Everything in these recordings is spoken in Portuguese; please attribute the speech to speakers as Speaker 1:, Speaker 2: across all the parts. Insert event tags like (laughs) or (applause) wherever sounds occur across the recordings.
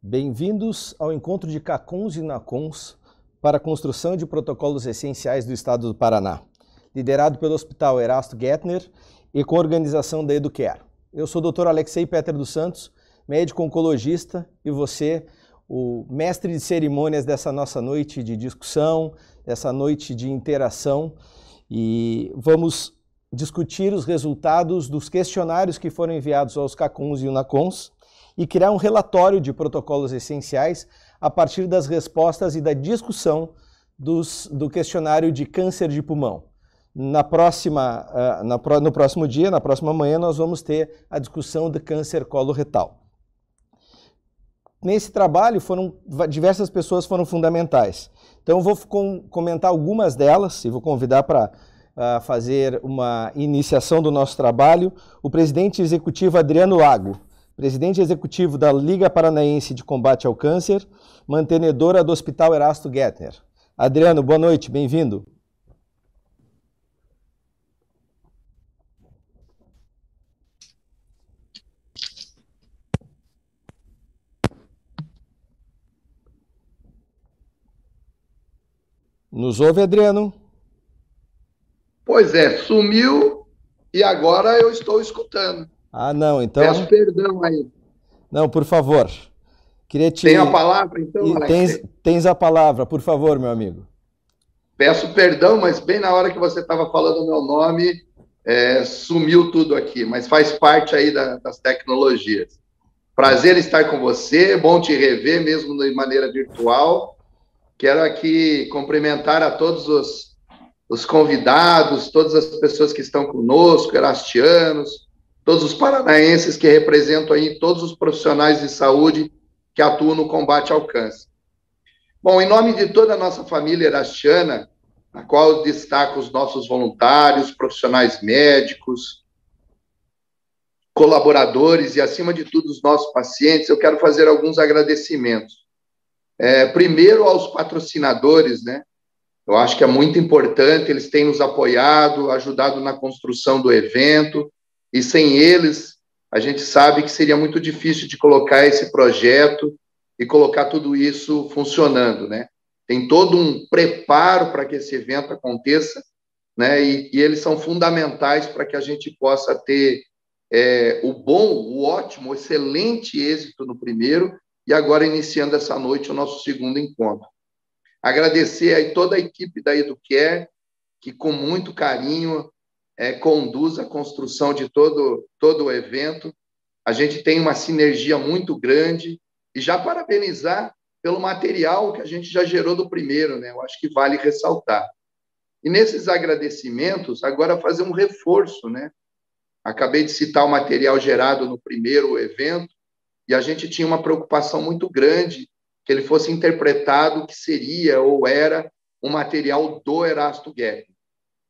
Speaker 1: Bem-vindos ao encontro de CACONs e NACONs para a construção de protocolos essenciais do Estado do Paraná, liderado pelo Hospital Erasto Gettner e com a organização da Educare. Eu sou o Dr. Alexei Peter dos Santos, médico oncologista, e você, o mestre de cerimônias dessa nossa noite de discussão, dessa noite de interação, e vamos discutir os resultados dos questionários que foram enviados aos CACONs e UNACONs e criar um relatório de protocolos essenciais a partir das respostas e da discussão dos, do questionário de câncer de pulmão. Na próxima, uh, na, no próximo dia, na próxima manhã, nós vamos ter a discussão do câncer coloretal. Nesse trabalho, foram, diversas pessoas foram fundamentais. Então, eu vou com, comentar algumas delas e vou convidar para uh, fazer uma iniciação do nosso trabalho o presidente executivo Adriano Lago presidente executivo da Liga Paranaense de Combate ao Câncer, mantenedora do Hospital Erasto Gettner. Adriano, boa noite, bem-vindo. Nos ouve, Adriano?
Speaker 2: Pois é, sumiu e agora eu estou escutando.
Speaker 1: Ah, não, então.
Speaker 2: Peço perdão aí.
Speaker 1: Não, por favor. Queria te...
Speaker 2: Tem a palavra, então,
Speaker 1: Alex? Tens, tens a palavra, por favor, meu amigo.
Speaker 2: Peço perdão, mas bem na hora que você estava falando o meu nome, é, sumiu tudo aqui, mas faz parte aí da, das tecnologias. Prazer estar com você, bom te rever, mesmo de maneira virtual. Quero aqui cumprimentar a todos os, os convidados, todas as pessoas que estão conosco, erastianos, todos os paranaenses que representam aí todos os profissionais de saúde que atuam no combate ao câncer. Bom, em nome de toda a nossa família erastiana, a qual destaco os nossos voluntários, profissionais médicos, colaboradores e, acima de tudo, os nossos pacientes, eu quero fazer alguns agradecimentos. É, primeiro aos patrocinadores, né? Eu acho que é muito importante, eles têm nos apoiado, ajudado na construção do evento, e sem eles, a gente sabe que seria muito difícil de colocar esse projeto e colocar tudo isso funcionando, né? Tem todo um preparo para que esse evento aconteça, né? E, e eles são fundamentais para que a gente possa ter é, o bom, o ótimo, o excelente êxito no primeiro e agora iniciando essa noite o nosso segundo encontro. Agradecer aí toda a equipe da Educare, que com muito carinho é, conduz a construção de todo, todo o evento. A gente tem uma sinergia muito grande e já parabenizar pelo material que a gente já gerou do primeiro, né? Eu acho que vale ressaltar. E nesses agradecimentos, agora fazer um reforço, né? Acabei de citar o material gerado no primeiro evento e a gente tinha uma preocupação muito grande que ele fosse interpretado que seria ou era um material do Erasto Guerra.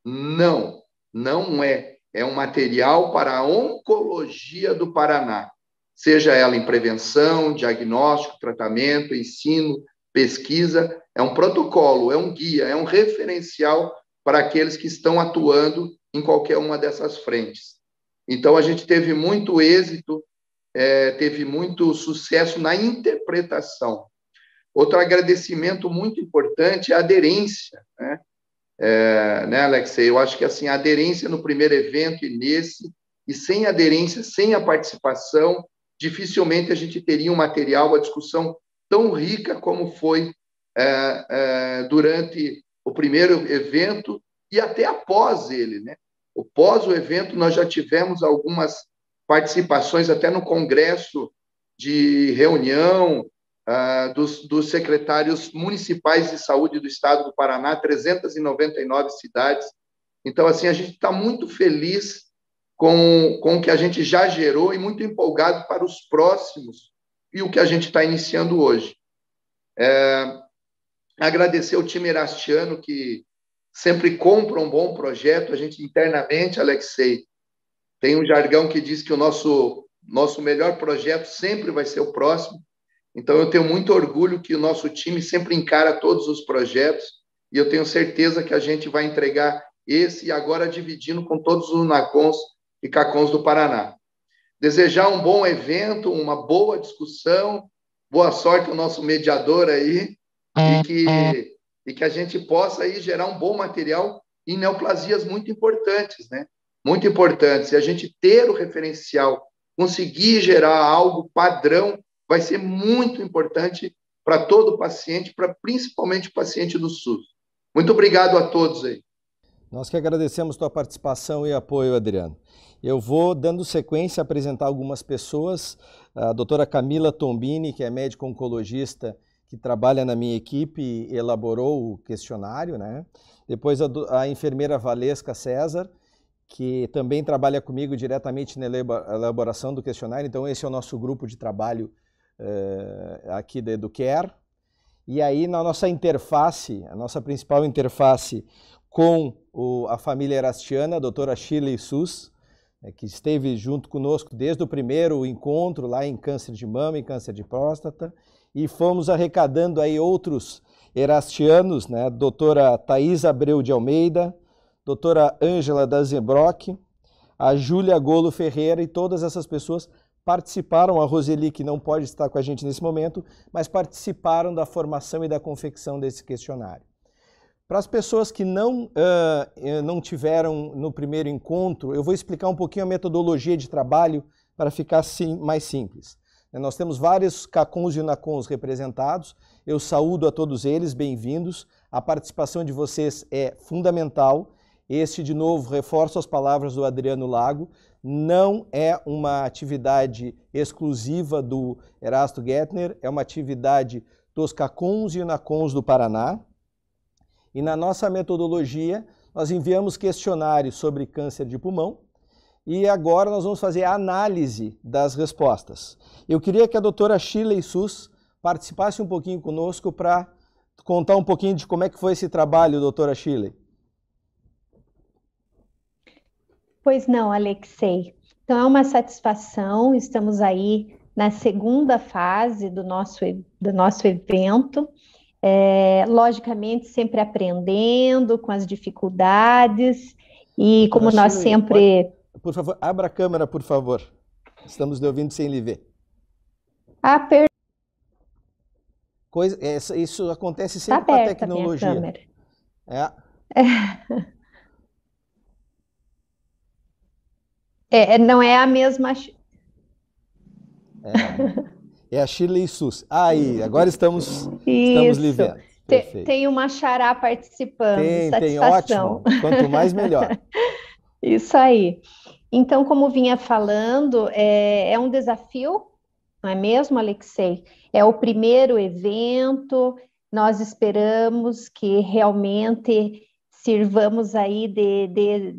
Speaker 2: Não, não é. É um material para a oncologia do Paraná, seja ela em prevenção, diagnóstico, tratamento, ensino, pesquisa. É um protocolo, é um guia, é um referencial para aqueles que estão atuando em qualquer uma dessas frentes. Então, a gente teve muito êxito, é, teve muito sucesso na interpretação. Outro agradecimento muito importante é a aderência. Né? É, né, Alexei? Eu acho que assim, a aderência no primeiro evento e nesse, e sem aderência, sem a participação, dificilmente a gente teria um material, uma discussão tão rica como foi é, é, durante o primeiro evento e até após ele, né? O pós o evento nós já tivemos algumas participações até no congresso de reunião uh, dos, dos, secretários municipais de saúde do estado do Paraná, 399 cidades. Então, assim, a gente está muito feliz com, com o que a gente já gerou e muito empolgado para os próximos e o que a gente está iniciando hoje. É, agradecer ao time erastiano que sempre compra um bom projeto. A gente internamente, Alexei, tem um jargão que diz que o nosso nosso melhor projeto sempre vai ser o próximo. Então, eu tenho muito orgulho que o nosso time sempre encara todos os projetos e eu tenho certeza que a gente vai entregar esse e agora dividindo com todos os NACONs e CACONs do Paraná. Desejar um bom evento, uma boa discussão boa sorte ao nosso mediador aí e que, e que a gente possa aí gerar um bom material em neoplasias muito importantes, né? Muito importantes. E a gente ter o referencial, conseguir gerar algo padrão, vai ser muito importante para todo paciente, para principalmente o paciente do SUS. Muito obrigado a todos aí.
Speaker 1: Nós que agradecemos tua participação e apoio, Adriano. Eu vou, dando sequência, apresentar algumas pessoas. A doutora Camila Tombini, que é médico oncologista que trabalha na minha equipe, elaborou o questionário. Né? Depois a, a enfermeira Valesca César, que também trabalha comigo diretamente na elaboração do questionário. Então, esse é o nosso grupo de trabalho uh, aqui da Educare. E aí, na nossa interface, a nossa principal interface com o, a família erastiana, a doutora Shirley Sus, é, que esteve junto conosco desde o primeiro encontro lá em câncer de mama e câncer de próstata, e fomos arrecadando aí outros erastianos, né? Doutora Thais Abreu de Almeida, doutora Ângela Dazembrock, a Júlia Golo Ferreira e todas essas pessoas participaram, a Roseli, que não pode estar com a gente nesse momento, mas participaram da formação e da confecção desse questionário. Para as pessoas que não, uh, não tiveram no primeiro encontro, eu vou explicar um pouquinho a metodologia de trabalho para ficar sim, mais simples. Nós temos vários CACONs e UNACONs representados, eu saúdo a todos eles, bem-vindos. A participação de vocês é fundamental. Este, de novo, reforço as palavras do Adriano Lago, não é uma atividade exclusiva do Erasto Gettner, é uma atividade dos CACONs e UNACONs do Paraná. E na nossa metodologia, nós enviamos questionários sobre câncer de pulmão e agora nós vamos fazer a análise das respostas. Eu queria que a doutora Shirley Sus participasse um pouquinho conosco para contar um pouquinho de como é que foi esse trabalho, doutora Shirley.
Speaker 3: Pois não, Alexei. Então é uma satisfação, estamos aí na segunda fase do nosso, do nosso evento é, logicamente sempre aprendendo com as dificuldades e como nós sempre.
Speaker 1: Pode, por favor, abra a câmera, por favor. Estamos lhe ouvindo sem lhe ver.
Speaker 3: A per...
Speaker 1: Coisa, isso acontece sempre tá com a tecnologia. A câmera.
Speaker 3: É. (laughs) É. é. não é a mesma.
Speaker 1: É. É a Shirley Sus. Aí, agora estamos, estamos lhe vendo.
Speaker 3: Tem, tem uma xará participando.
Speaker 1: Tem, tem, ótimo. Quanto mais, melhor. (laughs)
Speaker 3: Isso aí. Então, como vinha falando, é, é um desafio, não é mesmo, Alexei? É o primeiro evento, nós esperamos que realmente sirvamos aí de, de,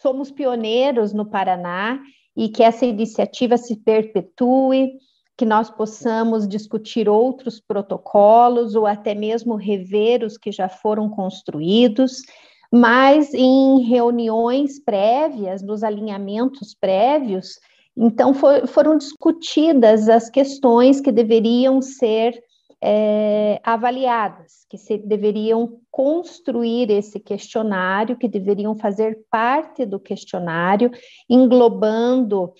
Speaker 3: somos pioneiros no Paraná e que essa iniciativa se perpetue que nós possamos discutir outros protocolos ou até mesmo rever os que já foram construídos, mas em reuniões prévias, nos alinhamentos prévios, então for, foram discutidas as questões que deveriam ser é, avaliadas, que se, deveriam construir esse questionário, que deveriam fazer parte do questionário, englobando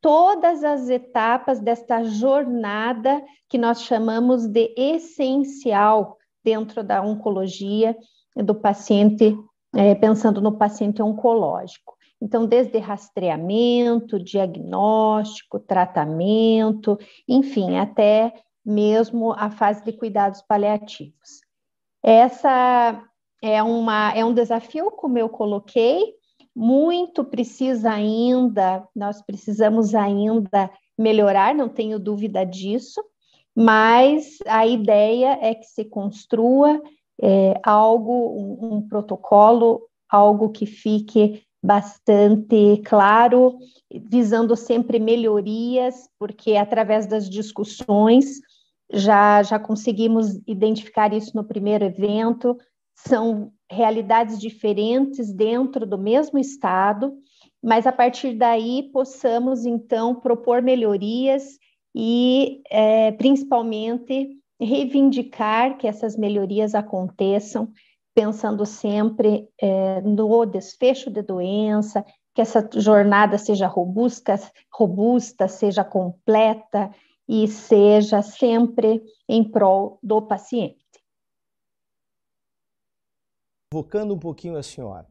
Speaker 3: todas as etapas desta jornada que nós chamamos de essencial dentro da oncologia do paciente, é, pensando no paciente oncológico. Então, desde rastreamento, diagnóstico, tratamento, enfim, até mesmo a fase de cuidados paliativos. Essa é, uma, é um desafio, como eu coloquei, muito precisa ainda, nós precisamos ainda melhorar, não tenho dúvida disso, mas a ideia é que se construa é, algo, um, um protocolo, algo que fique bastante claro, visando sempre melhorias, porque através das discussões já, já conseguimos identificar isso no primeiro evento, são realidades diferentes dentro do mesmo estado, mas a partir daí possamos então propor melhorias e é, principalmente reivindicar que essas melhorias aconteçam, pensando sempre é, no desfecho da doença, que essa jornada seja robusta, robusta, seja completa e seja sempre em prol do paciente.
Speaker 1: Provocando um pouquinho a senhora,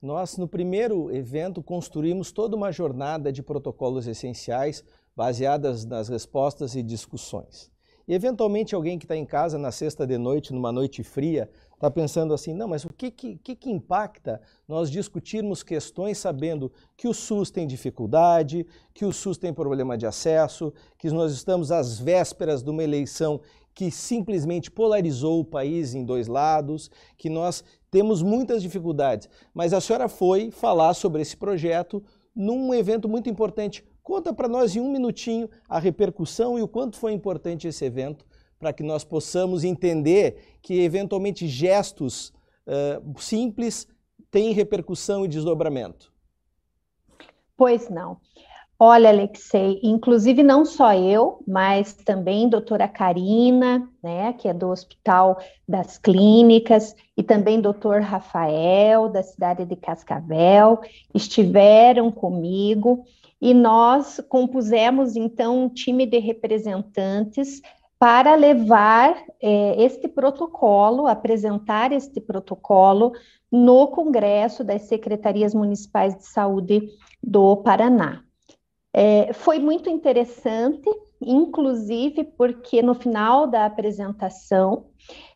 Speaker 1: nós no primeiro evento construímos toda uma jornada de protocolos essenciais baseadas nas respostas e discussões. E eventualmente alguém que está em casa na sexta de noite, numa noite fria, está pensando assim, não, mas o que, que, que impacta nós discutirmos questões sabendo que o SUS tem dificuldade, que o SUS tem problema de acesso, que nós estamos às vésperas de uma eleição que simplesmente polarizou o país em dois lados, que nós temos muitas dificuldades. Mas a senhora foi falar sobre esse projeto num evento muito importante. Conta para nós em um minutinho a repercussão e o quanto foi importante esse evento para que nós possamos entender que, eventualmente, gestos uh, simples têm repercussão e desdobramento.
Speaker 3: Pois não. Olha, Alexei, inclusive não só eu, mas também doutora Karina, né, que é do Hospital das Clínicas, e também doutor Rafael, da cidade de Cascavel, estiveram comigo e nós compusemos, então, um time de representantes para levar é, este protocolo, apresentar este protocolo no Congresso das Secretarias Municipais de Saúde do Paraná. É, foi muito interessante, inclusive porque no final da apresentação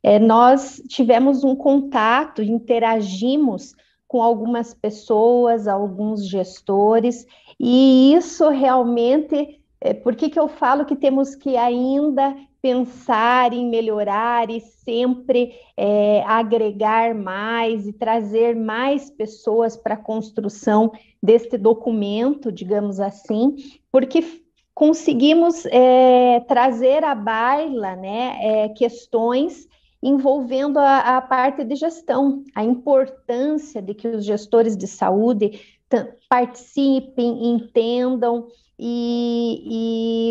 Speaker 3: é, nós tivemos um contato, interagimos com algumas pessoas, alguns gestores, e isso realmente é, por que, que eu falo que temos que ainda pensar em melhorar e sempre é, agregar mais e trazer mais pessoas para a construção deste documento, digamos assim, porque conseguimos é, trazer à baila né, é, questões envolvendo a, a, parte de gestão, a importância de que os gestores de saúde participem, entendam e,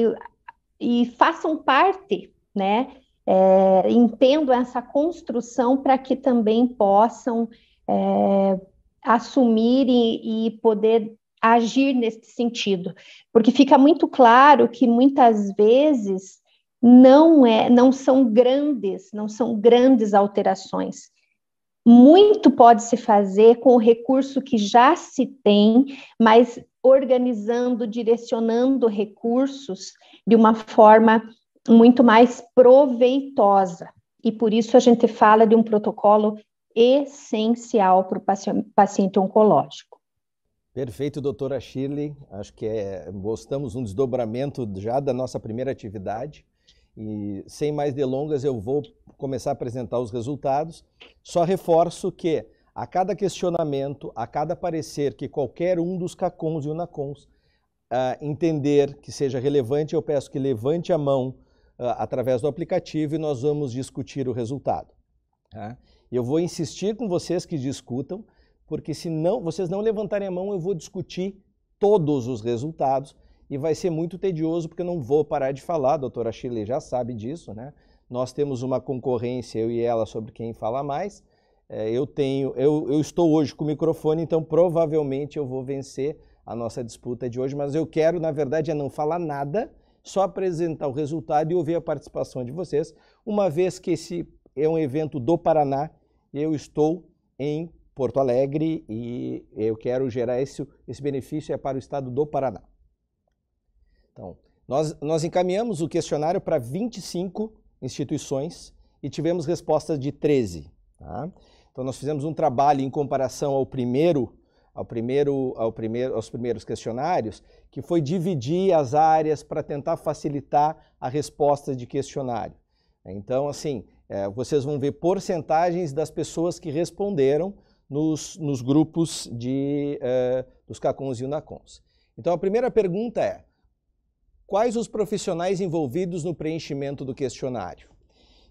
Speaker 3: e e façam parte, né? É, entendo essa construção para que também possam é, assumir e, e poder agir nesse sentido, porque fica muito claro que muitas vezes não é, não são grandes, não são grandes alterações. Muito pode se fazer com o recurso que já se tem, mas organizando, direcionando recursos de uma forma muito mais proveitosa. E por isso a gente fala de um protocolo essencial para o paciente oncológico.
Speaker 1: Perfeito, doutora Shirley. Acho que é, gostamos um desdobramento já da nossa primeira atividade. E sem mais delongas, eu vou começar a apresentar os resultados. Só reforço que a cada questionamento, a cada parecer que qualquer um dos CACONs e UNACONs uh, entender que seja relevante, eu peço que levante a mão uh, através do aplicativo e nós vamos discutir o resultado. Tá? Eu vou insistir com vocês que discutam, porque se não, vocês não levantarem a mão, eu vou discutir todos os resultados e vai ser muito tedioso porque eu não vou parar de falar, a doutora Chile já sabe disso, né? Nós temos uma concorrência, eu e ela, sobre quem fala mais, é, eu tenho, eu, eu estou hoje com o microfone, então provavelmente eu vou vencer a nossa disputa de hoje, mas eu quero, na verdade, é não falar nada, só apresentar o resultado e ouvir a participação de vocês, uma vez que esse é um evento do Paraná, eu estou em Porto Alegre e eu quero gerar esse, esse benefício é para o estado do Paraná. Então, nós, nós encaminhamos o questionário para 25 instituições e tivemos respostas de 13. Tá? Então nós fizemos um trabalho em comparação ao primeiro, ao primeiro, ao primeiro, aos primeiros questionários, que foi dividir as áreas para tentar facilitar a resposta de questionário. Então, assim, é, vocês vão ver porcentagens das pessoas que responderam nos, nos grupos de, é, dos CACONs e UNACONs. Então, a primeira pergunta é: quais os profissionais envolvidos no preenchimento do questionário?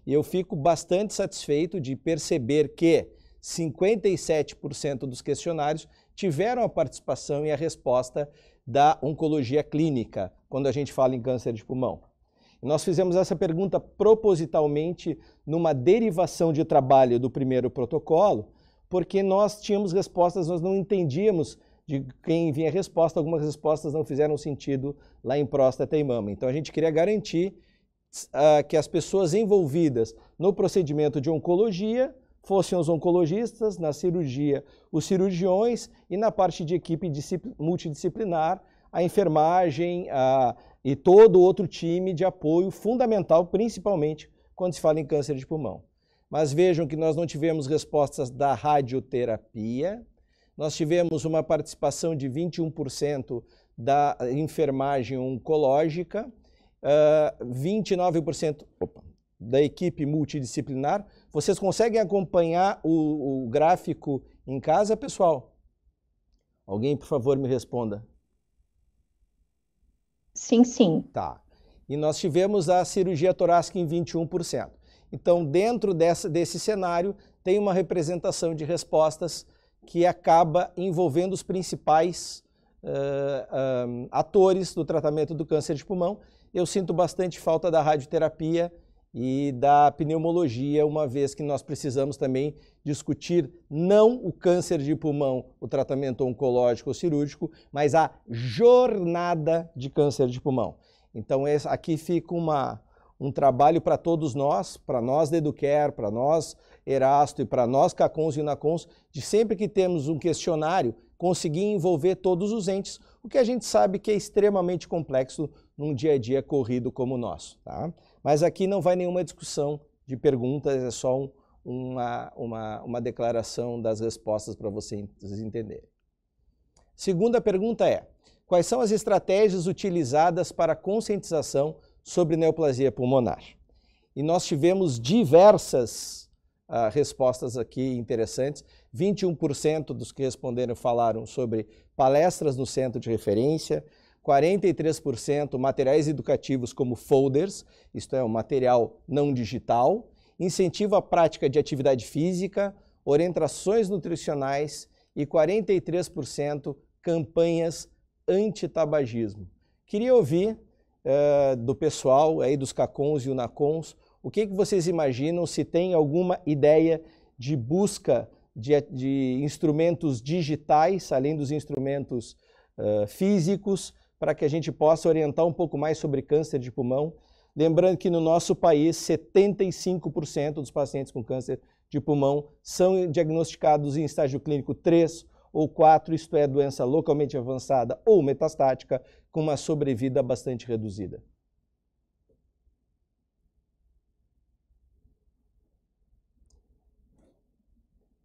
Speaker 1: E eu fico bastante satisfeito de perceber que 57% dos questionários tiveram a participação e a resposta da oncologia clínica, quando a gente fala em câncer de pulmão. Nós fizemos essa pergunta propositalmente numa derivação de trabalho do primeiro protocolo, porque nós tínhamos respostas, nós não entendíamos de quem vinha resposta, algumas respostas não fizeram sentido lá em próstata e mama. Então a gente queria garantir uh, que as pessoas envolvidas no procedimento de oncologia fossem os oncologistas, na cirurgia os cirurgiões e na parte de equipe multidisciplinar a enfermagem a, e todo outro time de apoio fundamental, principalmente quando se fala em câncer de pulmão. Mas vejam que nós não tivemos respostas da radioterapia, nós tivemos uma participação de 21% da enfermagem oncológica, uh, 29% opa, da equipe multidisciplinar. Vocês conseguem acompanhar o, o gráfico em casa, pessoal? Alguém, por favor, me responda.
Speaker 3: Sim, sim.
Speaker 1: Tá. E nós tivemos a cirurgia torácica em 21%. Então, dentro dessa, desse cenário, tem uma representação de respostas que acaba envolvendo os principais uh, uh, atores do tratamento do câncer de pulmão. Eu sinto bastante falta da radioterapia e da pneumologia, uma vez que nós precisamos também discutir não o câncer de pulmão, o tratamento oncológico ou cirúrgico, mas a jornada de câncer de pulmão. Então, aqui fica uma, um trabalho para todos nós, para nós da Educare, para nós Erasto e para nós Cacons e Unacons, de sempre que temos um questionário, conseguir envolver todos os entes, o que a gente sabe que é extremamente complexo num dia a dia corrido como o nosso. Tá? Mas aqui não vai nenhuma discussão de perguntas, é só um, uma, uma, uma declaração das respostas para vocês entenderem. Segunda pergunta é, quais são as estratégias utilizadas para conscientização sobre neoplasia pulmonar? E nós tivemos diversas uh, respostas aqui interessantes. 21% dos que responderam falaram sobre palestras no centro de referência, 43% materiais educativos como folders, isto é, um material não digital, incentivo à prática de atividade física, orientações nutricionais e 43% campanhas anti-tabagismo. Queria ouvir uh, do pessoal aí dos CACONs e UNACONs, o que, que vocês imaginam, se tem alguma ideia de busca de, de instrumentos digitais, além dos instrumentos uh, físicos, para que a gente possa orientar um pouco mais sobre câncer de pulmão. Lembrando que no nosso país, 75% dos pacientes com câncer de pulmão são diagnosticados em estágio clínico 3 ou 4, isto é, doença localmente avançada ou metastática, com uma sobrevida bastante reduzida.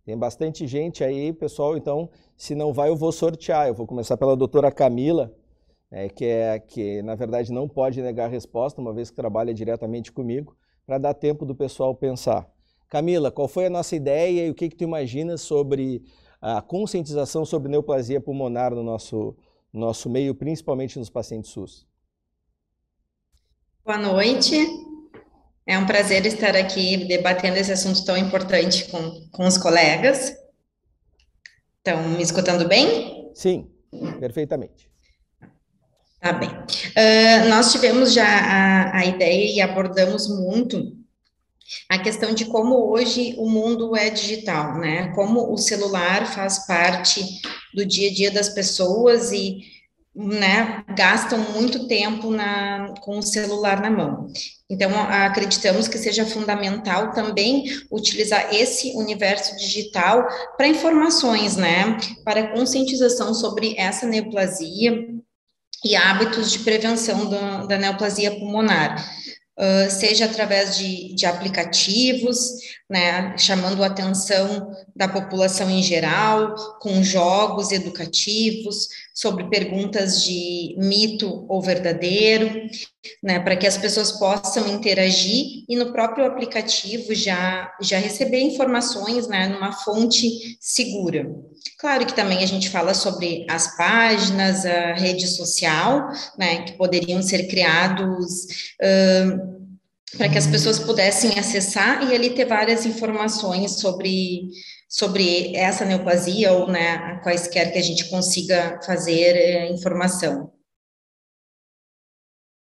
Speaker 1: Tem bastante gente aí, pessoal, então, se não vai, eu vou sortear. Eu vou começar pela doutora Camila, é, que, é, que na verdade não pode negar a resposta, uma vez que trabalha diretamente comigo, para dar tempo do pessoal pensar. Camila, qual foi a nossa ideia e o que, que tu imaginas sobre a conscientização sobre neoplasia pulmonar no nosso, nosso meio, principalmente nos pacientes SUS?
Speaker 4: Boa noite. É um prazer estar aqui debatendo esse assunto tão importante com, com os colegas. Estão me escutando bem?
Speaker 1: Sim, perfeitamente.
Speaker 4: Tá bem. Uh, nós tivemos já a, a ideia e abordamos muito a questão de como hoje o mundo é digital, né? Como o celular faz parte do dia a dia das pessoas e né, gastam muito tempo na, com o celular na mão. Então, acreditamos que seja fundamental também utilizar esse universo digital para informações, né, para conscientização sobre essa neoplasia, e hábitos de prevenção da, da neoplasia pulmonar. Uh, seja através de, de aplicativos, né, chamando a atenção da população em geral, com jogos educativos, sobre perguntas de mito ou verdadeiro, né, para que as pessoas possam interagir e no próprio aplicativo já, já receber informações né, numa fonte segura. Claro que também a gente fala sobre as páginas, a rede social, né, que poderiam ser criados. Uh, para que as pessoas pudessem acessar e ali ter várias informações sobre sobre essa neoplasia ou né, quaisquer que a gente consiga fazer é, informação.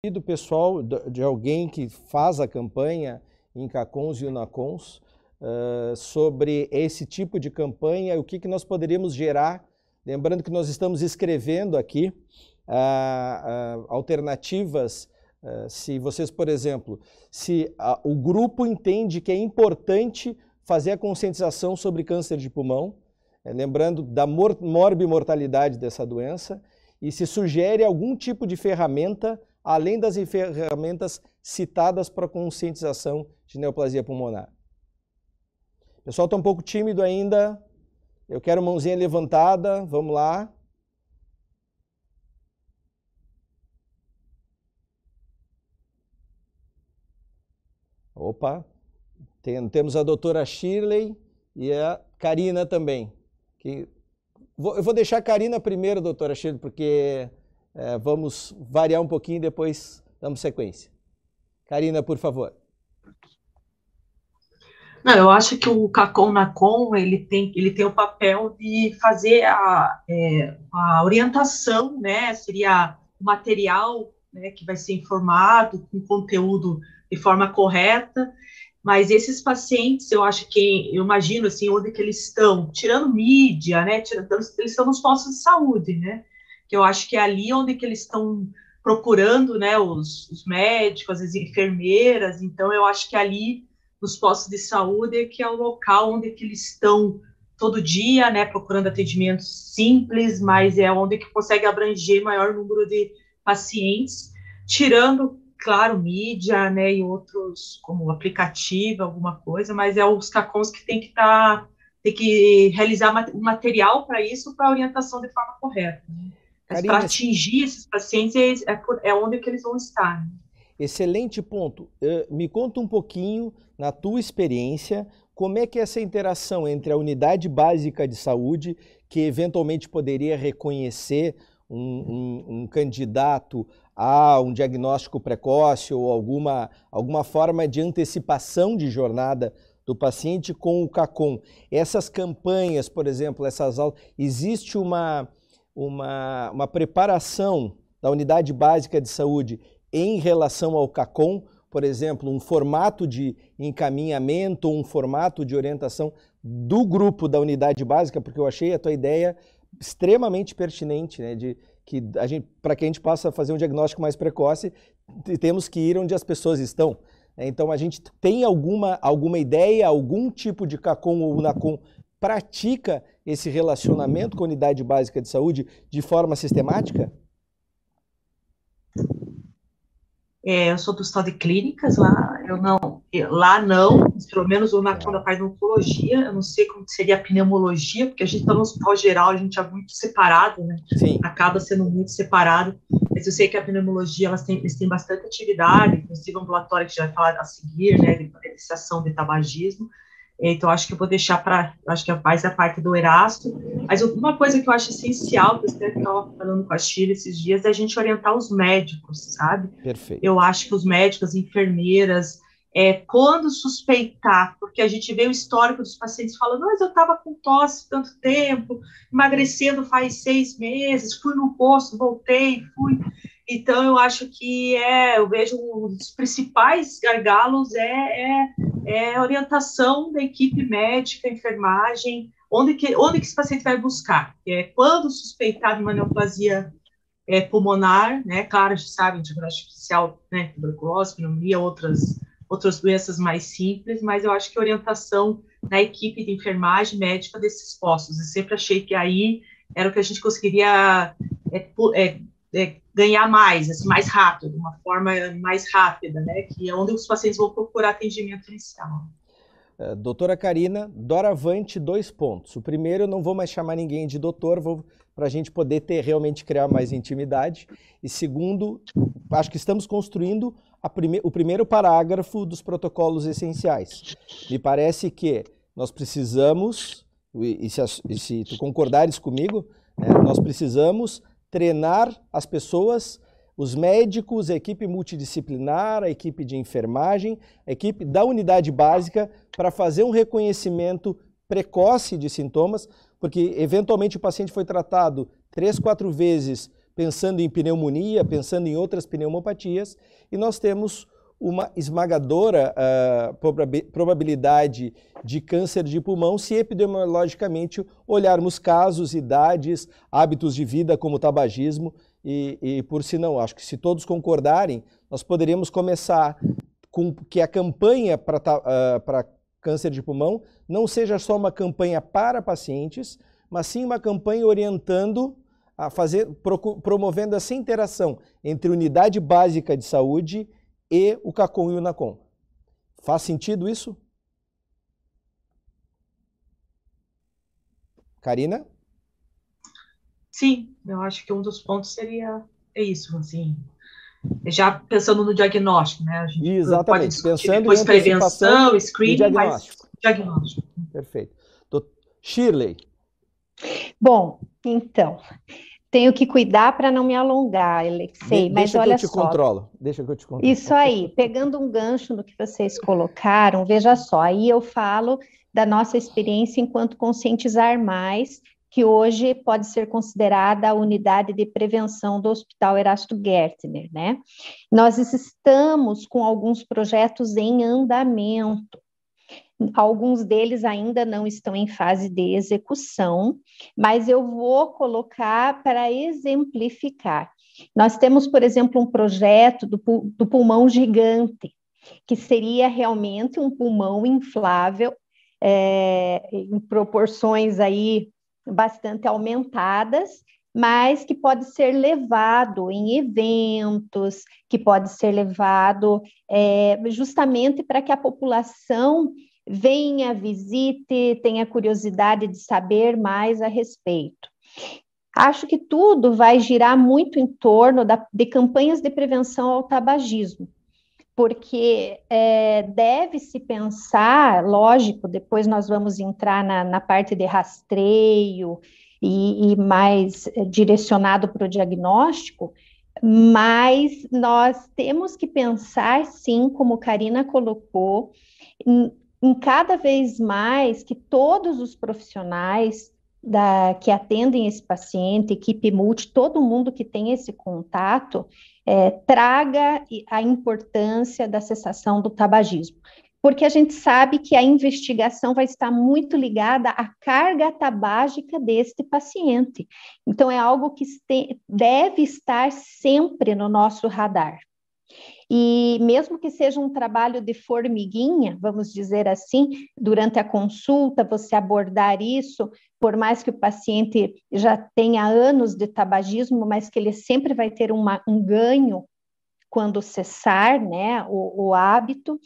Speaker 1: E do pessoal, de alguém que faz a campanha em CACONs e UNACONs, uh, sobre esse tipo de campanha o que, que nós poderíamos gerar Lembrando que nós estamos escrevendo aqui ah, ah, alternativas. Ah, se vocês, por exemplo, se o grupo entende que é importante fazer a conscientização sobre câncer de pulmão, é, lembrando da mor morbimortalidade dessa doença, e se sugere algum tipo de ferramenta, além das ferramentas citadas para conscientização de neoplasia pulmonar. Pessoal está um pouco tímido ainda. Eu quero mãozinha levantada. Vamos lá. Opa, Tem, temos a doutora Shirley e a Karina também. Que, vou, eu vou deixar a Karina primeiro, doutora Shirley, porque é, vamos variar um pouquinho e depois damos sequência. Karina, por favor.
Speaker 5: Não, eu acho que o Cacom Nacom ele tem, ele tem o papel de fazer a, é, a orientação, né? Seria o material né, que vai ser informado com conteúdo de forma correta, mas esses pacientes, eu acho que, eu imagino, assim, onde que eles estão, tirando mídia, né, tirando, eles estão nos postos de saúde, né, que eu acho que é ali onde que eles estão procurando, né, os, os médicos, as enfermeiras, então eu acho que ali, nos postos de saúde, é que é o local onde que eles estão todo dia, né, procurando atendimentos simples, mas é onde que consegue abranger maior número de pacientes, tirando claro, mídia, né, e outros, como aplicativo, alguma coisa, mas é os CACONs que tem que estar, tá, tem que realizar material para isso, para orientação de forma correta. Né? Para atingir esses pacientes é, é, é, onde que eles vão estar. Né?
Speaker 1: Excelente ponto. Uh, me conta um pouquinho, na tua experiência, como é que é essa interação entre a unidade básica de saúde, que eventualmente poderia reconhecer um, um, um candidato há um diagnóstico precoce ou alguma, alguma forma de antecipação de jornada do paciente com o CACOM. Essas campanhas, por exemplo, essas aulas, existe uma, uma, uma preparação da unidade básica de saúde em relação ao CACOM, por exemplo, um formato de encaminhamento, um formato de orientação do grupo da unidade básica, porque eu achei a tua ideia extremamente pertinente, né, de, que a gente, para que a gente possa fazer um diagnóstico mais precoce, temos que ir onde as pessoas estão. É, então a gente tem alguma, alguma ideia, algum tipo de CACOM ou UNACOM pratica esse relacionamento com a unidade básica de saúde de forma sistemática?
Speaker 5: É, eu sou do Hospital de Clínicas, lá eu não, lá não, pelo menos na quando a parte da oncologia, eu não sei como seria a pneumologia, porque a gente está no hospital geral, a gente é muito separado, né? Sim. Acaba sendo muito separado. Mas eu sei que a pneumologia, elas têm, eles têm bastante atividade, inclusive o ambulatório que já vai falar a seguir, né, de iniciação de tabagismo. Então, acho que eu vou deixar para, acho que é mais a parte do Erasto. Mas uma coisa que eu acho essencial, que você estava falando com a Chile esses dias, é a gente orientar os médicos, sabe?
Speaker 1: Perfeito.
Speaker 5: Eu acho que os médicos, enfermeiras, é, quando suspeitar, porque a gente vê o histórico dos pacientes falando, mas eu estava com tosse tanto tempo, emagrecendo faz seis meses, fui no posto, voltei, fui. Então, eu acho que é, eu vejo um dos principais gargalos é, é, é a orientação da equipe médica, enfermagem, onde que, onde que esse paciente vai buscar. É, quando suspeitar de uma neoplasia é, pulmonar, né, claro, a gente sabe, diagnóstico artificial, né, tuberculose, pneumonia, outras, outras doenças mais simples, mas eu acho que a orientação na equipe de enfermagem médica desses postos, eu sempre achei que aí era o que a gente conseguiria é, é, é, ganhar mais, assim, mais rápido, de uma forma mais rápida, né? Que é onde os pacientes vão procurar atendimento inicial.
Speaker 1: Uh, doutora Karina, doravante, dois pontos. O primeiro, eu não vou mais chamar ninguém de doutor, vou para a gente poder ter realmente criar mais intimidade. E segundo, acho que estamos construindo prime o primeiro parágrafo dos protocolos essenciais. Me parece que nós precisamos, e se, e se tu concordares comigo, né, nós precisamos treinar as pessoas, os médicos, a equipe multidisciplinar, a equipe de enfermagem, a equipe da unidade básica para fazer um reconhecimento precoce de sintomas, porque eventualmente o paciente foi tratado três, quatro vezes pensando em pneumonia, pensando em outras pneumopatias, e nós temos uma esmagadora uh, probabilidade de câncer de pulmão se epidemiologicamente olharmos casos, idades, hábitos de vida como tabagismo e, e por si não. Acho que se todos concordarem, nós poderíamos começar com que a campanha para uh, câncer de pulmão não seja só uma campanha para pacientes, mas sim uma campanha orientando a fazer, promovendo essa interação entre unidade básica de saúde e o CACOM e o NACOM. Faz sentido isso? Karina?
Speaker 5: Sim, eu acho que um dos pontos seria é isso, assim, já pensando no diagnóstico, né? A
Speaker 1: gente Exatamente, pensando
Speaker 5: depois em prevenção, screening, diagnóstico.
Speaker 1: diagnóstico. Perfeito. Shirley.
Speaker 3: Bom, então, tenho que cuidar para não me alongar, Alexei,
Speaker 1: de,
Speaker 3: mas olha
Speaker 1: só. Deixa que eu te controlo. Deixa que eu te controlo.
Speaker 3: Isso aí, pegando um gancho no que vocês colocaram, veja só, aí eu falo da nossa experiência enquanto conscientizar mais, que hoje pode ser considerada a unidade de prevenção do Hospital Erasto Gertner, né? Nós estamos com alguns projetos em andamento. Alguns deles ainda não estão em fase de execução, mas eu vou colocar para exemplificar. Nós temos, por exemplo, um projeto do, do pulmão gigante, que seria realmente um pulmão inflável é, em proporções aí bastante aumentadas, mas que pode ser levado em eventos, que pode ser levado é, justamente para que a população venha, visite, tenha curiosidade de saber mais a respeito. Acho que tudo vai girar muito em torno da, de campanhas de prevenção ao tabagismo, porque é, deve-se pensar, lógico, depois nós vamos entrar na, na parte de rastreio e, e mais é, direcionado para o diagnóstico, mas nós temos que pensar, sim, como Karina colocou, em, cada vez mais que todos os profissionais da, que atendem esse paciente, equipe multi, todo mundo que tem esse contato, é, traga a importância da cessação do tabagismo. Porque a gente sabe que a investigação vai estar muito ligada à carga tabágica deste paciente. Então, é algo que deve estar sempre no nosso radar. E mesmo que seja um trabalho de formiguinha, vamos dizer assim, durante a consulta, você abordar isso, por mais que o paciente já tenha anos de tabagismo, mas que ele sempre vai ter uma, um ganho quando cessar né, o, o hábito,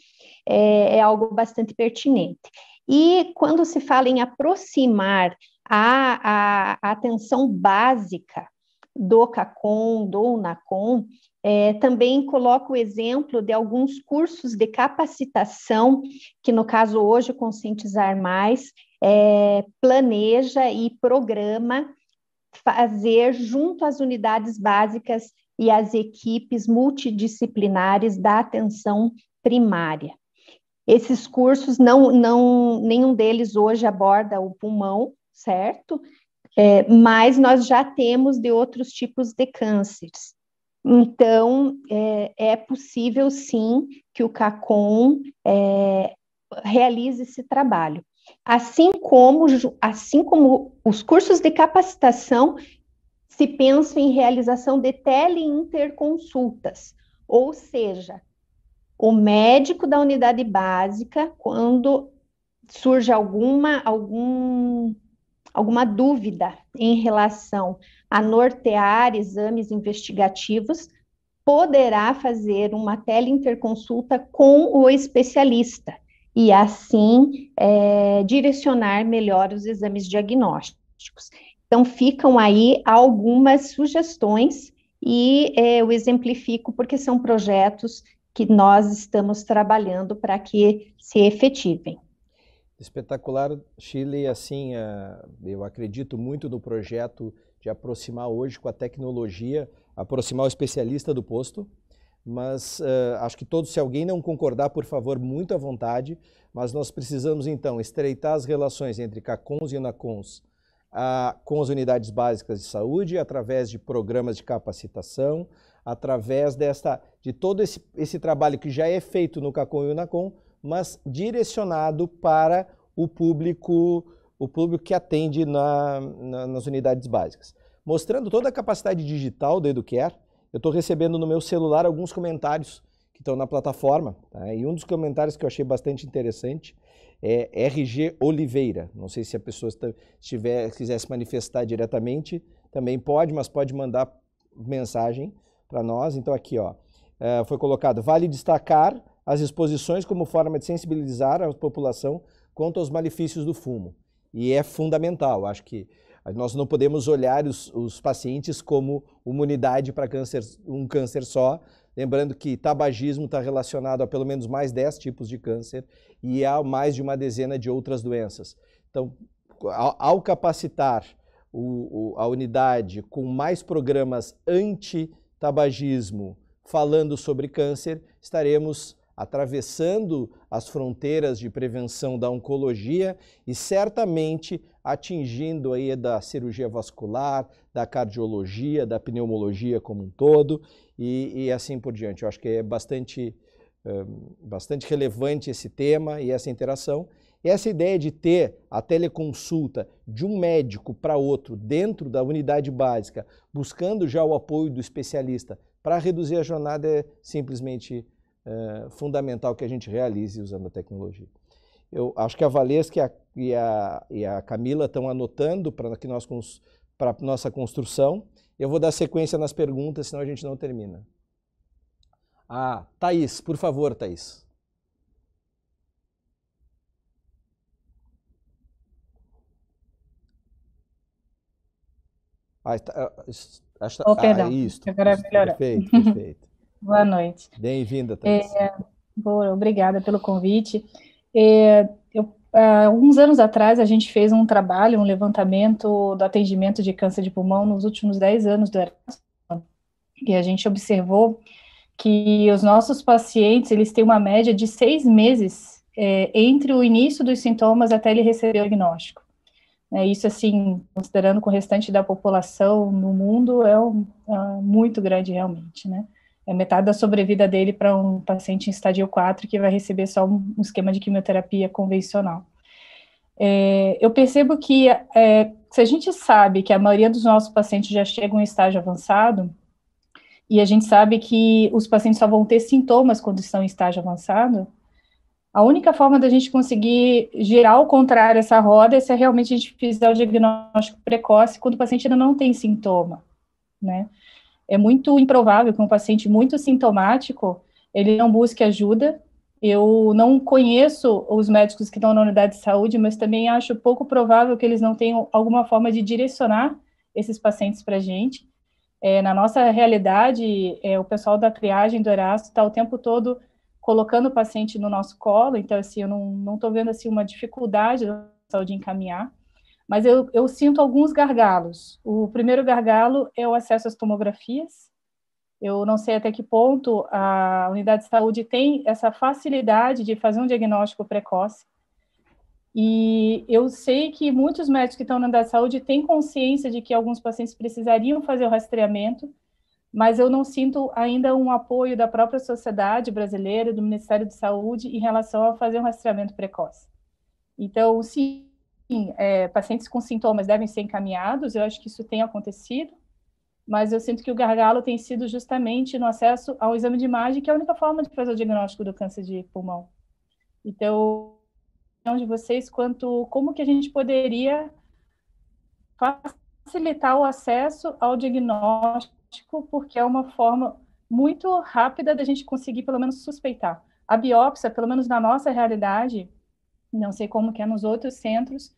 Speaker 3: é, é algo bastante pertinente. E quando se fala em aproximar a, a, a atenção básica do CACOM, do UNACOM, é, também coloco o exemplo de alguns cursos de capacitação, que no caso hoje, Conscientizar Mais, é, planeja e programa fazer junto às unidades básicas e às equipes multidisciplinares da atenção primária. Esses cursos, não, não, nenhum deles hoje aborda o pulmão, certo? É, mas nós já temos de outros tipos de cânceres. Então, é, é possível sim que o CACOM é, realize esse trabalho. Assim como, assim como os cursos de capacitação se pensam em realização de teleinterconsultas, ou seja, o médico da unidade básica, quando surge alguma, algum, alguma dúvida em relação a nortear exames investigativos, poderá fazer uma teleinterconsulta com o especialista e assim é, direcionar melhor os exames diagnósticos. Então, ficam aí algumas sugestões e é, eu exemplifico porque são projetos que nós estamos trabalhando para que se efetivem.
Speaker 1: Espetacular, Chile. Assim, é, eu acredito muito no projeto de aproximar hoje com a tecnologia, aproximar o especialista do posto. Mas uh, acho que todos, se alguém não concordar, por favor, muito à vontade. Mas nós precisamos então estreitar as relações entre CACONs e NACONs uh, com as unidades básicas de saúde, através de programas de capacitação, através desta, de todo esse, esse trabalho que já é feito no CACOM e UNACOM, mas direcionado para o público, o público que atende na, na, nas unidades básicas. Mostrando toda a capacidade digital do Educare, eu estou recebendo no meu celular alguns comentários que estão na plataforma. Tá? E um dos comentários que eu achei bastante interessante é RG Oliveira. Não sei se a pessoa estiver, quiser se manifestar diretamente, também pode, mas pode mandar mensagem para nós. Então aqui, ó, é, foi colocado, vale destacar as exposições como forma de sensibilizar a população quanto aos malefícios do fumo. E é fundamental, acho que nós não podemos olhar os, os pacientes como uma unidade para câncer, um câncer só, lembrando que tabagismo está relacionado a pelo menos mais 10 tipos de câncer e há mais de uma dezena de outras doenças. Então, ao, ao capacitar o, o, a unidade com mais programas anti-tabagismo falando sobre câncer, estaremos atravessando as fronteiras de prevenção da oncologia e certamente atingindo aí da cirurgia vascular, da cardiologia, da pneumologia como um todo e, e assim por diante. Eu acho que é bastante, bastante relevante esse tema e essa interação. E essa ideia de ter a teleconsulta de um médico para outro dentro da unidade básica, buscando já o apoio do especialista para reduzir a jornada é simplesmente é, fundamental que a gente realize usando a tecnologia. Eu acho que a Valesca e a, e a, e a Camila estão anotando para que nós para nossa construção. Eu vou dar sequência nas perguntas, senão a gente não termina. Ah, Thaís, por favor, Thaís.
Speaker 6: Ah, tá, acho, oh, perdão. Ah, isso, Agora é melhorou. Perfeito, perfeito. Boa noite.
Speaker 1: Bem-vinda, Thaís.
Speaker 6: É, boa, obrigada pelo convite. É, eu, há uns anos atrás, a gente fez um trabalho, um levantamento do atendimento de câncer de pulmão nos últimos 10 anos do Erasmus, e a gente observou que os nossos pacientes, eles têm uma média de seis meses é, entre o início dos sintomas até ele receber o diagnóstico. É, isso, assim, considerando com o restante da população no mundo, é, um, é muito grande realmente, né? É metade da sobrevida dele para um paciente em estádio 4 que vai receber só um, esquema de quimioterapia convencional. É, eu percebo que é, se a gente sabe que a maioria dos nossos pacientes já chegam em estágio avançado, e a gente sabe que os pacientes só vão ter sintomas quando estão em estágio avançado, a única forma da gente conseguir girar ao contrário essa roda é se realmente a gente fizer o diagnóstico precoce quando o paciente ainda não tem sintoma, né? É muito improvável que um paciente muito sintomático ele não busque ajuda. Eu não conheço os médicos que estão na unidade de saúde, mas também acho pouco provável que eles não tenham alguma forma de direcionar esses pacientes para a gente. É, na nossa realidade, é, o pessoal da triagem do Erasto está o tempo todo colocando o paciente no nosso colo, então, assim, eu não estou vendo, assim, uma dificuldade da saúde encaminhar, mas eu, eu sinto alguns gargalos. O primeiro gargalo é o acesso às tomografias, eu não sei até que ponto a unidade de saúde tem essa facilidade de fazer um diagnóstico precoce. E eu sei que muitos médicos que estão na unidade de saúde têm consciência de que alguns pacientes precisariam fazer o rastreamento, mas eu não sinto ainda um apoio da própria sociedade brasileira, do Ministério de Saúde, em relação a fazer um rastreamento precoce. Então, sim, é, pacientes com sintomas devem ser encaminhados, eu acho que isso tem acontecido, mas eu sinto que o gargalo tem sido justamente no acesso ao exame de imagem, que é a única forma de fazer o diagnóstico do câncer de pulmão. Então, de vocês quanto como que a gente poderia facilitar o acesso ao diagnóstico porque é uma forma muito rápida da gente conseguir, pelo menos, suspeitar. A biópsia, pelo menos na nossa realidade, não sei como que é nos outros centros,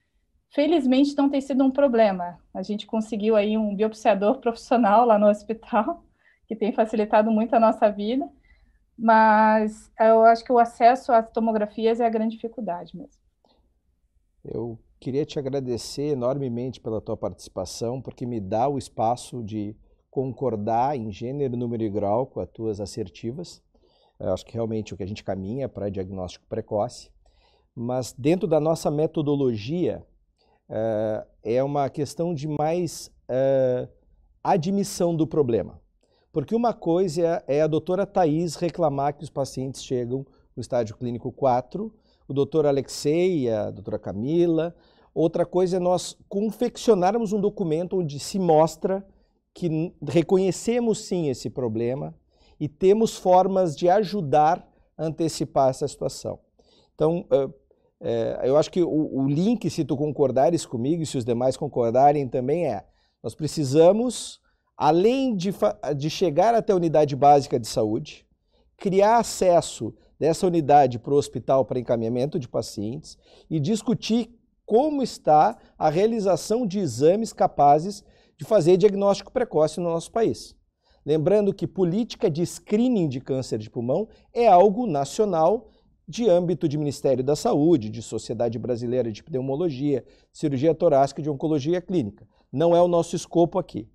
Speaker 6: felizmente não tem sido um problema. A gente conseguiu aí um biopsiador (laughs) profissional lá no hospital, que tem facilitado muito a nossa vida, mas eu acho que o acesso às tomografias é a grande dificuldade mesmo.
Speaker 1: Eu queria te agradecer enormemente pela tua participação, porque me dá o espaço de concordar em gênero, número e grau com as tuas assertivas. Eu acho que realmente o que a gente caminha é para diagnóstico precoce. Mas dentro da nossa metodologia, é uma questão de mais admissão do problema. Porque uma coisa é a doutora Thais reclamar que os pacientes chegam no estágio clínico 4, o doutor Alexei, a doutora Camila. Outra coisa é nós confeccionarmos um documento onde se mostra que reconhecemos sim esse problema e temos formas de ajudar a antecipar essa situação. Então, é, eu acho que o, o link, se tu concordares comigo e se os demais concordarem também é, nós precisamos, além de, de chegar até a unidade básica de saúde, criar acesso dessa unidade para o hospital para encaminhamento de pacientes e discutir como está a realização de exames capazes de fazer diagnóstico precoce no nosso país. Lembrando que política de screening de câncer de pulmão é algo nacional de âmbito de Ministério da Saúde, de Sociedade Brasileira de Pneumologia, Cirurgia Torácica e de Oncologia Clínica. Não é o nosso escopo aqui.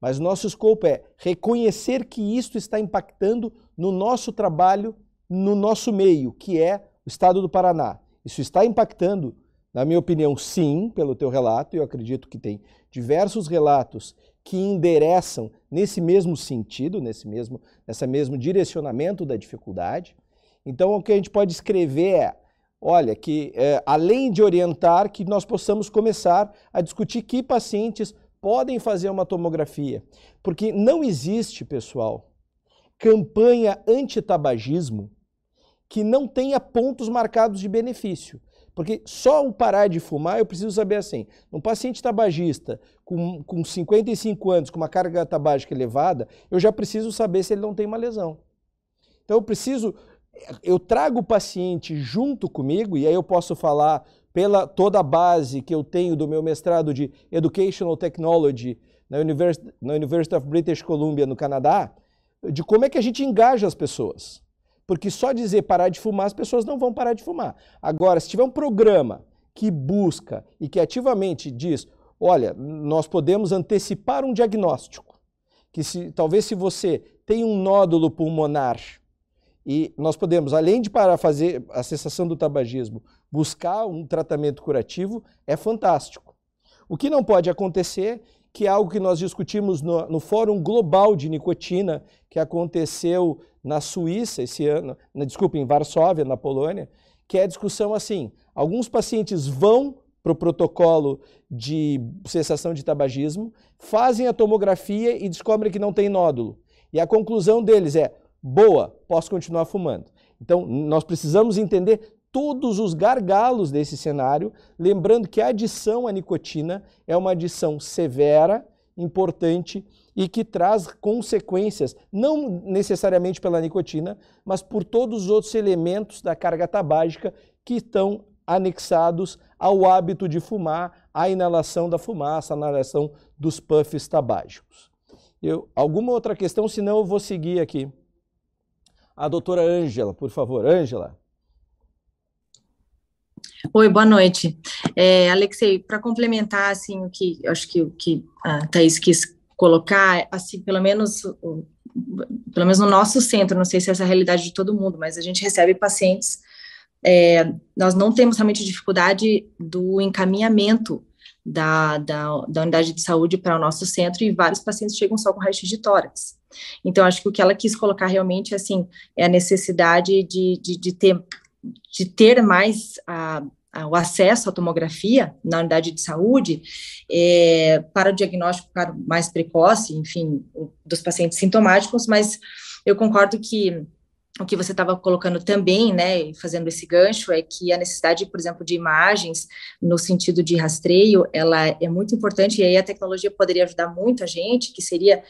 Speaker 1: Mas nosso escopo é reconhecer que isto está impactando no nosso trabalho, no nosso meio, que é o Estado do Paraná. Isso está impactando na minha opinião, sim, pelo teu relato, eu acredito que tem diversos relatos que endereçam nesse mesmo sentido, nesse mesmo, nessa mesmo direcionamento da dificuldade. Então, o que a gente pode escrever é, olha, que é, além de orientar, que nós possamos começar a discutir que pacientes podem fazer uma tomografia. Porque não existe, pessoal, campanha anti-tabagismo que não tenha pontos marcados de benefício. Porque só o parar de fumar, eu preciso saber assim, um paciente tabagista com, com 55 anos, com uma carga tabágica elevada, eu já preciso saber se ele não tem uma lesão. Então eu preciso, eu trago o paciente junto comigo, e aí eu posso falar pela toda a base que eu tenho do meu mestrado de Educational Technology na University, na University of British Columbia, no Canadá, de como é que a gente engaja as pessoas. Porque só dizer parar de fumar, as pessoas não vão parar de fumar. Agora, se tiver um programa que busca e que ativamente diz, olha, nós podemos antecipar um diagnóstico, que se, talvez se você tem um nódulo pulmonar e nós podemos, além de para fazer a cessação do tabagismo, buscar um tratamento curativo, é fantástico. O que não pode acontecer que é algo que nós discutimos no, no Fórum Global de Nicotina, que aconteceu na Suíça esse ano, na, desculpa, em Varsóvia, na Polônia, que é a discussão assim: alguns pacientes vão para o protocolo de cessação de tabagismo, fazem a tomografia e descobrem que não tem nódulo. E a conclusão deles é: boa, posso continuar fumando. Então, nós precisamos entender todos os gargalos desse cenário, lembrando que a adição à nicotina é uma adição severa, importante e que traz consequências, não necessariamente pela nicotina, mas por todos os outros elementos da carga tabágica que estão anexados ao hábito de fumar, à inalação da fumaça, à inalação dos puffs tabágicos. Eu, alguma outra questão, senão eu vou seguir aqui. A doutora Ângela, por favor. Ângela.
Speaker 7: Oi, boa noite. É, Alexei, para complementar, assim, o que acho que o que a Thaís quis colocar, assim, pelo menos, pelo menos no nosso centro, não sei se essa é a realidade de todo mundo, mas a gente recebe pacientes, é, nós não temos realmente dificuldade do encaminhamento da, da, da unidade de saúde para o nosso centro e vários pacientes chegam só com raio-x de tórax. Então, acho que o que ela quis colocar realmente, assim, é a necessidade de, de, de ter de ter mais a, a, o acesso à tomografia na unidade de saúde é, para o diagnóstico mais precoce, enfim, dos pacientes sintomáticos, mas eu concordo que o que você estava colocando também, né, fazendo esse gancho, é que a necessidade, por exemplo, de imagens no sentido de rastreio, ela é muito importante, e aí a tecnologia poderia ajudar muito a gente, que seria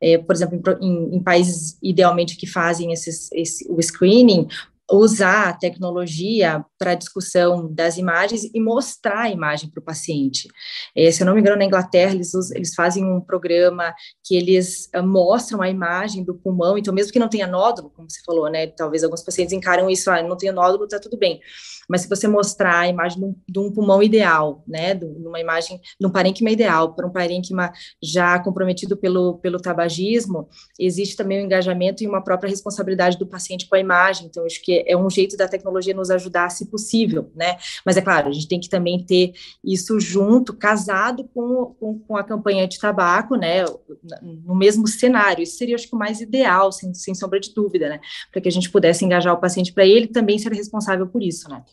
Speaker 7: é, por exemplo, em, em, países idealmente que fazem esses, esse, o screening, usar a tecnologia para discussão das imagens e mostrar a imagem para o paciente. É, se eu não me engano, na Inglaterra, eles, eles fazem um programa que eles uh, mostram a imagem do pulmão, então mesmo que não tenha nódulo, como você falou, né, talvez alguns pacientes encaram isso, ah, não tenho nódulo, está tudo bem, mas se você mostrar a imagem de um, de um pulmão ideal, né, de uma imagem de um parênquima ideal, para um parênquima já comprometido pelo, pelo tabagismo, existe também o um engajamento e uma própria responsabilidade do paciente com a imagem, então acho que é um jeito da tecnologia nos ajudar, se possível, né? Mas é claro, a gente tem que também ter isso junto, casado com, com, com a campanha de tabaco, né? No mesmo cenário. Isso seria, acho que, o mais ideal, sem, sem sombra de dúvida, né? Para que a gente pudesse engajar o paciente para ele também ser responsável por isso, né?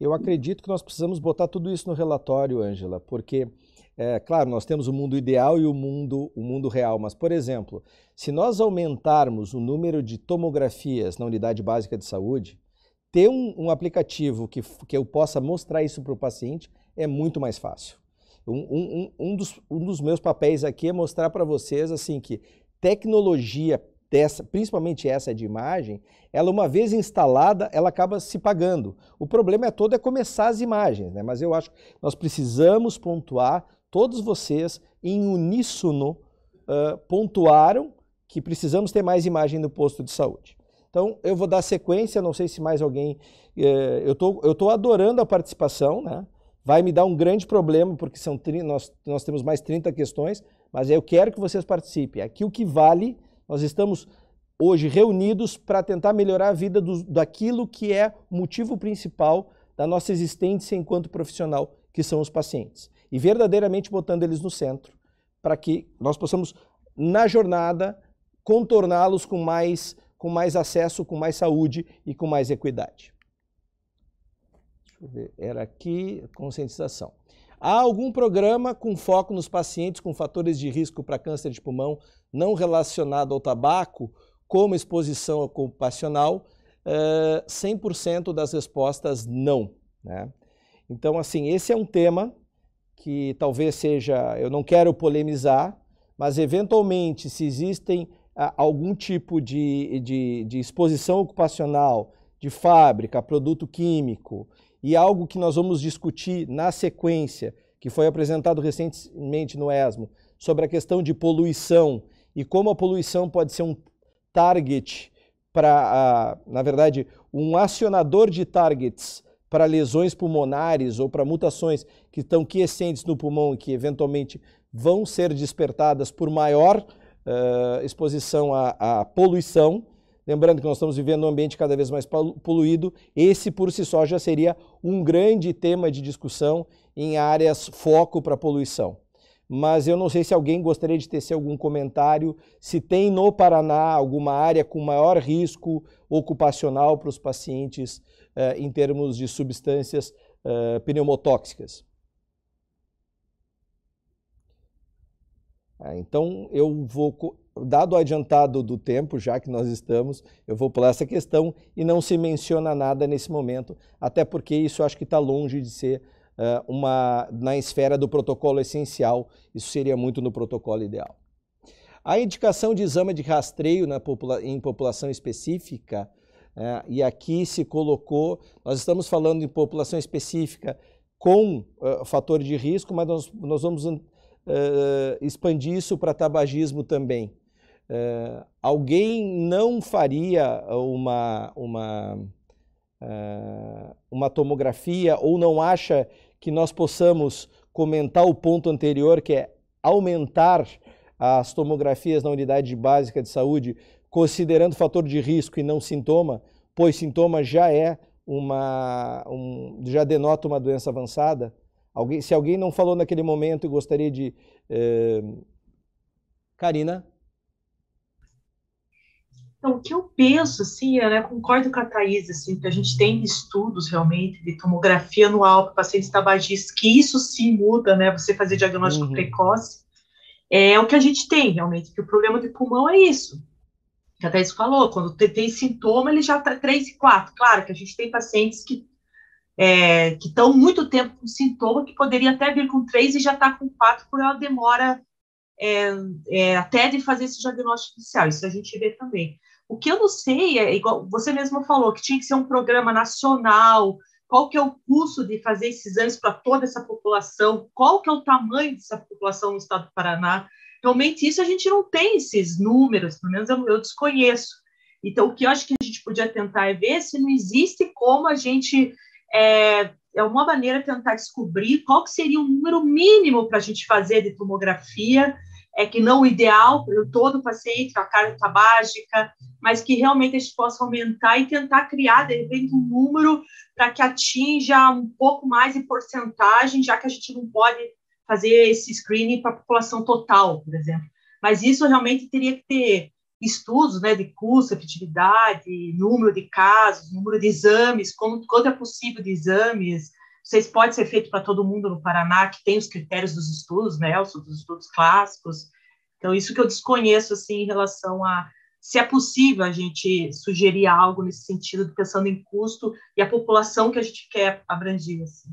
Speaker 1: Eu acredito que nós precisamos botar tudo isso no relatório, Ângela, porque é, claro, nós temos o mundo ideal e o mundo, o mundo real, mas, por exemplo, se nós aumentarmos o número de tomografias na unidade básica de saúde, ter um, um aplicativo que, que eu possa mostrar isso para o paciente é muito mais fácil. Um, um, um, dos, um dos meus papéis aqui é mostrar para vocês assim que tecnologia dessa, principalmente essa de imagem, ela uma vez instalada, ela acaba se pagando. O problema é todo é começar as imagens, né? Mas eu acho que nós precisamos pontuar todos vocês, em uníssono, uh, pontuaram que precisamos ter mais imagem no posto de saúde. Então, eu vou dar sequência, não sei se mais alguém. Uh, eu tô, estou tô adorando a participação, né? Vai me dar um grande problema, porque são nós, nós temos mais 30 questões, mas eu quero que vocês participem. Aqui o que vale, nós estamos hoje reunidos para tentar melhorar a vida do, daquilo que é o motivo principal da nossa existência enquanto profissional, que são os pacientes e verdadeiramente botando eles no centro, para que nós possamos, na jornada, contorná-los com mais, com mais acesso, com mais saúde e com mais equidade. Deixa eu ver, era aqui conscientização. Há algum programa com foco nos pacientes com fatores de risco para câncer de pulmão não relacionado ao tabaco, como exposição ocupacional? Uh, 100% das respostas não. Né? Então, assim, esse é um tema que talvez seja, eu não quero polemizar, mas eventualmente, se existem ah, algum tipo de, de, de, exposição ocupacional, de fábrica, produto químico, e algo que nós vamos discutir na sequência, que foi apresentado recentemente no ESMO, sobre a questão de poluição e como a poluição pode ser um target para, ah, na verdade, um acionador de targets para lesões pulmonares ou para mutações que estão quiescentes no pulmão e que eventualmente vão ser despertadas por maior uh, exposição à, à, poluição. Lembrando que nós estamos vivendo um ambiente cada vez mais poluído, esse por si só já seria um grande tema de discussão em áreas foco para poluição. Mas eu não sei se alguém gostaria de tecer algum comentário, se tem no Paraná alguma área com maior risco ocupacional para os pacientes uh, em termos de substâncias uh, pneumotóxicas. É, então, eu vou, dado o adiantado do tempo, já que nós estamos, eu vou pular essa questão e não se menciona nada nesse momento, até porque isso acho que está longe de ser uh, uma na esfera do protocolo essencial, isso seria muito no protocolo ideal. A indicação de exame de rastreio popula em população específica é, e aqui se colocou, nós estamos falando em população específica com uh, fator de risco, mas nós, nós vamos uh, expandir isso para tabagismo também. Uh, alguém não faria uma, uma, uma tomografia ou não acha que nós possamos comentar o ponto anterior, que é aumentar as tomografias na unidade básica de saúde considerando fator de risco e não sintoma, pois sintoma já é uma, um, já denota uma doença avançada. Alguém, se alguém não falou naquele momento e gostaria de, eh... Karina.
Speaker 5: Então, o que eu penso, assim, eu né, concordo com a Thais, assim, que a gente tem estudos realmente de tomografia anual para pacientes tabagistas, que isso sim muda, né, você fazer diagnóstico uhum. precoce, é o que a gente tem realmente, que o problema de pulmão é isso, que até isso falou, quando tem, tem sintoma, ele já está 3 e 4. Claro que a gente tem pacientes que é, que estão muito tempo com sintoma, que poderia até vir com 3 e já está com 4, por ela demora é, é, até de fazer esse diagnóstico inicial. Isso a gente vê também. O que eu não sei é, igual você mesmo falou, que tinha que ser um programa nacional, qual que é o custo de fazer esses exames para toda essa população, qual que é o tamanho dessa população no estado do Paraná, Realmente, isso a gente não tem esses números, pelo menos eu, eu desconheço. Então, o que eu acho que a gente podia tentar é ver se não existe como a gente é, é uma maneira tentar descobrir qual seria o número mínimo para a gente fazer de tomografia é que não o ideal para todo paciente a carga tabágica, mas que realmente a gente possa aumentar e tentar criar, de repente, um número para que atinja um pouco mais em porcentagem, já que a gente não pode fazer esse screening para a população total, por exemplo. Mas isso realmente teria que ter estudos né, de custo, efetividade, número de casos, número de exames, como, quanto é possível de exames, vocês pode ser feito para todo mundo no Paraná, que tem os critérios dos estudos, né, os estudos clássicos. Então, isso que eu desconheço, assim, em relação a se é possível a gente sugerir algo nesse sentido, pensando em custo e a população que a gente quer abranger, assim.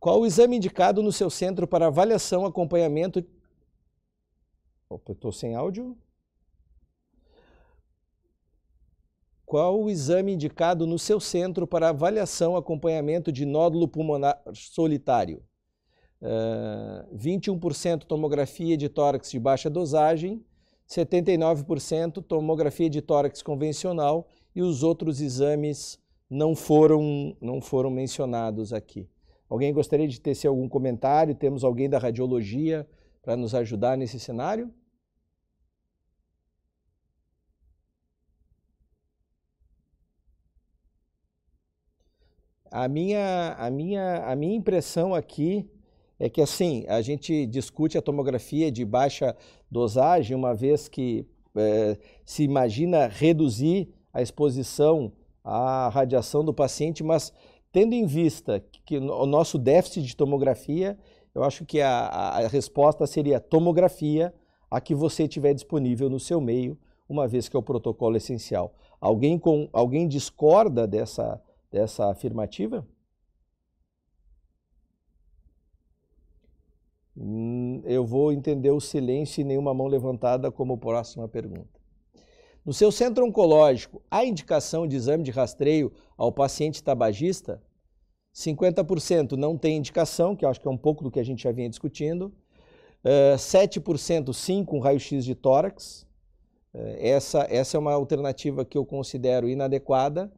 Speaker 1: Qual o exame indicado no seu centro para avaliação, acompanhamento... Opa, estou sem áudio. Qual o exame indicado no seu centro para avaliação, acompanhamento de nódulo pulmonar solitário? Uh, 21% tomografia de tórax de baixa dosagem, 79% tomografia de tórax convencional e os outros exames não foram, não foram mencionados aqui. Alguém gostaria de tecer algum comentário? Temos alguém da radiologia para nos ajudar nesse cenário? A minha, a, minha, a minha impressão aqui é que assim, a gente discute a tomografia de baixa dosagem, uma vez que é, se imagina reduzir a exposição à radiação do paciente, mas Tendo em vista que o nosso déficit de tomografia, eu acho que a, a resposta seria tomografia a que você tiver disponível no seu meio, uma vez que é o protocolo essencial. Alguém, com, alguém discorda dessa, dessa afirmativa? Hum, eu vou entender o silêncio e nenhuma mão levantada como próxima pergunta. No seu centro oncológico, há indicação de exame de rastreio ao paciente tabagista? 50% não tem indicação, que eu acho que é um pouco do que a gente já vinha discutindo. Uh, 7% sim com raio-x de tórax. Uh, essa, essa é uma alternativa que eu considero inadequada.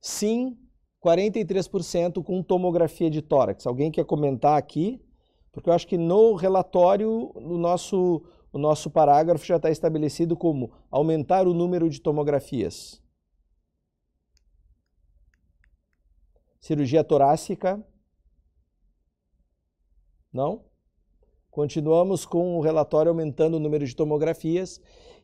Speaker 1: Sim, 43% com tomografia de tórax. Alguém quer comentar aqui? Porque eu acho que no relatório, no nosso, o nosso parágrafo já está estabelecido como aumentar o número de tomografias. Cirurgia torácica? Não? Continuamos com o relatório aumentando o número de tomografias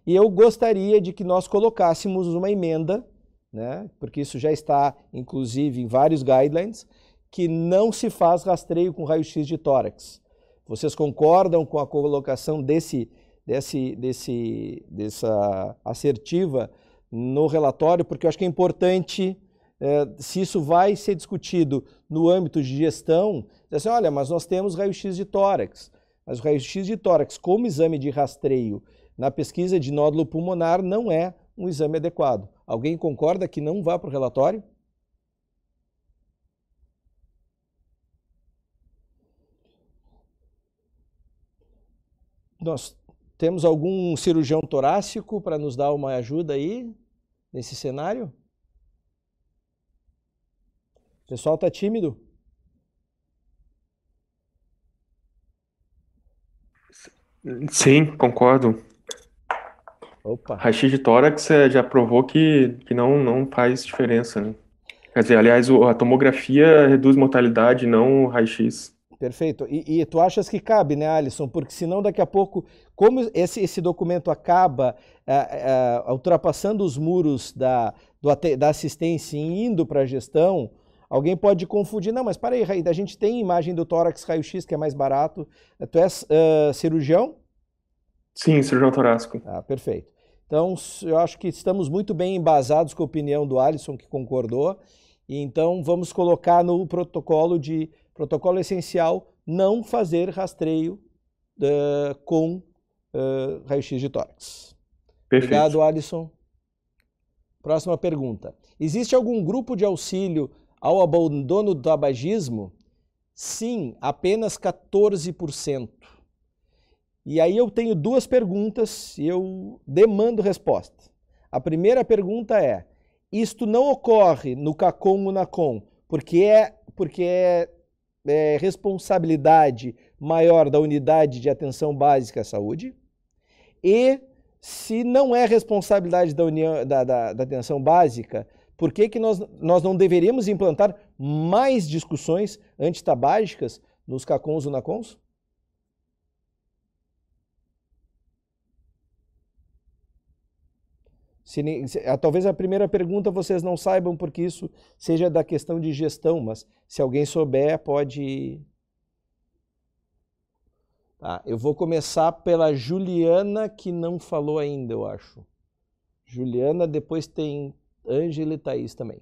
Speaker 1: e eu gostaria de que nós colocássemos uma emenda, né, porque isso já está inclusive em vários guidelines, que não se faz rastreio com raio-x de tórax. Vocês concordam com a colocação desse, desse, desse, dessa assertiva no relatório? Porque eu acho que é importante é, se isso vai ser discutido no âmbito de gestão, assim, olha, mas nós temos raio-x de tórax. Mas o raio-x de tórax como exame de rastreio na pesquisa de nódulo pulmonar não é um exame adequado. Alguém concorda que não vá para o relatório? Nós temos algum cirurgião torácico para nos dar uma ajuda aí nesse cenário? O pessoal está tímido?
Speaker 8: Sim, concordo.
Speaker 1: Opa.
Speaker 8: Raio-x de tórax é, já provou que, que não, não faz diferença, né? Quer dizer, aliás, a tomografia reduz mortalidade, não o raio-x.
Speaker 1: Perfeito. E, e, tu achas que cabe, né, Alisson? Porque senão daqui a pouco, como esse, esse documento acaba é, é, ultrapassando os muros da, do, da assistência e indo para a gestão, alguém pode confundir. Não, mas para aí, a gente tem imagem do tórax raio-x que é mais barato. Tu és uh, cirurgião?
Speaker 8: Sim, cirurgião torácico.
Speaker 1: Ah, perfeito. Então, eu acho que estamos muito bem embasados com a opinião do Alisson, que concordou. Então, vamos colocar no protocolo de Protocolo essencial, não fazer rastreio uh, com uh, raio-x de tórax. Perfeito. Obrigado, Alisson. Próxima pergunta. Existe algum grupo de auxílio ao abandono do tabagismo? Sim, apenas 14%. E aí eu tenho duas perguntas e eu demando resposta. A primeira pergunta é: isto não ocorre no CACOM ou NACOM porque é, porque é é, responsabilidade maior da unidade de atenção básica à saúde e se não é responsabilidade da, união, da, da, da atenção básica, por que, que nós, nós não deveríamos implantar mais discussões antitabágicas nos CACONs ou NACONs? Se, talvez a primeira pergunta vocês não saibam, porque isso seja da questão de gestão, mas se alguém souber, pode. Tá, eu vou começar pela Juliana, que não falou ainda, eu acho. Juliana, depois tem Ângela e Thaís também.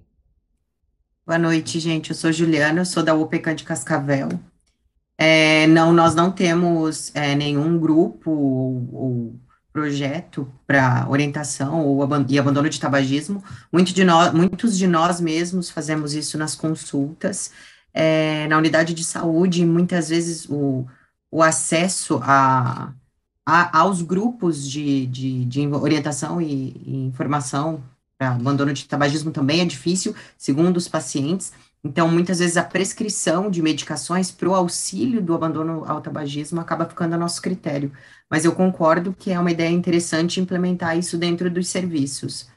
Speaker 9: Boa noite, gente. Eu sou Juliana, eu sou da UPK de Cascavel. É, não, nós não temos é, nenhum grupo ou, ou projeto para orientação ou e abandono de tabagismo. Muito de nós, muitos de nós mesmos fazemos isso nas consultas. É, na unidade de saúde, muitas vezes o, o acesso a, a, aos grupos de, de, de orientação e, e informação para abandono de tabagismo também é difícil, segundo os pacientes. Então, muitas vezes a prescrição de medicações para o auxílio do abandono ao tabagismo acaba ficando a nosso critério. Mas eu concordo que é uma ideia interessante implementar isso dentro dos serviços.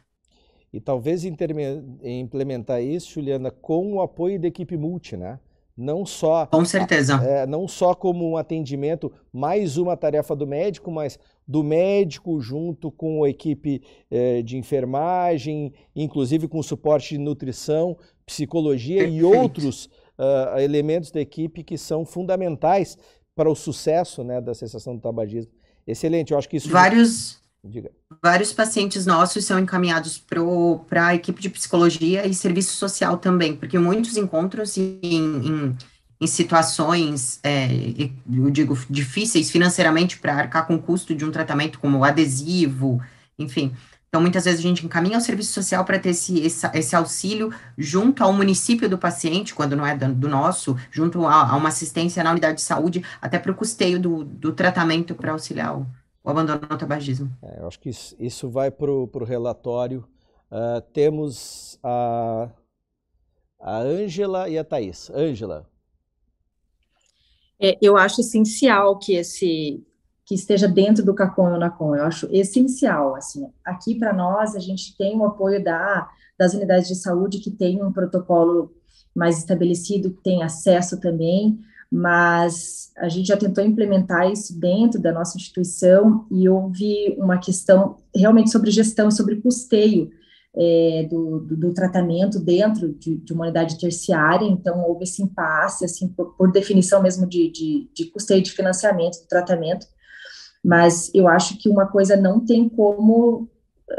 Speaker 1: E talvez implementar isso, Juliana, com o apoio da equipe multi, né? Não só.
Speaker 9: Com certeza.
Speaker 1: É, não só como um atendimento, mais uma tarefa do médico, mas do médico junto com a equipe é, de enfermagem, inclusive com suporte de nutrição, psicologia Perfeito. e outros uh, elementos da equipe que são fundamentais para o sucesso né, da cessação do tabagismo. Excelente, eu acho que isso.
Speaker 9: Vários, Diga. vários pacientes nossos são encaminhados para a equipe de psicologia e serviço social também, porque muitos encontram-se em, em, em, situações, é, eu digo, difíceis financeiramente para arcar com o custo de um tratamento como adesivo, enfim. Então, muitas vezes a gente encaminha ao serviço social para ter esse, esse, esse, auxílio junto ao município do paciente, quando não é do, do nosso, junto a, a, uma assistência na unidade de saúde, até para o custeio do, do tratamento para auxiliar o, o, abandono ao tabagismo.
Speaker 1: É, eu acho que isso, isso vai para o relatório. Uh, temos a Ângela e a Thais. Ângela.
Speaker 7: É, eu acho essencial que esse que esteja dentro do CACOM ou NACOM. Eu acho essencial, assim. Aqui, para nós, a gente tem o apoio da, das unidades de saúde que tem um protocolo mais estabelecido, que tem acesso também, mas a gente já tentou implementar isso dentro da nossa instituição e houve uma questão realmente sobre gestão, sobre custeio é, do, do, do, tratamento dentro de, de, uma unidade terciária, então houve esse impasse, assim, por, por definição mesmo de, de, de custeio de financiamento do tratamento, mas eu acho que uma coisa não tem como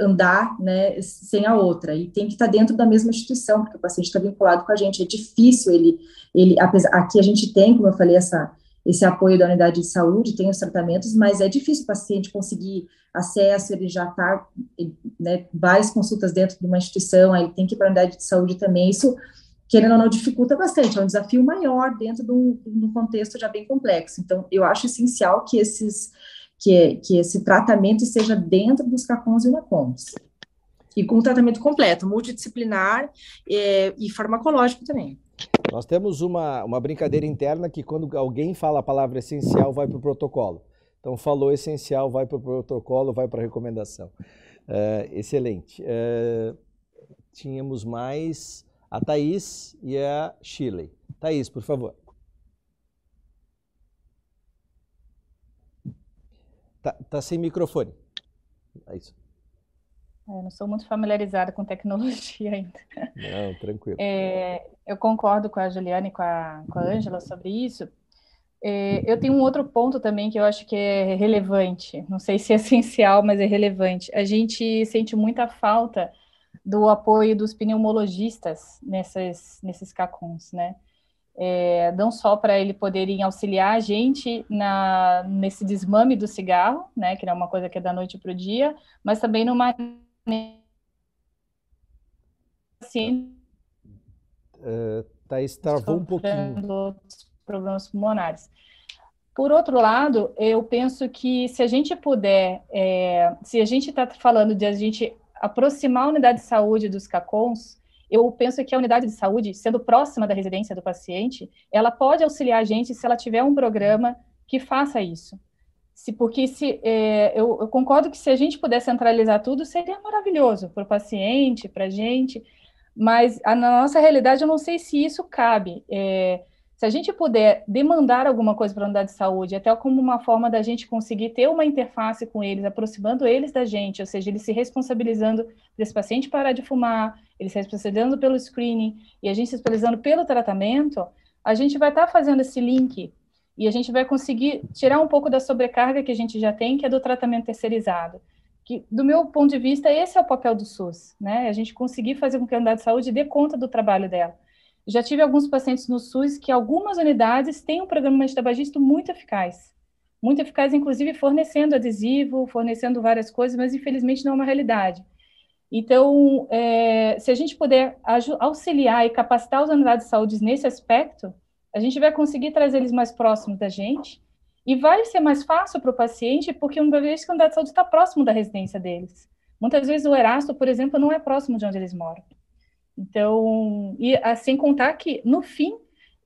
Speaker 7: andar né, sem a outra, e tem que estar dentro da mesma instituição, porque o paciente está vinculado com a gente, é difícil ele, ele apesar, aqui a gente tem, como eu falei, essa, esse apoio da unidade de saúde, tem os tratamentos, mas é difícil o paciente conseguir acesso, ele já está, né, várias consultas dentro de uma instituição, aí tem que ir para a unidade de saúde também, isso, querendo ou não, dificulta bastante, é um desafio maior dentro de um, de um contexto já bem complexo, então eu acho essencial que esses que, que esse tratamento esteja dentro dos CACONs e UNACONs. E com um tratamento completo, multidisciplinar é, e farmacológico também.
Speaker 1: Nós temos uma, uma brincadeira interna que quando alguém fala a palavra essencial, vai para o protocolo. Então, falou essencial, vai para o protocolo, vai para a recomendação. Uh, excelente. Uh, tínhamos mais a Thaís e a Shirley. Thaís, por favor. Tá, tá sem microfone. É isso.
Speaker 6: É, eu não sou muito familiarizada com tecnologia (laughs) ainda.
Speaker 1: Não, tranquilo.
Speaker 6: É, eu concordo com a Juliana e com a Ângela sobre isso. É, eu tenho um outro ponto também que eu acho que é relevante. Não sei se é (laughs) essencial, mas é relevante. A gente sente muita falta do apoio dos pneumologistas nessas, nesses CACONs, né? É, não só para ele poderem auxiliar a gente na, nesse desmame do cigarro, né, que é uma coisa que é da noite para o dia, mas também numa
Speaker 1: assim, uh, Thaís travou um pouquinho.
Speaker 6: problemas pulmonares. Por outro lado, eu penso que se a gente puder, é, se a gente está falando de a gente aproximar a unidade de saúde dos CACONs, eu penso que a unidade de saúde, sendo próxima da residência do paciente, ela pode auxiliar a gente se ela tiver um programa que faça isso. Se, porque se, é, eu, eu, concordo que se a gente puder centralizar tudo, seria maravilhoso para o paciente, para a gente, mas na nossa realidade eu não sei se isso cabe. É, se a gente puder demandar alguma coisa para a unidade de saúde, até como uma forma da gente conseguir ter uma interface com eles, aproximando eles da gente, ou seja, eles se responsabilizando por esse paciente parar de fumar, eles se responsabilizando pelo screening e a gente se responsabilizando pelo tratamento, a gente vai estar tá fazendo esse link e a gente vai conseguir tirar um pouco da sobrecarga que a gente já tem, que é do tratamento terceirizado. Que, do meu ponto de vista, esse é o papel do SUS, né? A gente conseguir fazer com que a unidade de saúde dê conta do trabalho dela já tive alguns pacientes no SUS que algumas unidades têm um programa de tabagismo muito eficaz. Muito eficaz, inclusive, fornecendo adesivo, fornecendo várias coisas, mas infelizmente não é uma realidade. Então, é, se a gente puder auxiliar e capacitar as unidades de saúde nesse aspecto, a gente vai conseguir trazer eles mais próximos da gente e vai ser mais fácil para o paciente, porque uma vez que a unidade de saúde está próximo da residência deles. Muitas vezes o Erasto, por exemplo, não é próximo de onde eles moram. Então, e sem contar que, no fim,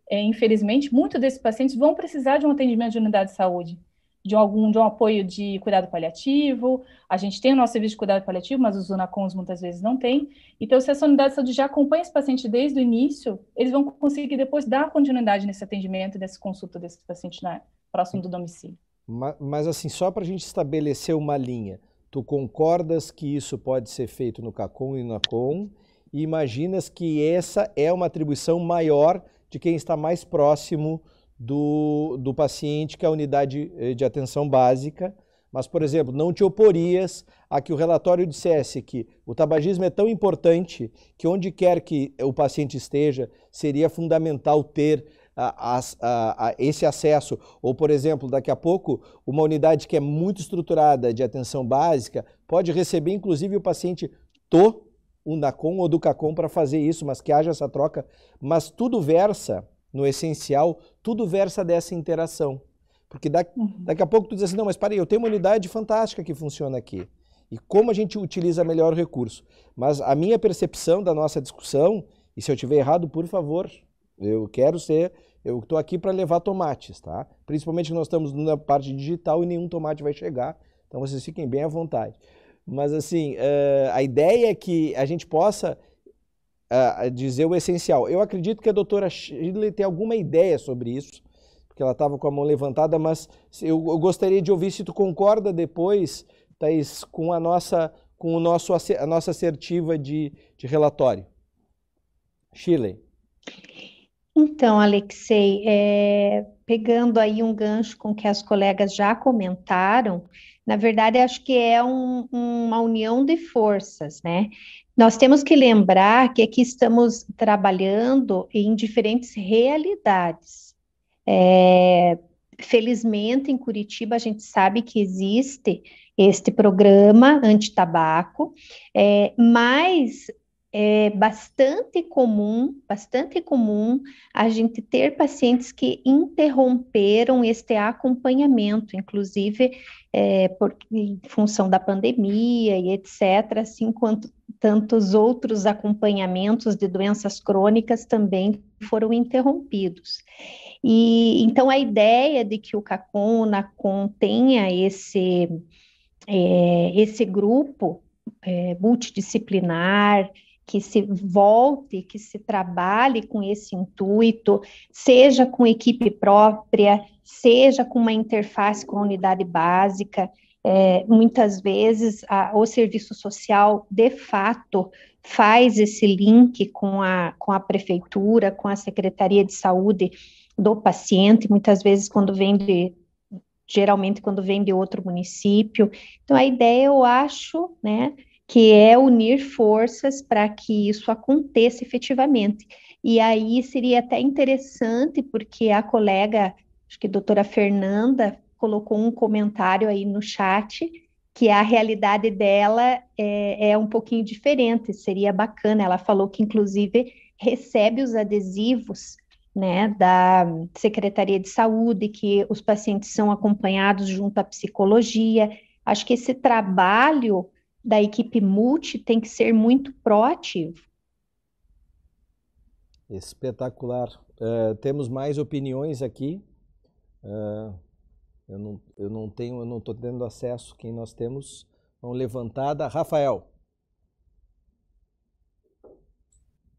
Speaker 6: é, infelizmente, muitos desses pacientes vão precisar de um atendimento de unidade de saúde, de algum de um apoio de cuidado paliativo. A gente tem o nosso serviço de cuidado paliativo, mas os UNACONs muitas vezes não têm. Então, se essa unidade de saúde já acompanha esse paciente desde o início, eles vão conseguir depois dar continuidade nesse atendimento, nessa consulta desse paciente na, próximo do domicílio.
Speaker 1: Mas, mas assim, só para a gente estabelecer uma linha, tu concordas que isso pode ser feito no CACOM e no NACOM? E imaginas que essa é uma atribuição maior de quem está mais próximo do, do paciente, que é a unidade eh, de atenção básica. Mas, por exemplo, não te oporias a que o relatório dissesse que o tabagismo é tão importante que onde quer que o paciente esteja, seria fundamental ter a, a, a, esse acesso. Ou, por exemplo, daqui a pouco, uma unidade que é muito estruturada de atenção básica pode receber, inclusive, o paciente to o NACOM ou do CACOM para fazer isso, mas que haja essa troca. Mas tudo versa, no essencial, tudo versa dessa interação. Porque daqui, uhum. daqui a pouco tu diz assim, não, mas parei, eu tenho uma unidade fantástica que funciona aqui. E como a gente utiliza melhor o recurso. Mas a minha percepção da nossa discussão, e se eu tiver errado, por favor, eu quero ser, eu estou aqui para levar tomates, tá? Principalmente que nós estamos na parte digital e nenhum tomate vai chegar, então vocês fiquem bem à vontade. Mas, assim, uh, a ideia é que a gente possa uh, dizer o essencial. Eu acredito que a doutora Shirley tem alguma ideia sobre isso, porque ela estava com a mão levantada, mas eu, eu, gostaria de ouvir se tu concorda depois, Thaís, com a nossa, com o nosso, a nossa assertiva de, de relatório. Shirley.
Speaker 3: Então, Alexei, é, pegando aí um gancho com que as colegas já comentaram, na verdade, acho que é um, uma união de forças, né? Nós temos que lembrar que aqui estamos trabalhando em diferentes realidades. É, felizmente, em Curitiba, a gente sabe que existe este programa anti-tabaco, é, mas é bastante comum, bastante comum a gente ter pacientes que interromperam este acompanhamento, inclusive é, por, em função da pandemia e etc., assim quanto tantos outros acompanhamentos de doenças crônicas também foram interrompidos. E então a ideia de que o CACON, o NACON tenha esse, é, esse grupo é, multidisciplinar, que se volte, que se trabalhe com esse intuito, seja com equipe própria, seja com uma interface com a unidade básica. É, muitas vezes a, o serviço social, de fato, faz esse link com a, com a prefeitura, com a Secretaria de Saúde do paciente, muitas vezes quando vem de, geralmente quando vem de outro município. Então, a ideia, eu acho, né, que é unir forças para que isso aconteça efetivamente. E aí seria até interessante, porque a colega, acho que a doutora Fernanda, colocou um comentário aí no chat, que a realidade dela é, é um pouquinho diferente, seria bacana. Ela falou que, inclusive, recebe os adesivos né, da Secretaria de Saúde, que os pacientes são acompanhados junto à psicologia. Acho que esse trabalho da equipe multi tem que ser muito proativo.
Speaker 1: Espetacular. Uh, temos mais opiniões aqui. Uh, eu, não, eu não tenho, eu não estou tendo acesso. Quem nós temos? Mão levantada. Rafael.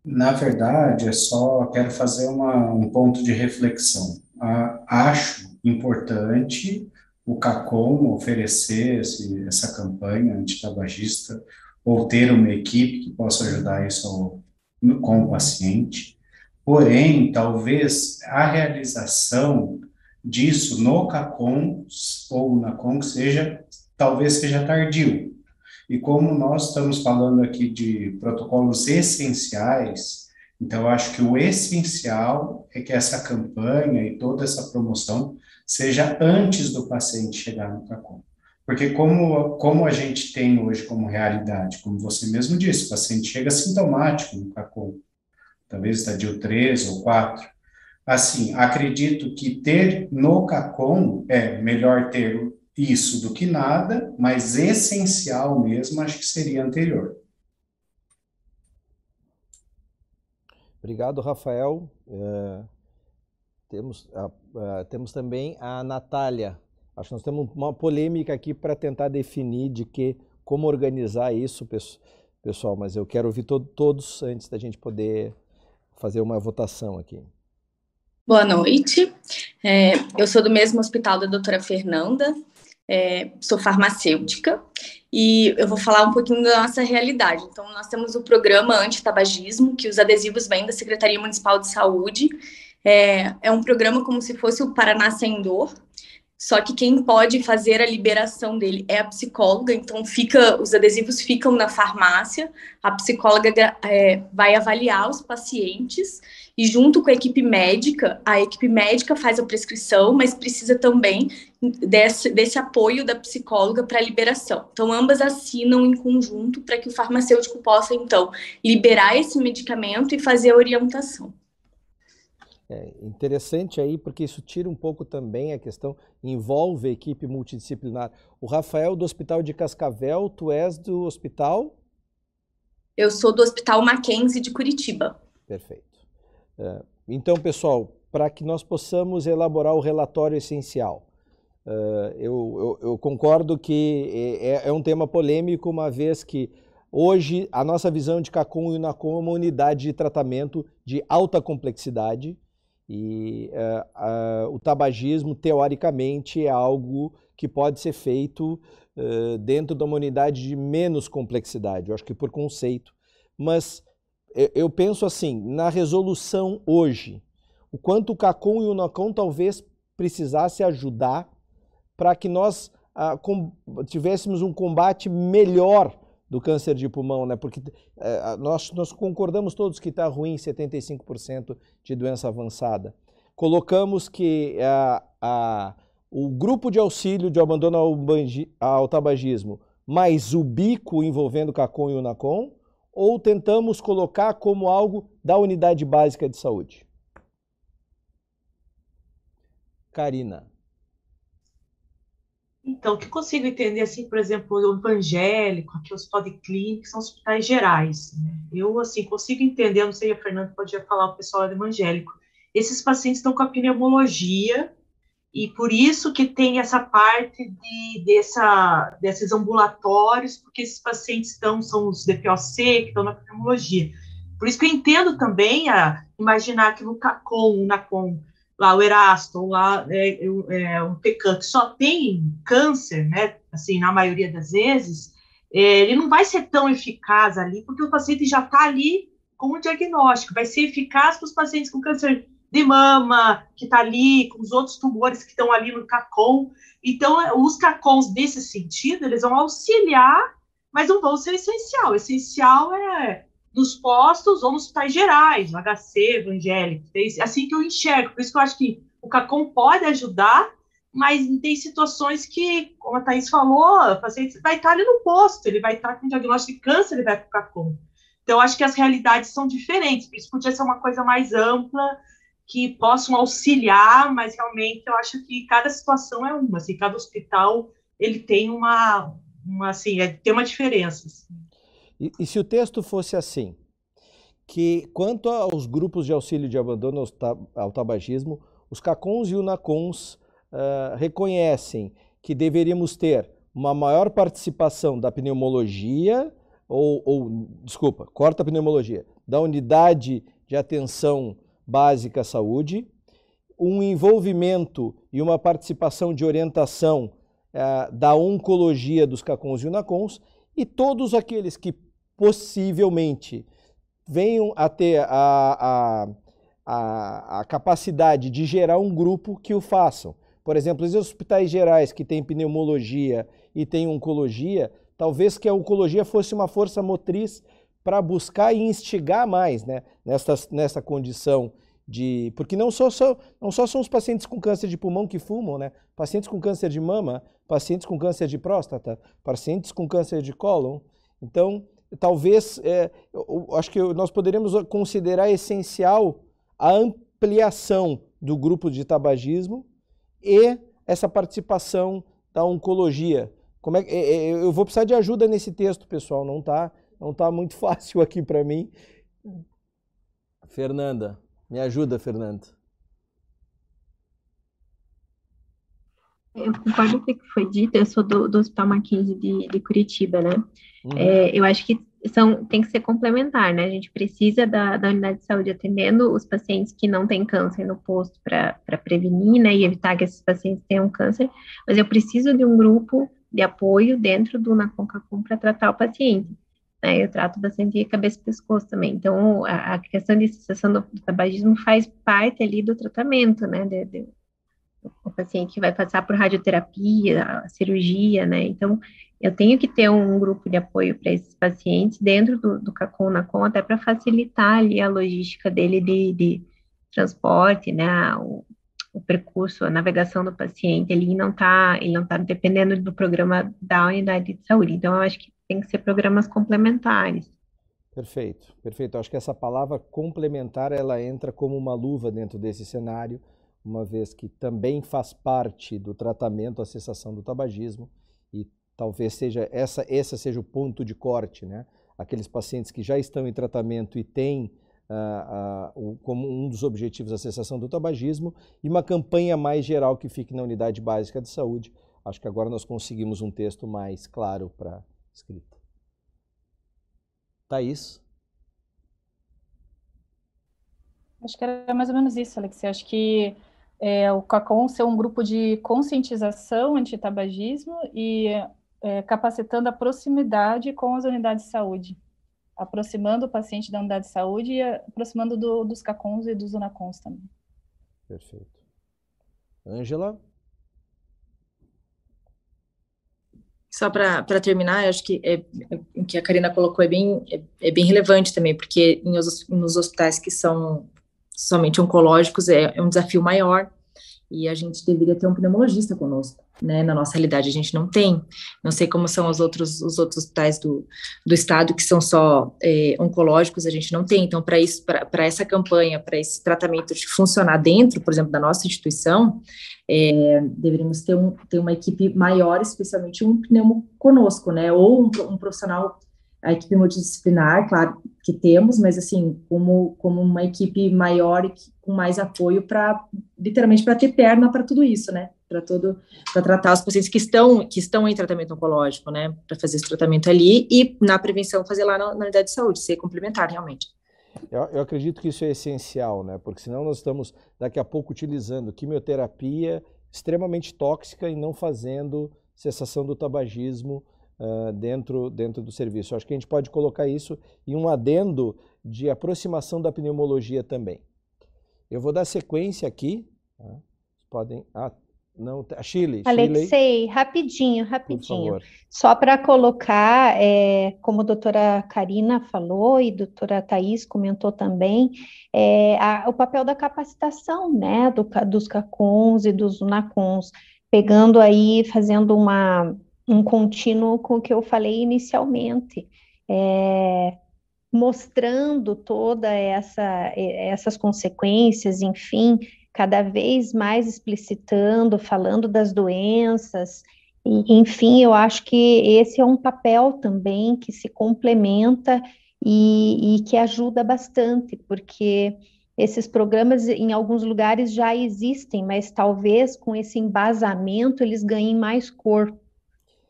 Speaker 10: Na verdade, é só quero fazer uma, um ponto de reflexão. Uh, acho importante o CACOM oferecer esse, essa campanha antitabagista ou ter uma equipe que possa ajudar isso ao, com o paciente. Porém, talvez a realização disso no CACOM ou na COM seja, talvez seja tardio. E como nós estamos falando aqui de protocolos essenciais, então acho que o essencial é que essa campanha e toda essa promoção seja antes do paciente chegar no CACOM. Porque como, como a gente tem hoje como realidade, como você mesmo disse, o paciente chega sintomático no CACOM, talvez estadio 3 ou 4. Assim, acredito que ter no CACOM é melhor ter isso do que nada, mas essencial mesmo, acho que seria anterior.
Speaker 1: Obrigado, Rafael. É, temos, a, a, temos também a Natália. Acho que nós temos uma polêmica aqui para tentar definir de que como organizar isso, pessoal, mas eu quero ouvir to todos antes da gente poder fazer uma votação aqui.
Speaker 11: Boa noite. É, eu sou do mesmo hospital da doutora Fernanda, é, sou farmacêutica e eu vou falar um pouquinho da nossa realidade. Então, nós temos o programa anti-tabagismo, que os adesivos vêm da Secretaria Municipal de Saúde. É, é um programa como se fosse o Paraná Sem Dor, só que quem pode fazer a liberação dele é a psicóloga, então fica, os adesivos ficam na farmácia, a psicóloga é, vai avaliar os pacientes e junto com a equipe médica, a equipe médica faz a prescrição, mas precisa também desse, desse apoio da psicóloga para a liberação. Então, ambas assinam em conjunto para que o farmacêutico possa, então, liberar esse medicamento e fazer a orientação.
Speaker 1: É interessante aí, porque isso tira um pouco também a questão, envolve a equipe multidisciplinar. O Rafael do Hospital de Cascavel, tu és do hospital?
Speaker 11: Eu sou do Hospital Mackenzie de Curitiba.
Speaker 1: Perfeito. É, então, pessoal, para que nós possamos elaborar o relatório essencial, é, eu, eu, eu concordo que é, é, um tema polêmico, uma vez que hoje a nossa visão de CACOM e UNACOM é uma unidade de tratamento de alta complexidade, e uh, uh, o tabagismo, teoricamente, é algo que pode ser feito uh, dentro de uma unidade de menos complexidade, eu acho que por conceito. Mas eu penso assim, na resolução hoje, o quanto o CACOM e o NACOM talvez precisasse ajudar para que nós tivéssemos um combate melhor do câncer de pulmão, né? Porque é, nós, nós concordamos todos que está ruim 75% de doença avançada. Colocamos que a, a, o grupo de auxílio de abandono ao, ao tabagismo mais o bico envolvendo CACOM e UNACOM, ou tentamos colocar como algo da unidade básica de saúde? Karina.
Speaker 5: Então, que consigo entender, assim, por exemplo, o evangélico, aqui o hospital de clínica, são hospitais gerais. Né? Eu, assim, consigo entender, não sei, a Fernanda podia falar, o pessoal do evangélico. Esses pacientes estão com a pneumologia e por isso que tem essa parte de, dessa, desses ambulatórios, porque esses pacientes estão, são os DPOC, que estão na pneumologia. Por isso que eu entendo também a imaginar que no CACOM, na COM, lá o Erasto, lá é, é, o PECAM, que só tem câncer, né, assim, na maioria das vezes, é, ele não vai ser tão eficaz ali, porque o paciente já está ali com o diagnóstico, vai ser eficaz para os pacientes com câncer de mama, que está ali, com os outros tumores que estão ali no CACOM. Então, é, os CACOMs, nesse sentido, eles vão auxiliar, mas não vão ser essencial. Essencial é nos postos ou nos hospitais gerais, no HC, evangélico. É assim que eu enxergo. Por isso que eu acho que o CACOM pode ajudar, mas tem situações que, como a Thais falou, o paciente vai estar ali no posto, ele vai estar com diagnóstico de câncer, ele vai para o CACOM. Então, acho que as realidades são diferentes, isso podia ser uma coisa mais ampla, que possam auxiliar, mas realmente eu acho que cada situação é uma, assim, cada hospital ele tem uma, uma assim, é, tem uma diferença. Assim.
Speaker 1: E, e, se o texto fosse assim, que quanto aos grupos de auxílio de abandono ao, tab ao tabagismo, os CACONs e UNACONs uh, reconhecem que deveríamos ter uma maior participação da pneumologia, ou, ou desculpa, corta a pneumologia, da unidade de atenção básica à saúde, um envolvimento e uma participação de orientação eh, da oncologia dos CACONs e UNACONs e todos aqueles que possivelmente venham a ter a, a, a, a, capacidade de gerar um grupo que o façam. Por exemplo, os hospitais gerais que têm pneumologia e têm oncologia, talvez que a oncologia fosse uma força motriz para buscar e instigar mais né, nessa, nessa condição de. Porque não só, só, não só são os pacientes com câncer de pulmão que fumam, né? Pacientes com câncer de mama, pacientes com câncer de próstata, pacientes com câncer de cólon. Então, talvez, é, eu, eu acho que nós poderíamos considerar essencial a ampliação do grupo de tabagismo e essa participação da oncologia. Como é, é, é eu vou precisar de ajuda nesse texto, pessoal, não está não tá muito (laughs) fácil aqui para mim. Fernanda, me ajuda, Fernanda.
Speaker 12: Eu concordo com o que foi dito, eu sou do, do Hospital Mackenzie de, de Curitiba, né? Uhum. É, eu acho que são, tem que ser complementar, né? A gente precisa da, da unidade de saúde atendendo os pacientes que não têm câncer no posto para prevenir, né? E evitar que esses pacientes tenham câncer, mas eu preciso de um grupo de apoio dentro do NACONCACOM para tratar o paciente. Né? Eu trato bastante cabeça e pescoço também. Então, a, a questão de cessação do, do, tabagismo faz parte ali do tratamento, né? De, de, o paciente que vai passar por radioterapia, cirurgia, né? Então, eu tenho que ter um grupo de apoio para esses pacientes dentro do, do CACOM, NACOM, até para facilitar ali a logística dele de, de transporte, né? O, o percurso, a navegação do paciente, ele não está, ele não está dependendo do programa da unidade de saúde. Então, eu acho que tem que ser programas complementares.
Speaker 1: Perfeito, perfeito. Acho que essa palavra complementar ela entra como uma luva dentro desse cenário, uma vez que também faz parte do tratamento a cessação do tabagismo talvez seja essa esse seja o ponto de corte, né? Aqueles pacientes que já estão em tratamento e têm uh, o, como um dos objetivos a cessação do tabagismo e uma campanha mais geral que fique na unidade básica de saúde. Acho que agora nós conseguimos um texto mais claro para escrita. Thaís?
Speaker 6: Acho que era mais ou menos isso, Alex. Acho que é, o CACOM ser um grupo de conscientização anti-tabagismo e é, capacitando a proximidade com as unidades de saúde, aproximando o paciente da unidade de saúde e aproximando do, dos CACONs e dos UNACONs também.
Speaker 1: Perfeito. Ângela?
Speaker 7: Só para terminar, eu acho que é, é, o que a Karina colocou é bem, é, é bem relevante também, porque em, nos hospitais que são somente oncológicos é, é um desafio maior, e a gente deveria ter um pneumologista conosco, né? Na nossa realidade a gente não tem. Não sei como são os outros os outros hospitais do, do estado que são só é, oncológicos, a gente não tem. Então, para isso, para essa campanha, para esse tratamento de funcionar dentro, por exemplo, da nossa instituição, é, deveríamos ter, um, ter uma equipe maior, especialmente um pneumo conosco, né? Ou um, um profissional a equipe multidisciplinar, claro que temos, mas assim, como, como uma equipe maior e com mais apoio para, literalmente, para ter perna para tudo isso, né? Para todo, para tratar os pacientes que estão, que estão em tratamento oncológico, né? Para fazer esse tratamento ali e na prevenção fazer lá na, na unidade de saúde, ser complementar realmente.
Speaker 1: Eu, eu, acredito que isso é essencial, né? Porque senão nós estamos daqui a pouco utilizando quimioterapia extremamente tóxica e não fazendo cessação do tabagismo uh, dentro, dentro do serviço. Acho que a gente pode colocar isso em um adendo de aproximação da pneumologia também. Eu vou dar sequência aqui. Tá? Podem. Ah, não, a Chile.
Speaker 3: Alexei, Chile. rapidinho, rapidinho. Só para colocar, é, como a doutora Karina falou e a doutora Thais comentou também, é, a, o papel da capacitação, né, do, dos CACONs e dos UNACONs, pegando aí, fazendo uma, um contínuo com o que eu falei inicialmente, é, mostrando toda essa, essas consequências, enfim, cada vez mais explicitando, falando das doenças, e, enfim, eu acho que esse é um papel também que se complementa e, e que ajuda bastante, porque esses programas em alguns lugares já existem, mas talvez com esse embasamento eles ganhem mais corpo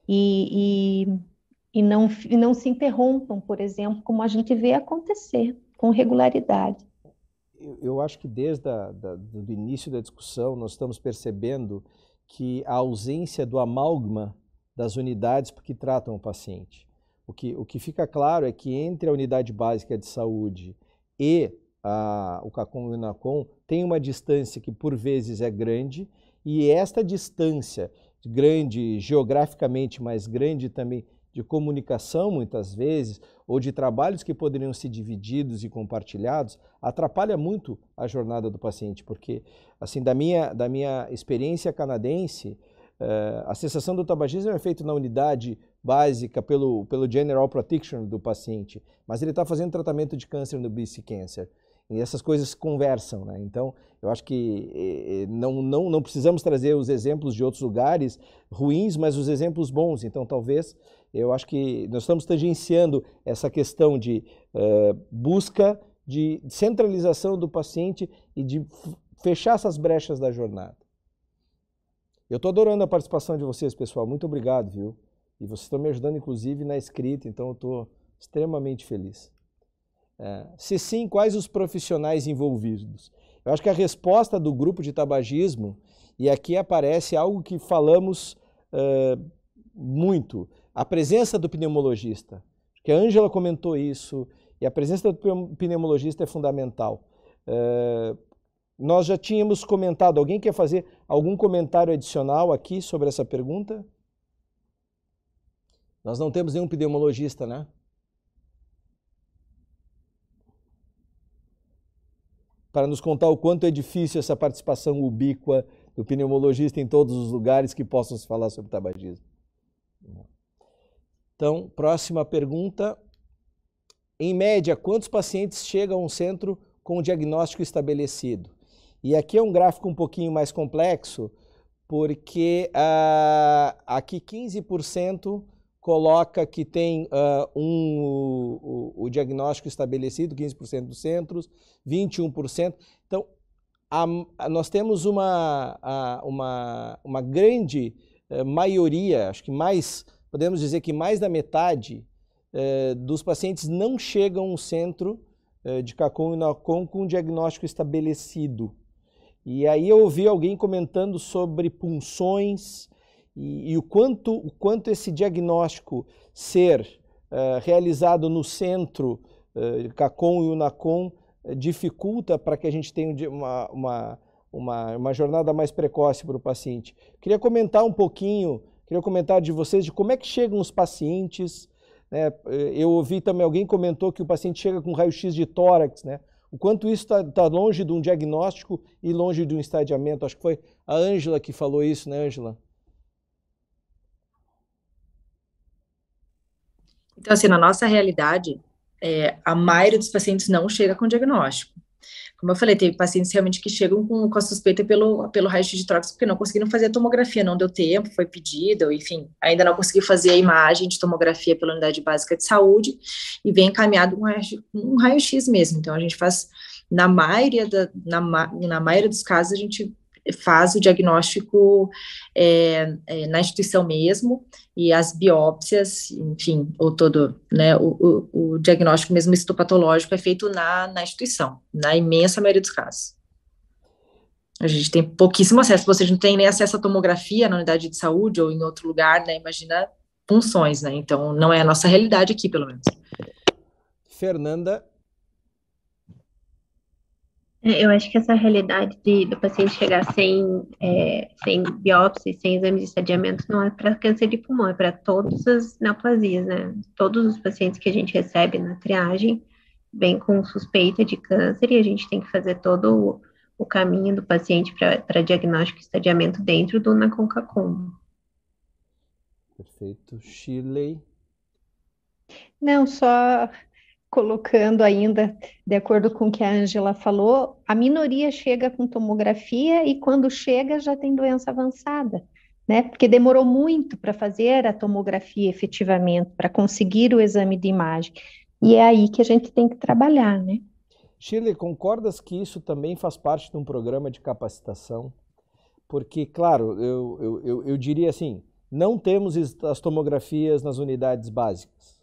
Speaker 3: e, e, e, não, não se interrompam, por exemplo, como a gente vê acontecer com regularidade
Speaker 1: eu acho que desde o início da discussão nós estamos percebendo que a ausência do amálgama das unidades que tratam o paciente. O que, o que fica claro é que entre a unidade básica de saúde e a, o CACOM e o INACOM tem uma distância que por vezes é grande e esta distância grande geograficamente, mas grande também de comunicação, muitas vezes, ou de trabalhos que poderiam ser divididos e compartilhados, atrapalha muito a jornada do paciente, porque, assim, da minha, da minha experiência canadense, uh, a cessação do tabagismo é feita na unidade básica pelo, pelo General Protection do paciente, mas ele está fazendo tratamento de câncer no BC Cancer. E essas coisas conversam, né? Então, eu acho que eh, não, não, não precisamos trazer os exemplos de outros lugares ruins, mas os exemplos bons. Então, talvez eu acho que nós estamos tangenciando essa questão de uh, busca de centralização do paciente e de fechar essas brechas da jornada. Eu estou adorando a participação de vocês, pessoal. Muito obrigado, viu? E vocês estão me ajudando, inclusive, na escrita, então eu estou extremamente feliz. É, se sim, quais os profissionais envolvidos? Eu acho que a resposta do grupo de tabagismo, e aqui aparece algo que falamos uh, muito, a presença do pneumologista, que a Ângela comentou isso, e a presença do pneumologista é fundamental. É, nós já tínhamos comentado, alguém quer fazer algum comentário adicional aqui sobre essa pergunta? Nós não temos nenhum pneumologista, né? Para nos contar o quanto é difícil essa participação ubíqua do pneumologista em todos os lugares que possam se falar sobre tabagismo. Então, próxima pergunta. Em média, quantos pacientes chegam a um centro com o diagnóstico estabelecido? E aqui é um gráfico um pouquinho mais complexo, porque uh, aqui 15% coloca que tem uh, um, o, o, diagnóstico estabelecido, 15% dos centros, 21%. Então, a, a, nós temos uma, a, uma, uma grande uh, maioria, acho que mais podemos dizer que mais da metade eh, dos pacientes não chegam ao centro eh, de CACOM e NACOM com um diagnóstico estabelecido. E aí eu ouvi alguém comentando sobre punções e, e o, quanto, o quanto esse diagnóstico ser eh, realizado no centro CACOM e UNACOM dificulta para que a gente tenha uma, uma, uma, uma jornada mais precoce para o paciente. Queria comentar um pouquinho Queria comentário de vocês de como é que chegam os pacientes. Né? Eu ouvi também alguém comentou que o paciente chega com raio-x de tórax, né? O quanto isso está tá longe de um diagnóstico e longe de um estadiamento. Acho que foi a Ângela que falou isso, né, Ângela?
Speaker 7: Então, assim, na nossa realidade, é, a maioria dos pacientes não chega com diagnóstico. Como eu falei, teve pacientes realmente que chegam com, com a suspeita pelo, pelo raio-x de tórax, porque não conseguiram fazer a tomografia, não deu tempo, foi pedido, enfim, ainda não conseguiu fazer a imagem de tomografia pela unidade básica de saúde, e vem encaminhado um raio-x mesmo. Então, a gente faz, na maioria, da, na, na maioria dos casos, a gente faz o diagnóstico é, é, na instituição mesmo, e as biópsias, enfim, ou todo, né, o, o, o diagnóstico mesmo histopatológico é feito na, na instituição, na imensa maioria dos casos. A gente tem pouquíssimo acesso, você não tem nem acesso à tomografia na unidade de saúde ou em outro lugar, né, imagina funções, né, então não é a nossa realidade aqui, pelo menos.
Speaker 1: Fernanda
Speaker 3: eu acho que essa realidade de, do paciente chegar sem, é, sem biópsia, sem exame de estadiamento, não é para câncer de pulmão, é para todas as neoplasias, né? Todos os pacientes que a gente recebe na triagem vêm com suspeita de câncer e a gente tem que fazer todo o, o caminho do paciente para diagnóstico e estadiamento dentro do NACONCACOM.
Speaker 1: Perfeito. Shirley?
Speaker 3: Não, só colocando ainda, de acordo com o que a Angela falou, a minoria chega com tomografia e quando chega já tem doença avançada, né? Porque demorou muito para fazer a tomografia efetivamente, para conseguir o exame de imagem. E é aí que a gente tem que trabalhar, né?
Speaker 1: Shirley, concordas que isso também faz parte de um programa de capacitação? Porque, claro, eu, eu, eu, eu diria assim, não temos as tomografias nas unidades básicas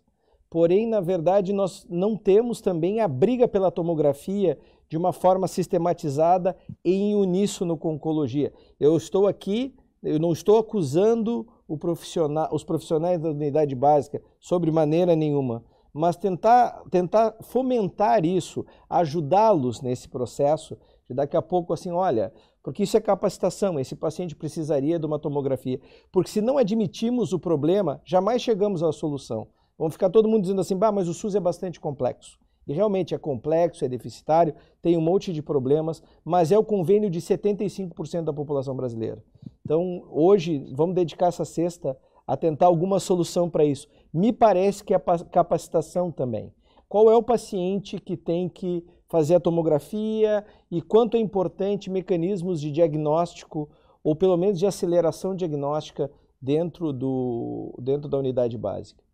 Speaker 1: Porém, na verdade, nós não temos também a briga pela tomografia de uma forma sistematizada e em uníssono com oncologia. Eu estou aqui, eu não estou acusando profissional, os profissionais da unidade básica sobre maneira nenhuma, mas tentar, tentar fomentar isso, ajudá-los nesse processo, de daqui a pouco assim, olha, porque isso é capacitação, esse paciente precisaria de uma tomografia. Porque se não admitimos o problema, jamais chegamos à solução. Vão ficar todo mundo dizendo assim, bah, mas o SUS é bastante complexo. E realmente é complexo, é deficitário, tem um monte de problemas, mas é o convênio de 75% da população brasileira. Então, hoje, vamos dedicar essa sexta a tentar alguma solução para isso. Me parece que a capacitação também. Qual é o paciente que tem que fazer a tomografia e quanto é importante mecanismos de diagnóstico ou pelo menos de aceleração diagnóstica dentro, do, dentro da unidade básica.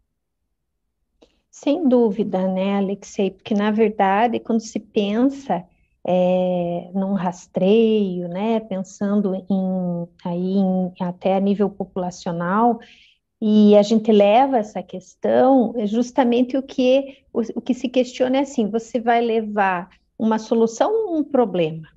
Speaker 3: Sem dúvida, né, Alexei? Porque, na verdade, quando se pensa é, num rastreio, né, pensando em, aí em, até a nível populacional, e a gente leva essa questão, é justamente o que, o, o que se questiona é assim, você vai levar uma solução ou um problema,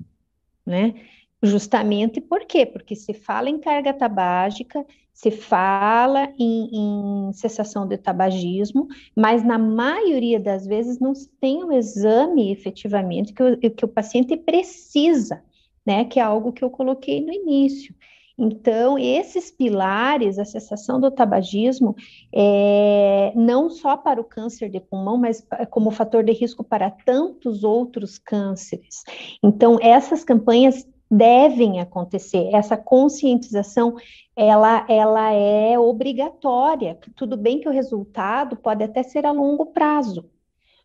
Speaker 3: né? Justamente por quê? Porque se fala em carga tabágica, se fala em, em, cessação de tabagismo, mas na maioria das vezes não se tem o exame efetivamente que o, que o paciente precisa, né? Que é algo que eu coloquei no início. Então, esses pilares, a cessação do tabagismo, é, não só para o câncer de pulmão, mas como fator de risco para tantos outros cânceres. Então, essas campanhas devem acontecer. Essa conscientização, ela, ela é obrigatória. Tudo bem que o resultado pode até ser a longo prazo,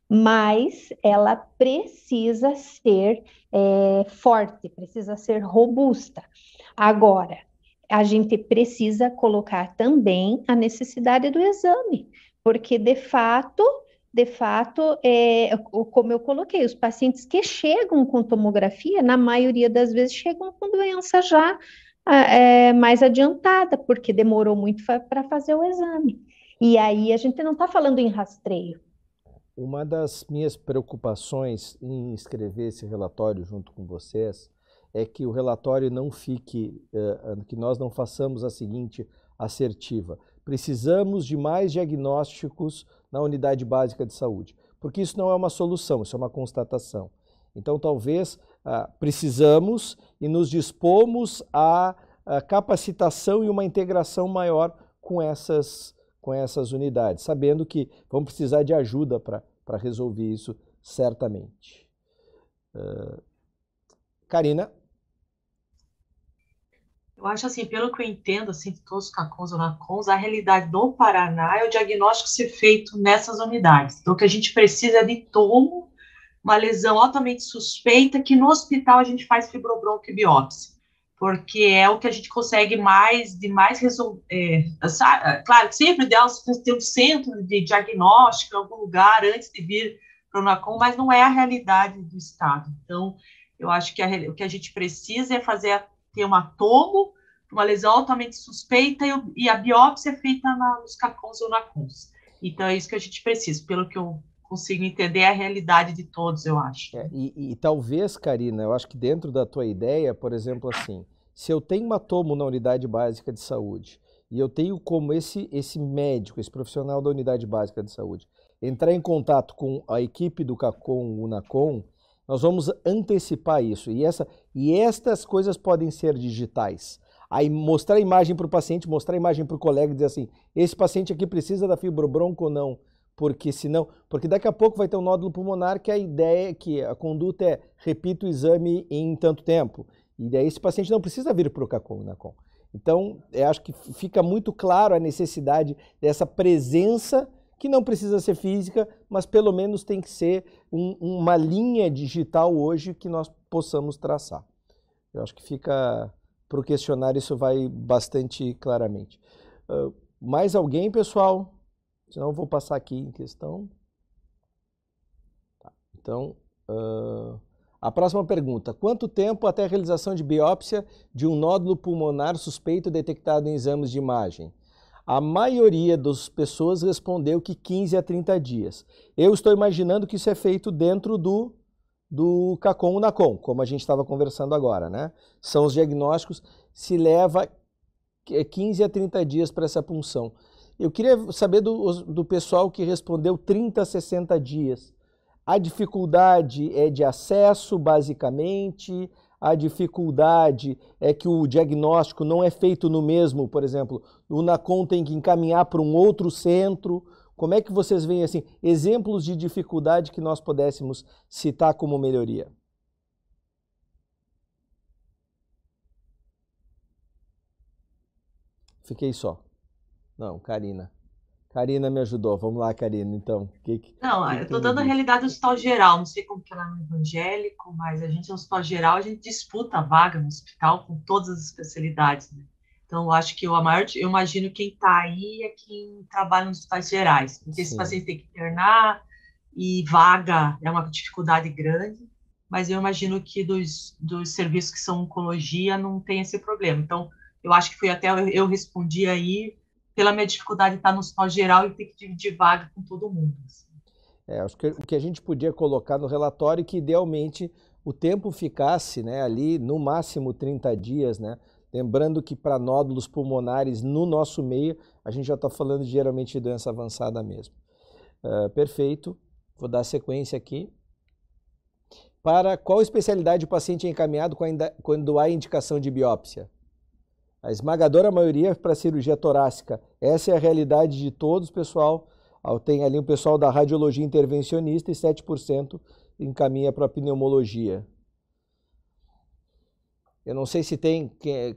Speaker 3: mas ela precisa ser é, forte, precisa ser robusta. Agora, a gente precisa colocar também a necessidade do exame, porque de fato de fato, é, como eu coloquei, os pacientes que chegam com tomografia, na maioria das vezes, chegam com doença já é, mais adiantada, porque demorou muito para fazer o exame. E aí a gente não está falando em rastreio.
Speaker 1: Uma das minhas preocupações em escrever esse relatório junto com vocês é que o relatório não fique, uh, que nós não façamos a seguinte assertiva. Precisamos de mais diagnósticos na unidade básica de saúde, porque isso não é uma solução, isso é uma constatação. Então, talvez ah, precisamos e nos dispomos à, à capacitação e uma integração maior com essas, com essas unidades, sabendo que vão precisar de ajuda para resolver isso certamente. Uh, Karina?
Speaker 5: Eu acho assim, pelo que eu entendo, assim, todos os CACONs ou NACONs, a realidade do Paraná é o diagnóstico ser feito nessas unidades. Então, o que a gente precisa é de tomo uma lesão altamente suspeita, que no hospital a gente faz fibrobronquibiópsia, porque é o que a gente consegue mais, de mais resolver. É, claro, sempre ideal ter um centro de diagnóstico em algum lugar antes de vir para o NACOM, mas não é a realidade do Estado. Então, eu acho que a, o que a gente precisa é fazer ter um atomo, uma lesão altamente suspeita, e, e a biópsia é feita na, nos CACONs ou NACONs. Então, é isso que a gente precisa, pelo que eu consigo entender a realidade de todos, eu acho.
Speaker 1: É, e, e, talvez, Karina, eu acho que dentro da tua ideia, por exemplo, assim, se eu tenho um atomo na unidade básica de saúde e eu tenho como esse, esse médico, esse profissional da unidade básica de saúde, entrar em contato com a equipe do CACOM, UNACOM, nós vamos antecipar isso. E, essa, e estas coisas podem ser digitais. Aí mostrar a imagem para o paciente, mostrar a imagem para o colega e dizer assim, esse paciente aqui precisa da fibrobronco ou não porque senão, porque daqui a pouco vai ter um nódulo pulmonar que a ideia é que a conduta é repita o exame em tanto tempo. E daí esse paciente não precisa vir para o CACOM, NACOM. Então, eu acho que fica muito claro a necessidade dessa presença, que não precisa ser física, mas pelo menos tem que ser um, uma linha digital hoje que nós possamos traçar. Eu acho que fica para o questionário isso vai bastante claramente. Uh, mais alguém, pessoal? Senão eu vou passar aqui em questão. Tá. Então, uh, a próxima pergunta. Quanto tempo até a realização de biópsia de um nódulo pulmonar suspeito detectado em exames de imagem? A maioria das pessoas respondeu que 15 a 30 dias. Eu estou imaginando que isso é feito dentro do, do CACOM NACOM, como a gente estava conversando agora, né? São os diagnósticos, se leva 15 a 30 dias para essa punção. Eu queria saber do, do pessoal que respondeu 30 a 60 dias. A dificuldade é de acesso, basicamente. A dificuldade é que o diagnóstico não é feito no mesmo, por exemplo, o NACOM tem que encaminhar para um outro centro. Como é que vocês veem assim, exemplos de dificuldade que nós pudéssemos citar como melhoria? Fiquei só. Não, Karina. Karina me ajudou. Vamos lá, Karina, então. Que, que,
Speaker 5: não, que eu estou dando a realidade do hospital geral. Não sei como que ela é no evangélico, mas a gente no hospital geral, a gente disputa a vaga no hospital com todas as especialidades, né? Então, eu acho que eu, a maior, eu imagino quem está aí é quem trabalha nos hospitais gerais, porque Sim. esse paciente tem que internar e vaga é uma dificuldade grande, mas eu imagino que dos, dos serviços que são oncologia não tem esse problema. Então, eu acho que foi até eu, eu respondi aí pela minha dificuldade de estar no hospital geral e ter que dividir vaga com todo mundo. Assim.
Speaker 1: É, acho que o que a gente podia colocar no relatório é que idealmente o tempo ficasse né, ali no máximo 30 dias, né? Lembrando que para nódulos pulmonares no nosso meio, a gente já está falando geralmente de doença avançada mesmo. Uh, perfeito. Vou dar sequência aqui. Para qual especialidade o paciente é encaminhado quando há indicação de biópsia? A esmagadora maioria para cirurgia torácica. Essa é a realidade de todos, pessoal. Tem ali o pessoal da radiologia intervencionista e 7% encaminha para pneumologia. Eu não sei se tem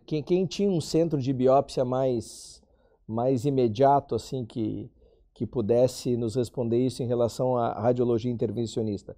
Speaker 1: quem, quem, tinha um centro de biópsia mais mais imediato assim que que pudesse nos responder isso em relação à radiologia intervencionista.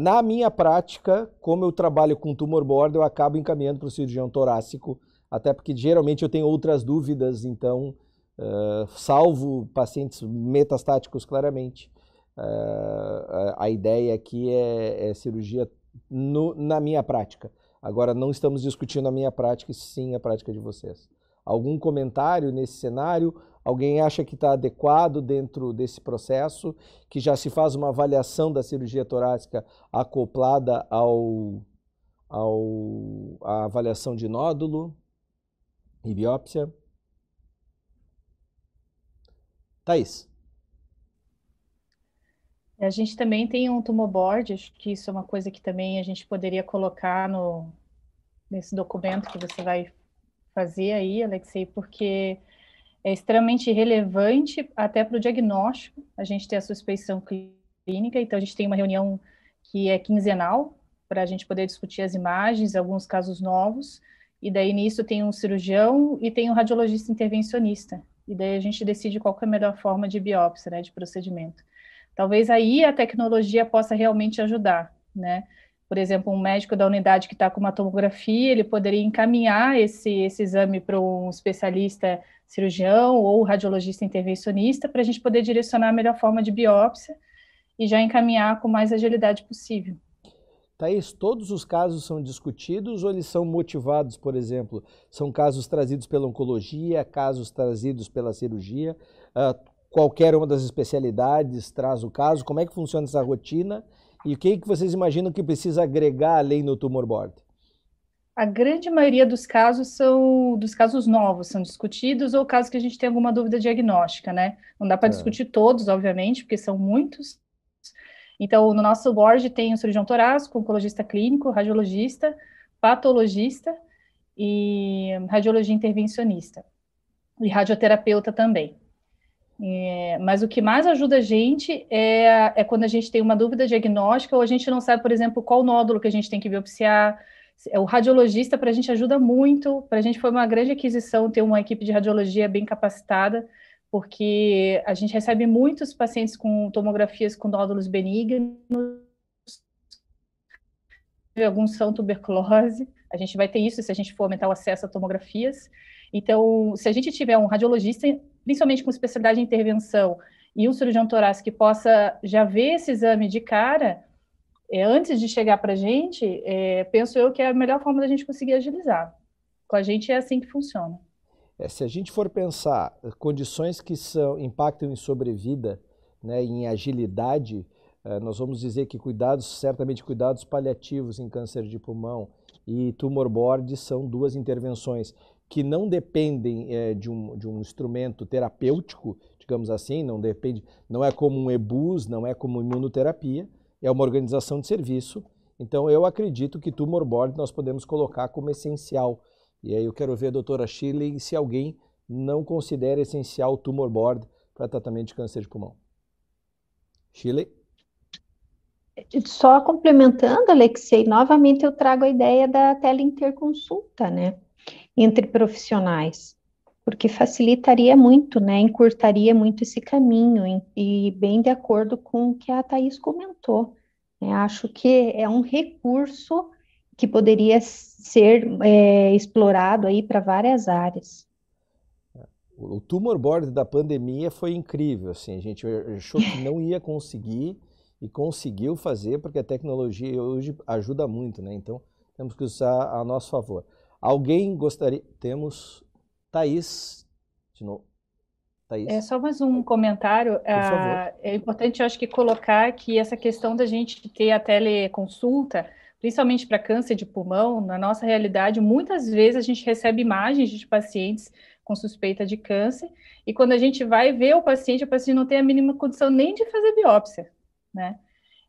Speaker 1: Na minha prática, como eu trabalho com tumor board, eu acabo encaminhando para o cirurgião torácico até porque geralmente eu tenho outras dúvidas, então, uh, salvo pacientes metastáticos claramente, uh, a ideia aqui é, é cirurgia no, na minha prática. Agora, não estamos discutindo a minha prática, sim a prática de vocês. Algum comentário nesse cenário? Alguém acha que está adequado dentro desse processo, que já se faz uma avaliação da cirurgia torácica acoplada ao, ao, à avaliação de nódulo? E biópsia. Thaís.
Speaker 6: A gente também tem um tumor board, acho que isso é uma coisa que também a gente poderia colocar no, nesse documento que você vai fazer aí, Alexei, porque é extremamente relevante até para o diagnóstico, a gente ter a suspeição clínica, então a gente tem uma reunião que é quinzenal, para a gente poder discutir as imagens, alguns casos novos, e daí nisso tem um cirurgião e tem um radiologista intervencionista. E daí a gente decide qual é a melhor forma de biópsia, né, de procedimento. Talvez aí a tecnologia possa realmente ajudar. né? Por exemplo, um médico da unidade que está com uma tomografia, ele poderia encaminhar esse, esse exame para um especialista cirurgião ou radiologista intervencionista para a gente poder direcionar a melhor forma de biópsia e já encaminhar com mais agilidade possível.
Speaker 1: Thaís, todos os casos são discutidos ou eles são motivados, por exemplo, são casos trazidos pela oncologia, casos trazidos pela cirurgia, uh, qualquer uma das especialidades traz o caso, como é que funciona essa rotina e o que, que vocês imaginam que precisa agregar além no tumor board?
Speaker 6: A grande maioria dos casos são dos casos novos, são discutidos, ou casos que a gente tem alguma dúvida diagnóstica, né? Não dá para é. discutir todos, obviamente, porque são muitos, então, no nosso board tem o cirurgião torácico, oncologista clínico, radiologista, patologista e radiologia intervencionista. E radioterapeuta também. É, mas o que mais ajuda a gente é, é quando a gente tem uma dúvida diagnóstica ou a gente não sabe, por exemplo, qual nódulo que a gente tem que biopsiar. O radiologista para a gente ajuda muito. Para a gente foi uma grande aquisição ter uma equipe de radiologia bem capacitada porque a gente recebe muitos pacientes com tomografias com nódulos benignos, alguns são tuberculose, a gente vai ter isso se a gente for aumentar o acesso a tomografias. Então, se a gente tiver um radiologista, principalmente com especialidade em intervenção, e um cirurgião torácico que possa já ver esse exame de cara, é, antes de chegar para a gente, é, penso eu que é a melhor forma da gente conseguir agilizar. Com a gente é assim que funciona.
Speaker 1: É, se a gente for pensar condições que são, impactam em sobrevida, né, em agilidade, é, nós vamos dizer que cuidados, certamente cuidados paliativos em câncer de pulmão e tumor board são duas intervenções que não dependem é, de, um, de um instrumento terapêutico, digamos assim, não depende, não é como um EBUS, não é como imunoterapia, é uma organização de serviço. Então eu acredito que tumor board nós podemos colocar como essencial e aí eu quero ver a doutora Shirley se alguém não considera essencial o tumor board para tratamento de câncer de pulmão. Shirley?
Speaker 3: Só complementando, Alexei, novamente eu trago a ideia da teleinterconsulta, né, entre profissionais, porque facilitaria muito, né, encurtaria muito esse caminho e bem de acordo com o que a Thais comentou. Né, acho que é um recurso que poderia ser é, explorado aí para várias áreas.
Speaker 1: O tumor board da pandemia foi incrível, assim, a gente achou que não ia conseguir e conseguiu fazer porque a tecnologia hoje ajuda muito, né? Então temos que usar a nosso favor. Alguém gostaria? Temos Thaís, de novo.
Speaker 6: Thaís. É só mais um comentário. Ah, é importante, eu acho que colocar que essa questão da gente ter a teleconsulta principalmente para câncer de pulmão, na nossa realidade, muitas vezes a gente recebe imagens de pacientes com suspeita de câncer, e quando a gente vai ver o paciente, o paciente não tem a mínima condição nem de fazer biópsia, né?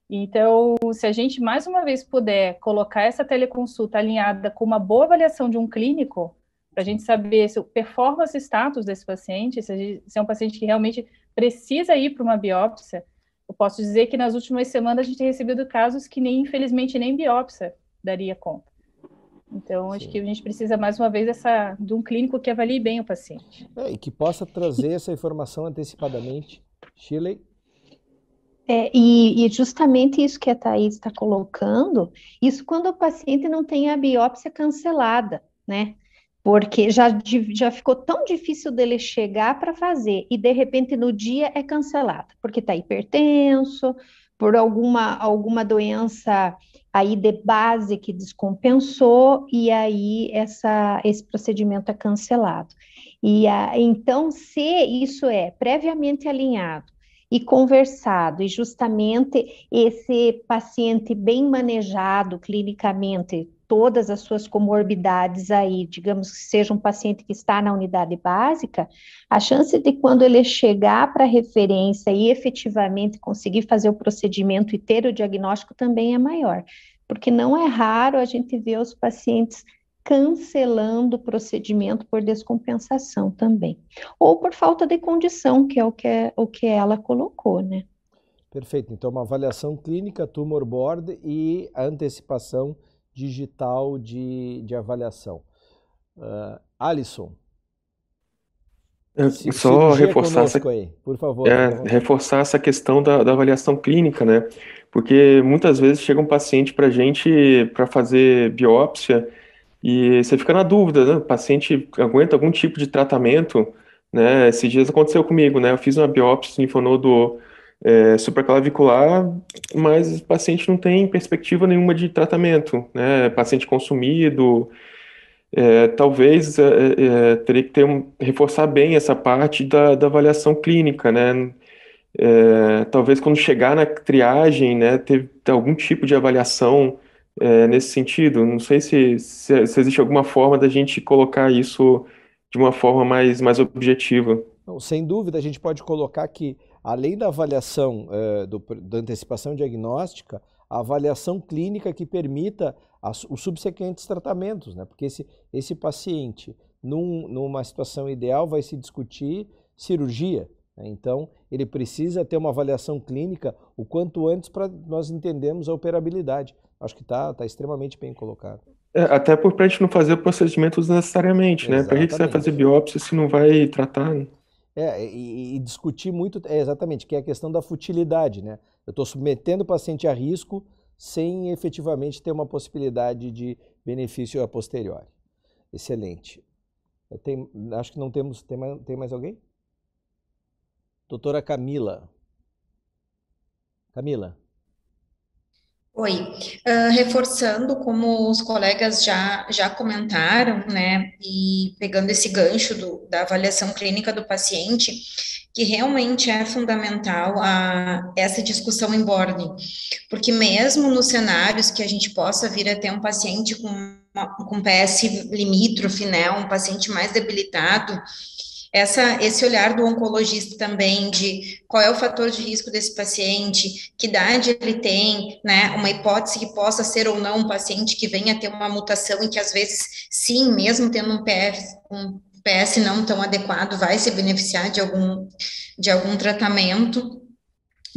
Speaker 6: Então, se a gente mais uma vez puder colocar essa teleconsulta alinhada com uma boa avaliação de um clínico, para a gente saber se o performance status desse paciente, se, gente, se é um paciente que realmente precisa ir para uma biópsia, eu posso dizer que nas últimas semanas a gente tem recebido casos que nem, infelizmente, nem biópsia daria conta. Então, Sim. acho que a gente precisa, mais uma vez, essa, de um clínico que avalie bem o paciente.
Speaker 1: É, e que possa trazer essa informação antecipadamente. Shirley?
Speaker 3: É, e, e, justamente isso que a Thais está colocando, isso quando o paciente não tem a biópsia cancelada, né? Porque já, já ficou tão difícil dele chegar para fazer e de repente no dia é cancelado, porque está hipertenso, por alguma, alguma doença aí de base que descompensou e aí essa, esse procedimento é cancelado. E a, então, se isso é previamente alinhado e conversado, e justamente esse paciente bem manejado clinicamente, todas as suas comorbidades aí, digamos que seja um paciente que está na unidade básica, a chance de quando ele chegar para referência e efetivamente conseguir fazer o procedimento e ter o diagnóstico também é maior, porque não é raro a gente ver os pacientes cancelando o procedimento por descompensação também, ou por falta de condição, que é o que, é, o que ela colocou, né?
Speaker 1: Perfeito. Então, uma avaliação clínica, tumor board e a antecipação digital de, de avaliação. Uh, Alisson.
Speaker 8: É, só reforçar essa,
Speaker 1: aí, por favor.
Speaker 8: É, reforçar essa questão da, da, avaliação clínica, né? Porque muitas vezes chega um paciente para a gente para fazer biópsia e você fica na dúvida, né? O paciente aguenta algum tipo de tratamento, né? Esses dias aconteceu comigo, né? Eu fiz uma biópsia linfonodo é, supraclavicular, mas o paciente não tem perspectiva nenhuma de tratamento, né? Paciente consumido, é, talvez é, é, teria que ter um, reforçar bem essa parte da, da avaliação clínica, né? É, talvez quando chegar na triagem, né, ter, ter algum tipo de avaliação é, nesse sentido. Não sei se, se, se, existe alguma forma da gente colocar isso de uma forma mais, mais objetiva.
Speaker 1: Não, sem dúvida, a gente pode colocar que, além da avaliação é, do, da antecipação diagnóstica, a avaliação clínica que permita as, os subsequentes tratamentos, né? porque esse, esse paciente, num, numa situação ideal, vai se discutir cirurgia. Né? Então, ele precisa ter uma avaliação clínica o quanto antes para nós entendermos a operabilidade. Acho que está tá extremamente bem colocado.
Speaker 8: É, até para a gente não fazer procedimentos necessariamente, né? Para que você vai fazer biópsia se não vai tratar? Né?
Speaker 1: É, e, e, discutir muito, é, exatamente, que é a questão da futilidade, né? Eu estou submetendo o paciente a risco sem efetivamente ter uma possibilidade de benefício a posteriori. Excelente. Tenho, acho que não temos. Tem mais, tem mais alguém? Doutora Camila. Camila.
Speaker 4: Oi, uh, reforçando como os colegas já, já comentaram, né, e pegando esse gancho do, da avaliação clínica do paciente, que realmente é fundamental a, essa discussão em boarding, porque mesmo nos cenários que a gente possa vir a ter um paciente com, uma, com PS limítrofe, né, um paciente mais debilitado, essa, esse olhar do oncologista também de qual é o fator de risco desse paciente, que idade ele tem, né, uma hipótese que possa ser ou não um paciente que venha ter uma mutação e que às vezes, sim, mesmo tendo um PS, um PS não tão adequado, vai se beneficiar de algum, de algum tratamento.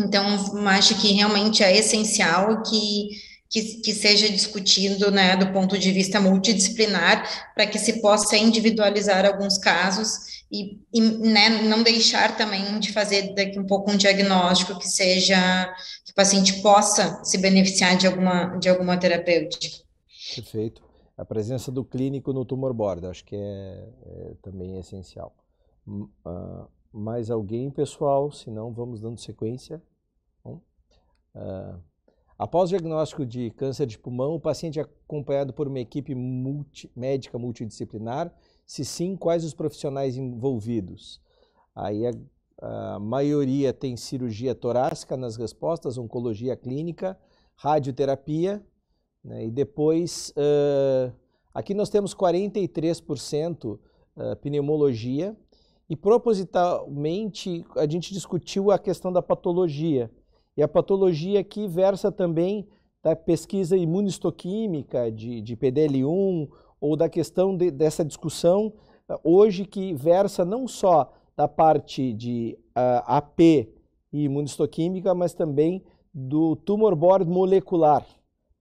Speaker 4: Então, acho que realmente é essencial que que, que, seja discutido né, do ponto de vista multidisciplinar, para que se possa individualizar alguns casos e, e né, não deixar também de fazer daqui um pouco um diagnóstico que seja que o paciente possa se beneficiar de alguma de alguma terapêutica.
Speaker 1: Perfeito. A presença do clínico no tumor board, acho que é, é também essencial. Uh, mais alguém, pessoal? Se não, vamos dando sequência. Uh, após o diagnóstico de câncer de pulmão, o paciente é acompanhado por uma equipe multi, médica multidisciplinar se sim, quais os profissionais envolvidos? Aí a, a maioria tem cirurgia torácica nas respostas, oncologia clínica, radioterapia, né? e depois uh, aqui nós temos 43% uh, pneumologia, e propositalmente a gente discutiu a questão da patologia. E a patologia aqui versa também da pesquisa imunistoquímica de, de PDL1 ou da questão de, dessa discussão uh, hoje que versa não só da parte de uh, ah, AP e imunistoquímica, mas também do tumor board molecular.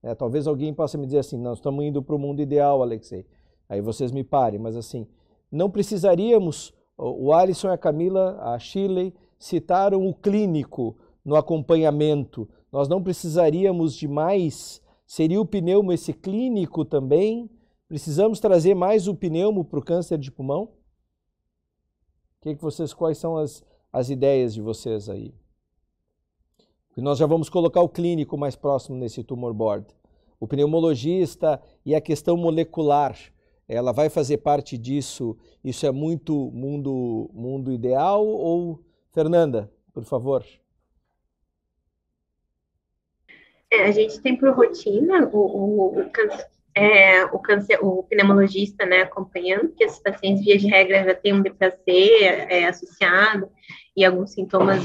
Speaker 1: É, talvez alguém possa me dizer assim, nós estamos indo para o mundo ideal, Alexei. Aí vocês me parem, mas assim, não precisaríamos, o Alisson e a Camila, a Shirley, citaram o clínico no acompanhamento. Nós não precisaríamos de mais, seria o pneumo esse clínico também? Precisamos trazer mais o pneumo para o câncer de pulmão? Que que vocês, quais são as, as ideias de vocês aí? Porque nós já vamos colocar o clínico mais próximo nesse tumor board. O pneumologista e a questão molecular, ela vai fazer parte disso? Isso é muito mundo, mundo ideal? Ou, Fernanda, por favor?
Speaker 12: É, a gente tem por rotina o, o, o, é, o, câncer, o pneumologista, né, acompanhando, que esses pacientes, via de regra, já têm um DPAC é, associado, e alguns sintomas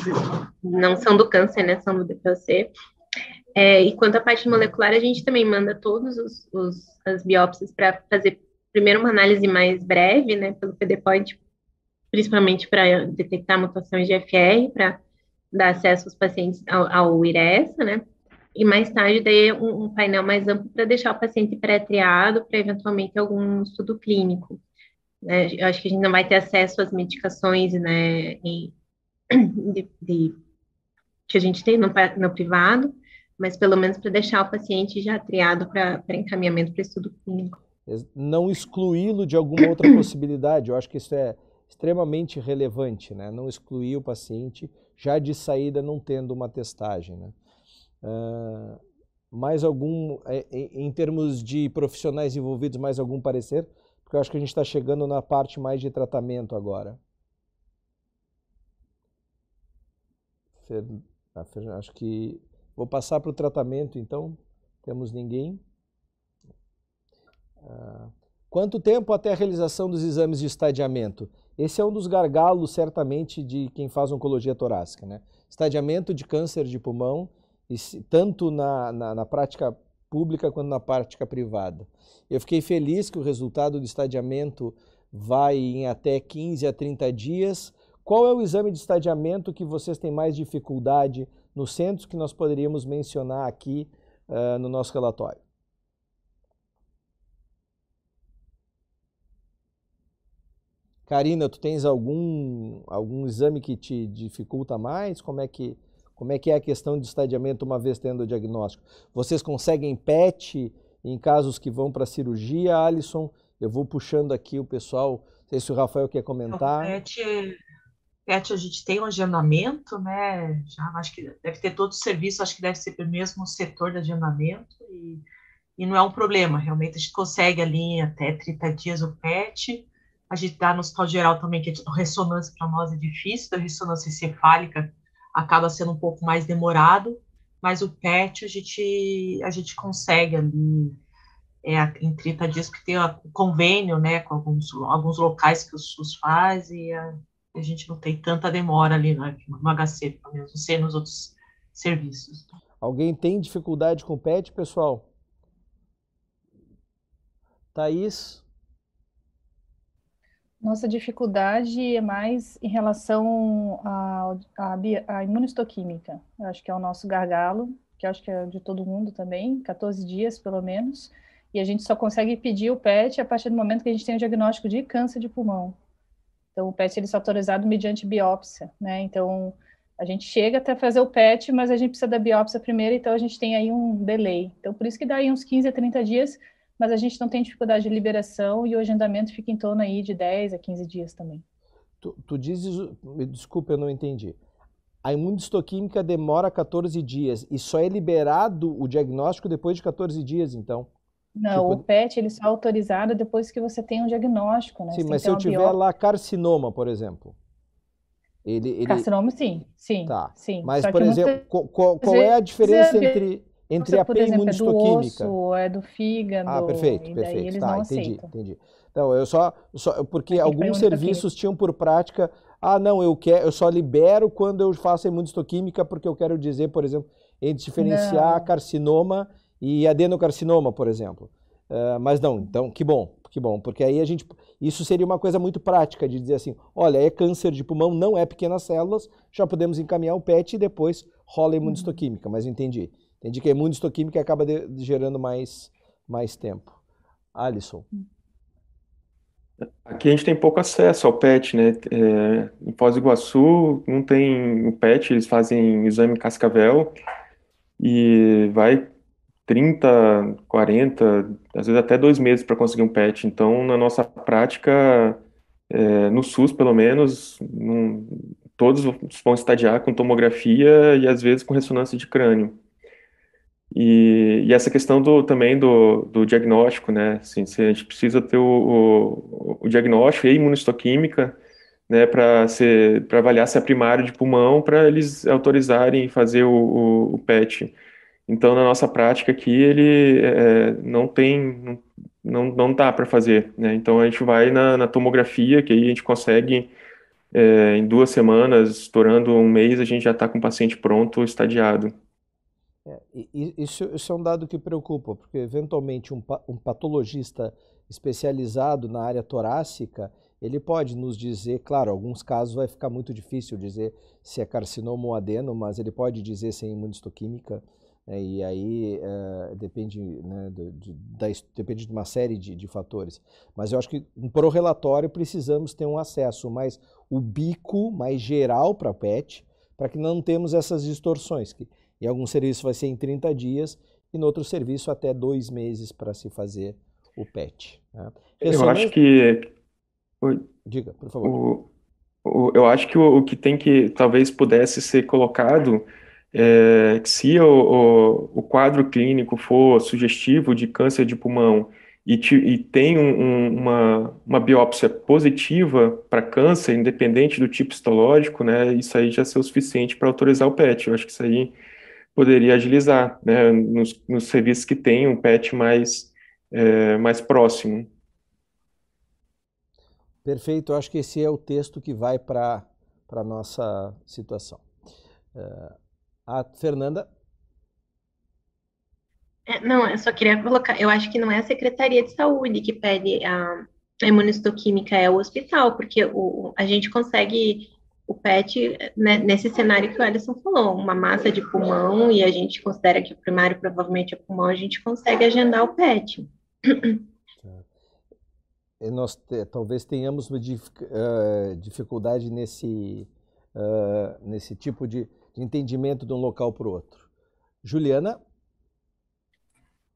Speaker 12: não são do câncer, né, são do DPAC. É, e quanto à parte molecular, a gente também manda todos os, os as biópsias para fazer primeiro uma análise mais breve, né, pelo PDPOID, principalmente para detectar mutações de FR, para dar acesso aos pacientes ao, ao IRESA, né, e mais tarde daí um, um painel mais amplo para deixar o paciente pré-triado para eventualmente algum estudo clínico. Né? Eu acho que a gente não vai ter acesso às medicações né, em, (clears throat) de, de, que a gente tem no, no privado, mas pelo menos para deixar o paciente já triado para encaminhamento para estudo clínico.
Speaker 1: Não excluí-lo de alguma outra possibilidade, eu acho que isso é extremamente relevante, né? Não excluir o paciente já de saída não tendo uma testagem, né? Uh, mais algum, é, em termos de profissionais envolvidos, mais algum parecer? Porque eu acho que a gente está chegando na parte mais de tratamento agora. Acho que vou passar para o tratamento, então. Temos ninguém. Ah, quanto tempo até a realização dos exames de estadiamento? Esse é um dos gargalos, certamente, de quem faz oncologia torácica. Né? Estadiamento de câncer de pulmão, tanto na, na, na prática pública quanto na prática privada. Eu fiquei feliz que o resultado do estadiamento vai em até 15 a 30 dias. Qual é o exame de estadiamento que vocês têm mais dificuldade nos centros que nós poderíamos mencionar aqui uh, no nosso relatório? Karina, tu tens algum, algum exame que te dificulta mais? Como é que como é que é a questão de estadiamento uma vez tendo o diagnóstico? Vocês conseguem PET em casos que vão para cirurgia, Alisson? Eu vou puxando aqui o pessoal. Não sei se o Rafael quer comentar.
Speaker 5: Então, PET, PET a gente tem um agendamento, né? Já acho que deve ter todo o serviço, acho que deve ser pelo mesmo setor de agendamento e, e não é um problema. Realmente a gente consegue ali até 30 dias o PET. A gente dá no hospital geral também, que a ressonância para nós é difícil, da ressonância encefálica acaba sendo um pouco mais demorado, mas o PET a gente, a gente consegue ali é, em 30 dias, porque tem o convênio né, com alguns, alguns locais que o SUS faz e a, a gente não tem tanta demora ali né, no HC, pelo menos, não sei nos outros serviços.
Speaker 1: Alguém tem dificuldade com o PET, pessoal? Thaís?
Speaker 6: Nossa dificuldade é mais em relação à, à, à imunistoquímica. Eu acho que é o nosso gargalo, que acho que é de todo mundo também, 14 dias pelo menos, e a gente só consegue pedir o PET a partir do momento que a gente tem o diagnóstico de câncer de pulmão. Então, o PET ele é autorizado mediante biópsia, né? Então, a gente chega até fazer o PET, mas a gente precisa da biópsia primeiro, então a gente tem aí um delay. Então, por isso que dá aí uns 15 a 30 dias mas a gente não tem dificuldade de liberação e o agendamento fica em torno aí de 10 a 15 dias também.
Speaker 1: Tu, tu dizes, desculpa, eu não entendi. A imunistoquímica demora 14 dias e só é liberado o diagnóstico depois de 14 dias, então?
Speaker 6: Não, tipo... o PET ele só é autorizado depois que você tem um diagnóstico, né?
Speaker 1: Sim, mas se eu tiver biópsia... lá carcinoma, por exemplo. Ele, ele...
Speaker 6: Carcinoma, sim, sim.
Speaker 1: Tá.
Speaker 6: sim.
Speaker 1: Mas, por exemplo, qual, qual é a diferença entre entre a por exemplo,
Speaker 6: imunistoquímica. É do osso, é do fígado.
Speaker 1: Ah, perfeito, perfeito. Eles tá, não entendi, aceitam. entendi. Então, eu só, só porque alguns serviços tinham por prática, ah, não, eu quero, eu só libero quando eu faço a imunistoquímica porque eu quero dizer, por exemplo, entre diferenciar não. carcinoma e adenocarcinoma, por exemplo. Uh, mas não, então, que bom, que bom, porque aí a gente, isso seria uma coisa muito prática de dizer assim, olha, é câncer de pulmão, não é pequenas células, já podemos encaminhar o PET e depois rola a imunistoquímica, mas entendi. Entendi que a imunistoquímica acaba de, gerando mais, mais tempo. Alisson.
Speaker 8: Aqui a gente tem pouco acesso ao PET, né? É, em Foz do Iguaçu não tem o PET, eles fazem exame cascavel e vai 30, 40, às vezes até dois meses para conseguir um PET. Então, na nossa prática, é, no SUS pelo menos, todos vão estadiar com tomografia e às vezes com ressonância de crânio. E, e, essa questão do, também do, do diagnóstico, né? Assim, a gente precisa ter o, o, o diagnóstico e a imunistoquímica, né, para avaliar se é primário de pulmão, para eles autorizarem fazer o, o, o, PET. Então, na nossa prática aqui, ele é, não tem, não, não dá para fazer, né? Então, a gente vai na, na tomografia, que aí a gente consegue, é, em duas semanas, estourando um mês, a gente já está com o paciente pronto, estadiado.
Speaker 1: É, isso, isso, é um dado que preocupa, porque eventualmente um, um, patologista especializado na área torácica, ele pode nos dizer, claro, alguns casos vai ficar muito difícil dizer se é carcinoma ou adeno, mas ele pode dizer se é imunistoquímica, né, e aí é, depende, né, de, de, da, depende de uma série de, de, fatores. Mas eu acho que para o relatório precisamos ter um acesso mais ubico, mais geral para PET, para que não temos essas distorções. Que, Em algum serviço vai ser em 30 dias e no outro serviço até dois meses para se fazer o PET. Né?
Speaker 8: Eu acho que.
Speaker 1: Diga, por favor. O,
Speaker 8: o, eu acho que o, o, que tem que talvez pudesse ser colocado é que se o, o, quadro clínico for sugestivo de câncer de pulmão e, te, e tem um, um, uma, uma biópsia positiva para câncer, independente do tipo histológico, né, isso aí já é o suficiente para autorizar o PET. Eu acho que isso aí poderia agilizar, né, nos, nos serviços que tem um PET mais, é, mais próximo.
Speaker 1: Perfeito, eu acho que esse é o texto que vai para a nossa situação. Uh, a Fernanda?
Speaker 12: É, não, eu só queria colocar, eu acho que não é a Secretaria de Saúde que pede a, a imunistoquímica, é o hospital, porque o, a gente consegue o PET, né, nesse cenário que o Alisson falou, uma massa de pulmão, e a gente considera que o primário provavelmente é pulmão, a gente consegue agendar o PET.
Speaker 1: E nós talvez tenhamos uma uh, dificuldade nesse, uh, nesse tipo de, de entendimento de um local para o outro. Juliana?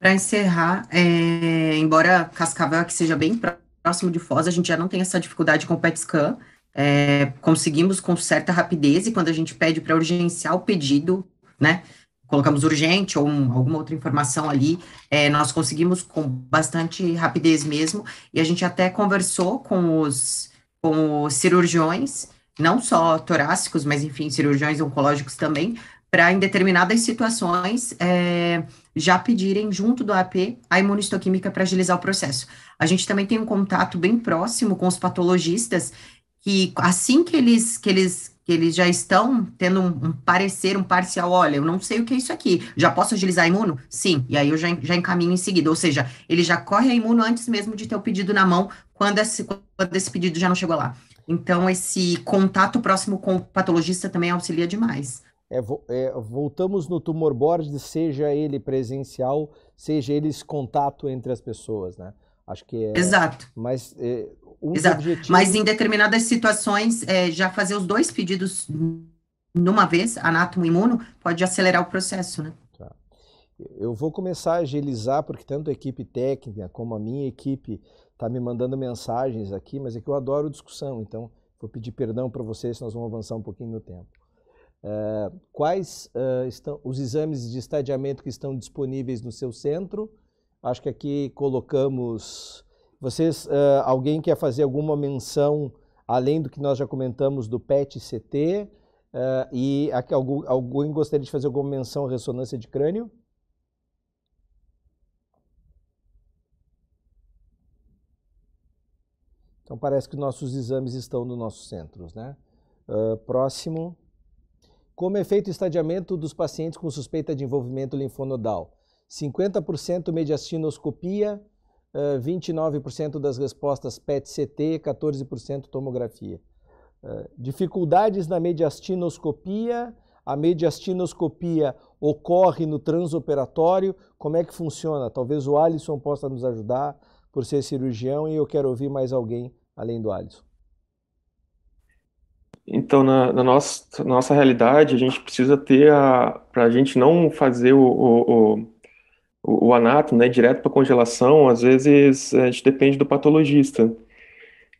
Speaker 9: Para encerrar, é, embora Cascavel aqui seja bem próximo de Foz, a gente já não tem essa dificuldade com o PET scan, é, conseguimos com certa rapidez, e quando a gente pede para urgenciar o pedido, né, colocamos urgente ou um, alguma outra informação ali, é, nós conseguimos com bastante rapidez mesmo, e a gente até conversou com os, com os cirurgiões, não só torácicos, mas enfim, cirurgiões oncológicos também, para em determinadas situações é, já pedirem junto do AP a imunistoquímica para agilizar o processo. A gente também tem um contato bem próximo com os patologistas que assim que eles que eles que eles já estão tendo um, um, parecer, um parcial, olha, eu não sei o que é isso aqui, já posso agilizar a imuno? Sim, e aí eu já, já encaminho em seguida, ou seja, ele já corre a imuno antes mesmo de ter o pedido na mão, quando esse, quando esse pedido já não chegou lá. Então, esse contato próximo com o patologista também auxilia demais.
Speaker 1: É, é, voltamos no tumor board, seja ele presencial, seja ele esse contato entre as pessoas, né? Acho que é.
Speaker 9: Exato.
Speaker 1: Mas é, um
Speaker 9: Exato. Objetivo... Mas em determinadas situações, é, já fazer os dois pedidos numa vez, anátomo e imuno, pode acelerar o processo, né? Tá.
Speaker 1: Eu vou começar a agilizar, porque tanto a equipe técnica como a minha equipe está me mandando mensagens aqui, mas é que eu adoro discussão, então vou pedir perdão para vocês, nós vamos avançar um pouquinho no tempo. É, quais uh, estão os exames de estadiamento que estão disponíveis no seu centro? Acho que aqui colocamos. Vocês, uh, alguém quer fazer alguma menção além do que nós já comentamos do PET-CT? Uh, e aqui, algum, alguém gostaria de fazer alguma menção à ressonância de crânio? Então parece que nossos exames estão nos nossos centros, né? Uh, próximo. Como é feito o estadiamento dos pacientes com suspeita de envolvimento linfonodal? 50% mediastinoscopia, 29% das respostas PET-CT, 14% tomografia. Dificuldades na mediastinoscopia, a mediastinoscopia ocorre no transoperatório, como é que funciona? Talvez o Alisson possa nos ajudar por ser cirurgião e eu quero ouvir mais alguém além do Alisson.
Speaker 8: Então, na, na nossa, nossa realidade, a gente precisa ter a. Para a gente não fazer o, o o, o anátomo, né, direto para congelação, às vezes a gente depende do patologista.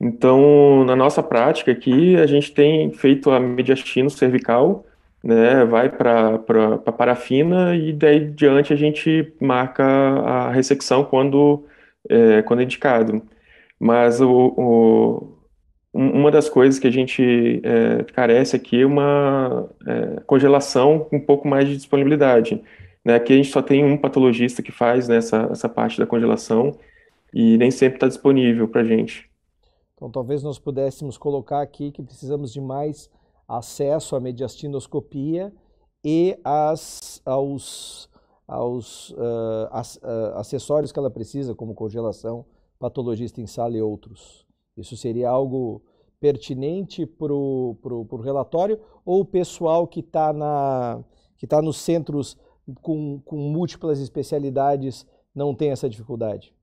Speaker 8: Então, na nossa prática aqui, a gente tem feito a mediastino cervical, né, vai para a parafina e daí diante a gente marca a ressecção quando, é, quando é indicado. Mas o, o, uma das coisas que a gente é, carece aqui é uma é, congelação com um pouco mais de disponibilidade. Né? Aqui a gente só tem um patologista que faz né, essa, essa parte da congelação e nem sempre está disponível para a gente.
Speaker 1: Então, talvez nós pudéssemos colocar aqui que precisamos de mais acesso à mediastinoscopia e as, aos, aos uh, as, uh, acessórios que ela precisa, como congelação, patologista em sala e outros. Isso seria algo pertinente para o relatório ou o pessoal que está tá nos centros com, com múltiplas especialidades não tem essa dificuldade?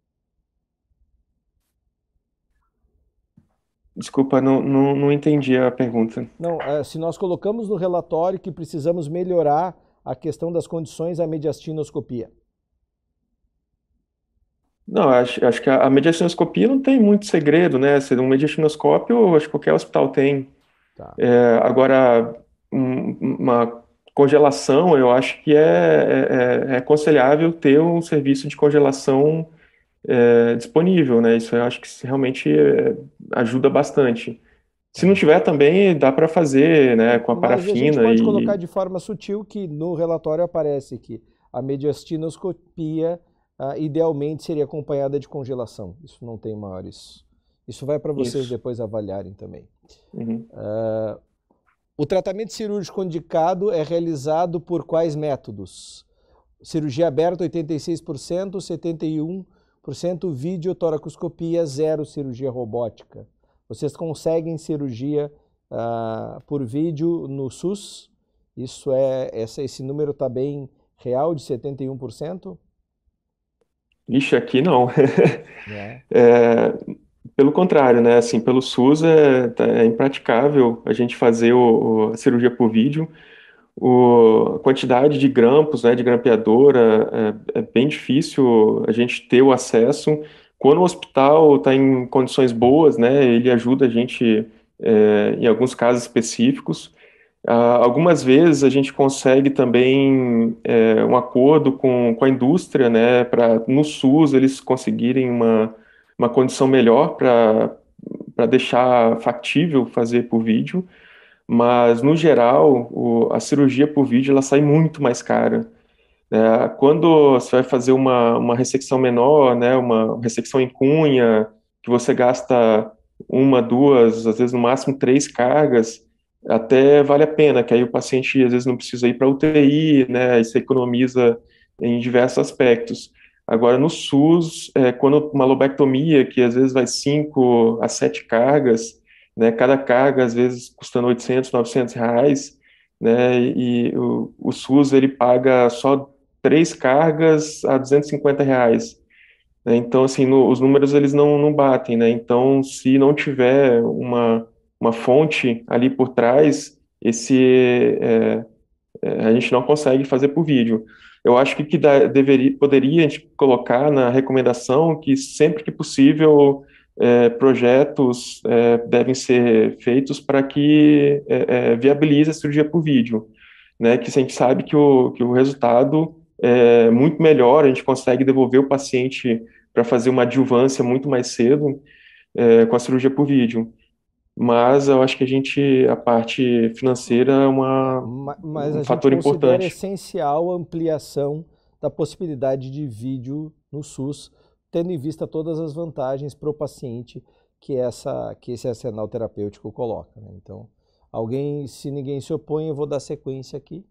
Speaker 8: Desculpa, não, não, não entendi a pergunta.
Speaker 1: Não, é, se nós colocamos no relatório que precisamos melhorar a questão das condições à mediastinoscopia?
Speaker 8: Não, acho, acho que a, a mediastinoscopia não tem muito segredo, né? Se um mediastinoscópio, acho que qualquer hospital tem. Tá. É, agora, um, uma congelação, eu acho que é, é, é, aconselhável ter um serviço de congelação é, disponível, né? Isso eu acho que realmente é, ajuda bastante. Se não tiver também, dá para fazer, né, com a
Speaker 1: Mas
Speaker 8: parafina.
Speaker 1: a gente pode
Speaker 8: e...
Speaker 1: colocar de forma sutil que no relatório aparece que a mediastinoscopia uh, idealmente seria acompanhada de congelação. Isso não tem maiores. Isso vai para vocês Isso. depois avaliarem também.
Speaker 8: Uhum.
Speaker 1: Uh, o tratamento cirúrgico indicado é realizado por quais métodos? Cirurgia aberta 86%, 71% videotoracoscopia, zero cirurgia robótica. Vocês conseguem cirurgia uh, por vídeo no SUS? Isso é, essa, esse número está bem real de 71%?
Speaker 8: Ixi, aqui não. (laughs) É. É, pelo contrário, né? Assim, pelo SUS é, tá, é impraticável a gente fazer o, o, a cirurgia por vídeo. O, a quantidade de grampos, né, de grampeadora, é, é bem difícil a gente ter o acesso. Quando o hospital está em condições boas, né, ele ajuda a gente é, em alguns casos específicos. Ah, algumas vezes a gente consegue também é, um acordo com, com a indústria, né, para no SUS eles conseguirem uma, uma condição melhor para deixar factível fazer por vídeo, mas no geral o, a cirurgia por vídeo ela sai muito mais cara. É, quando você vai fazer uma, uma ressecção menor, né, uma ressecção em cunha, que você gasta uma, duas, às vezes no máximo três cargas, até vale a pena, que aí o paciente às vezes não precisa ir para UTI, né, e você economiza em diversos aspectos. Agora, no SUS, é, quando uma lobectomia, que às vezes vai cinco a sete cargas, né, cada carga às vezes custando 800, 900 reais, né, e o, o SUS ele paga só três cargas a 250 reais. Né? Então, assim, no, os números eles não, não batem, né? Então, se não tiver uma, uma fonte ali por trás, esse é, é, a gente não consegue fazer por vídeo. Eu acho que, que da, deveria, poderia a gente colocar na recomendação que sempre que possível é, projetos é, devem ser feitos para que é, é, viabilize a cirurgia por vídeo, né? Que a gente sabe que o, que o resultado é muito melhor, a gente consegue devolver o paciente para fazer uma adjuvância muito mais cedo é, com a cirurgia por vídeo. Mas eu acho que a gente, a parte financeira é uma,
Speaker 1: mas
Speaker 8: um fator importante.
Speaker 1: Mas essencial a ampliação da possibilidade de vídeo no SUS, tendo em vista todas as vantagens para o paciente que, essa, que esse arsenal terapêutico coloca. Né? Então, alguém, se ninguém se opõe, eu vou dar sequência aqui.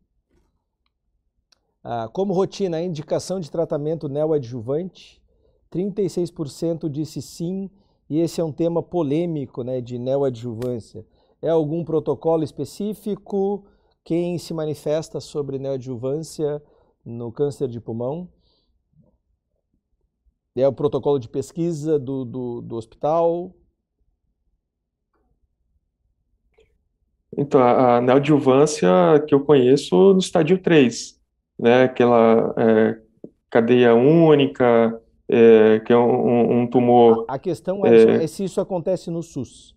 Speaker 1: Ah, como rotina, a indicação de tratamento neoadjuvante, 36% disse sim, e esse é um tema polêmico né, de neoadjuvância. É algum protocolo específico? Quem se manifesta sobre neoadjuvância no câncer de pulmão? É o protocolo de pesquisa do, do, do hospital?
Speaker 8: Então, a neoadjuvância que eu conheço no estádio 3, né, aquela é, cadeia única, é, que é um, um tumor.
Speaker 1: A, questão é, é, se isso acontece no SUS.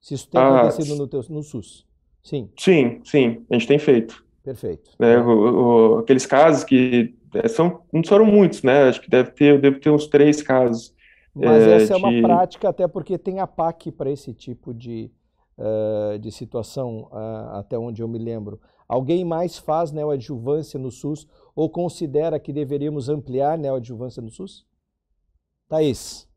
Speaker 1: Se isso tem ah, acontecido no, teu, no SUS. Sim.
Speaker 8: Sim, sim, a gente tem feito.
Speaker 1: Perfeito.
Speaker 8: Né, o, o, aqueles casos que é, são, não foram muitos, né? Acho que deve ter, deve ter uns três casos.
Speaker 1: Mas é, essa de... é uma prática, até porque tem a PAC para esse tipo de, uh, de situação, uh, até onde eu me lembro. Alguém mais faz neoadjuvância no SUS ou considera que deveríamos ampliar neoadjuvância no SUS? Thaís.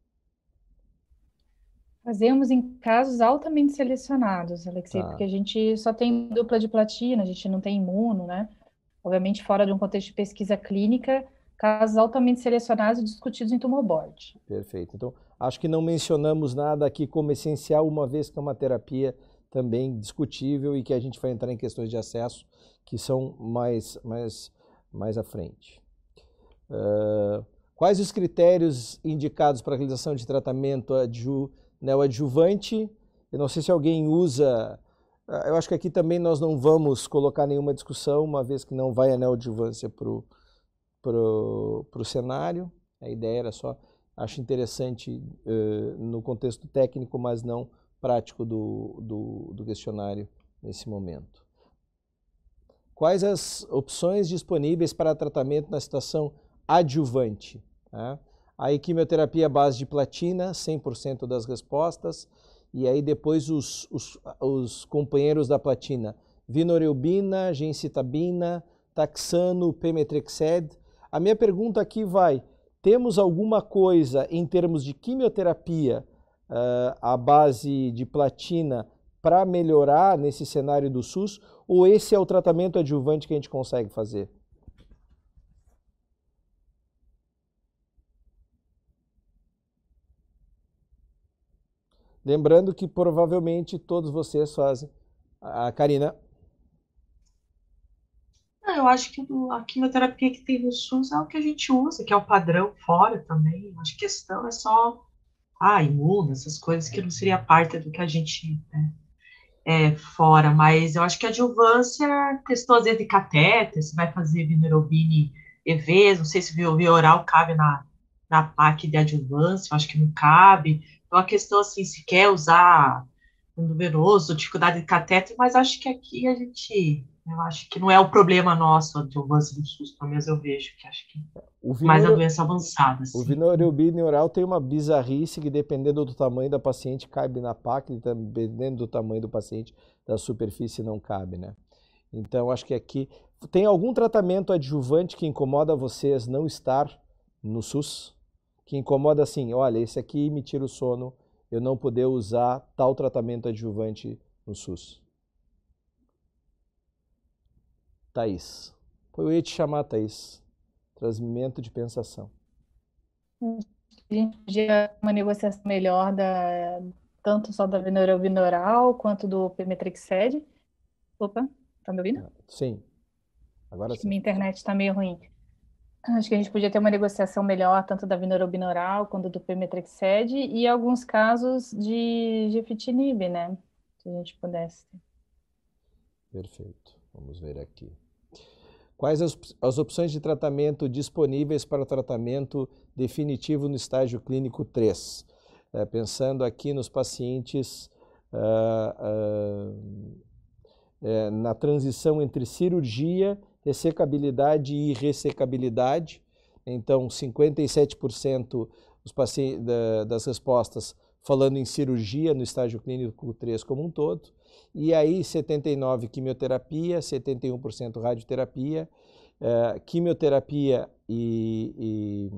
Speaker 6: Fazemos em casos altamente selecionados, Alexei, tá. porque a gente só tem dupla de platina, a gente não tem imuno, né? Obviamente, fora de um contexto de pesquisa clínica, casos altamente selecionados e discutidos em tumor board.
Speaker 1: Perfeito. Então, acho que não mencionamos nada aqui como essencial, uma vez que é uma terapia também discutível e que a gente vai entrar em questões de acesso que são mais, mais, mais à frente. Uh, quais os critérios indicados para a realização de tratamento adju, neoadjuvante? Eu não sei se alguém usa Ah, eu acho que aqui também nós não vamos colocar nenhuma discussão, uma vez que não vai a neoadjuvância para o cenário. A ideia era só, acho interessante uh, no contexto técnico, mas não prático do, do, do questionário nesse momento. Quais as opções disponíveis para tratamento na situação adjuvante? Tá? Aí quimioterapia à base de platina, 100% das respostas. E aí depois os, os, os companheiros da platina, vinorelbina, gencitabina, taxano, pemetrexed. A minha pergunta aqui vai, temos alguma coisa em termos de quimioterapia uh, à base de platina para melhorar nesse cenário do SUS? Ou esse é o tratamento adjuvante que a gente consegue fazer? Lembrando que provavelmente todos vocês fazem. A Karina.
Speaker 5: Eu acho que a quimioterapia que tem no SUS é o que a gente usa, que é o padrão fora também. Acho que a questão é só ah, imuna, essas coisas que não seria parte do que a gente né, é fora. Mas eu acho que a adjuvância testou às vezes de catéter, se vai fazer vinorobine EVs, não sei se via oral cabe na, na PAC de adjuvância, eu acho que não cabe. Então, a questão, assim, se quer usar um numeroso, dificuldade de catéter, mas acho que aqui a gente, eu acho que não é o problema nosso de avanço do SUS, pelo menos eu vejo, que acho que vinoro, mais a doença avançada. Assim.
Speaker 1: O vinorelbine oral tem uma bizarrice que, dependendo do tamanho da paciente, cabe na PAC, dependendo do tamanho do paciente, da superfície não cabe, né? Então, acho que aqui... Tem algum tratamento adjuvante que incomoda vocês não estar no SUS? Que incomoda assim, olha, esse aqui me tira o sono, eu não poder usar tal tratamento adjuvante no SUS. Thaís. Eu ia te chamar, Thaís. Transmimento de pensação.
Speaker 6: A gente podia uma negociação melhor da, tanto só da Venoral Binoral quanto do Pemetrexed. Opa, tá me ouvindo?
Speaker 1: Sim. Agora sim.
Speaker 6: Minha internet está meio ruim. Acho que a gente podia ter uma negociação melhor, tanto da vinorobinaural quanto do pemetrexed, e alguns casos de gefitinib, né? Se a gente pudesse.
Speaker 1: Perfeito. Vamos ver aqui. Quais as, as opções de tratamento disponíveis para o tratamento definitivo no estágio clínico 3? É, pensando aqui nos pacientes uh, uh, é, na transição entre cirurgia ressecabilidade e ressecabilidade. Então, 57% os pacientes, das respostas falando em cirurgia no estágio clínico 3 como um todo. E aí, 79% quimioterapia, 71% radioterapia, uh, quimioterapia e, e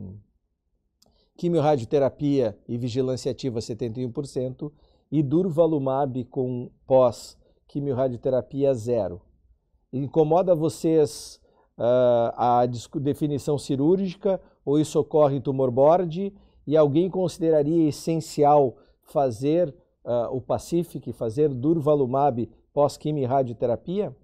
Speaker 1: quimiorradioterapia e vigilância ativa 71% e durvalumab com pós quimiorradioterapia zero. Incomoda vocês uh, a definição cirúrgica ou isso ocorre em tumor board? E alguém consideraria essencial fazer uh, o Pacific, fazer durvalumab pós-quimio radioterapia?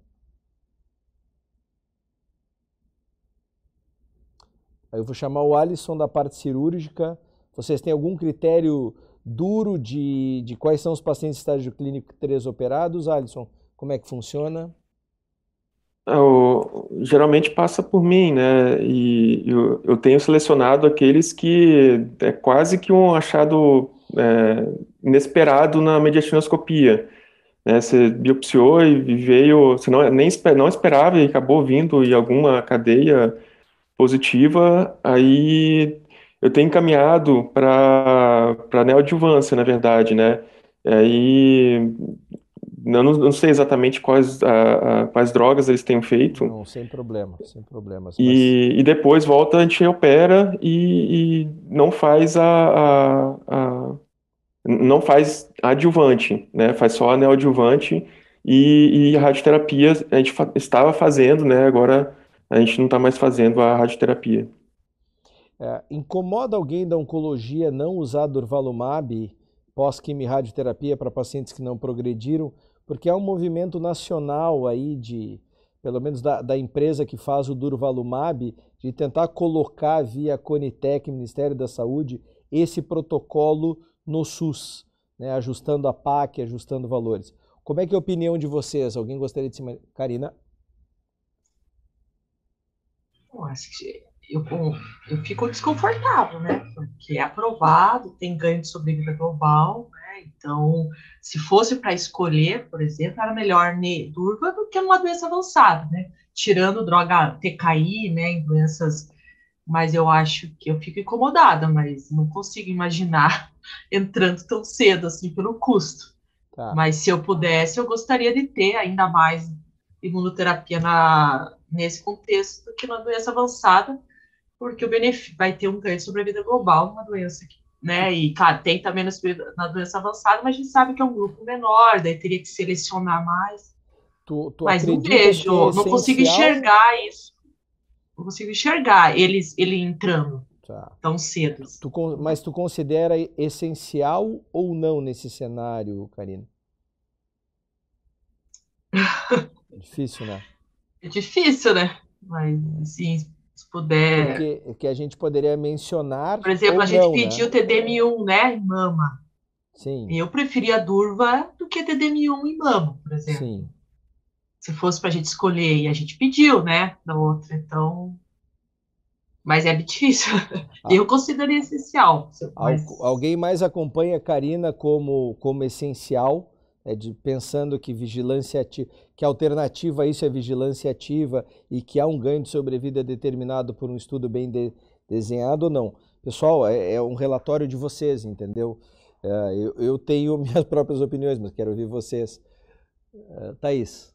Speaker 1: Eu vou chamar o Alisson da parte cirúrgica. Vocês têm algum critério duro de, de quais são os pacientes de estágio clínico 3 operados, Alisson? Como é que funciona?
Speaker 8: Eu, geralmente passa por mim, né? E eu, eu, tenho selecionado aqueles que é quase que um achado é, inesperado na mediastinoscopia. Né? Você biopsiou e veio, você não, nem não esperava e acabou vindo em alguma cadeia positiva, aí eu tenho encaminhado para neoadjuvância, na verdade, né? Aí eu não, não sei exatamente quais, a, a, quais drogas eles têm feito.
Speaker 1: Não, sem problema, sem problemas.
Speaker 8: Mas... E, e depois volta, a gente opera e, e não faz a, a, não faz adjuvante, né? Faz só a neoadjuvante e, e a radioterapia a gente fa estava fazendo, né? Agora a gente não está mais fazendo a radioterapia.
Speaker 1: É, incomoda alguém da oncologia não usar durvalumab pós-quimio-radioterapia para pacientes que não progrediram porque há um movimento nacional aí de, pelo menos da, da empresa que faz o Durvalumab, de tentar colocar via Conitec, Ministério da Saúde, esse protocolo no SUS, né, ajustando a PAC, ajustando valores. Como é que é a opinião de vocês? Alguém gostaria de se... Karina?
Speaker 5: Eu acho que eu, eu fico desconfortável, né? Porque é aprovado, tem ganho de sobrevida global, né? Então, se fosse para escolher, por exemplo, era melhor Durva do que uma doença avançada, né? Tirando droga TKI, né, em doenças mas eu acho que eu fico incomodada, mas não consigo imaginar (laughs) entrando tão cedo assim pelo custo. Tá. Mas se eu pudesse, eu gostaria de ter ainda mais imunoterapia na, nesse contexto do que na doença avançada, porque o benefício vai ter um ganho de sobrevida global numa doença que, né? E claro, tem também na doença avançada, mas a gente sabe que é um grupo menor, daí teria que selecionar mais.
Speaker 1: Tu, tu
Speaker 5: mas não vejo, é não consigo enxergar isso não consigo enxergar eles ele entrando tá. tão cedo.
Speaker 1: Tu, mas tu considera essencial ou não nesse cenário, Karina? (laughs) É difícil, né?
Speaker 5: É difícil, né? Mas, assim, se puder...
Speaker 1: Porque, porque a gente poderia mencionar...
Speaker 5: Por exemplo, a gente não, pediu né? TDM1, né, em mama.
Speaker 1: Sim.
Speaker 5: Eu preferia Durva do que TDM1 em mama, por exemplo. Sim se fosse para a gente escolher, e a gente pediu, né, da outra, então. Mas é difícil. Ah. (laughs) Eu consideraria essencial.
Speaker 1: Mas... Alguém mais acompanha a Karina como, como essencial, é de, pensando que vigilância ativa, que a alternativa a isso é vigilância ativa e que há um ganho de sobrevida determinado por um estudo bem de, desenhado ou não? Pessoal, é, é, um relatório de vocês, entendeu? É, eu, eu, tenho (laughs) minhas próprias opiniões, mas quero ouvir vocês. É, Thaís.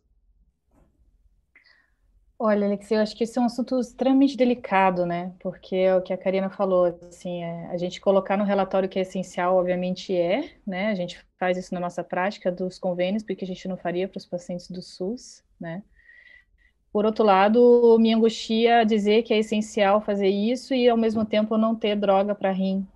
Speaker 6: Olha, Alexei, eu acho que esse é um assunto extremamente delicado, né? Porque é o que a Karina falou, assim, é, a gente colocar no relatório que é essencial, obviamente é, né? A gente faz isso na nossa prática dos convênios, porque a gente não faria para os pacientes do SUS, né? Por outro lado, me angustia dizer que é essencial fazer isso e ao mesmo tempo não ter droga para rim,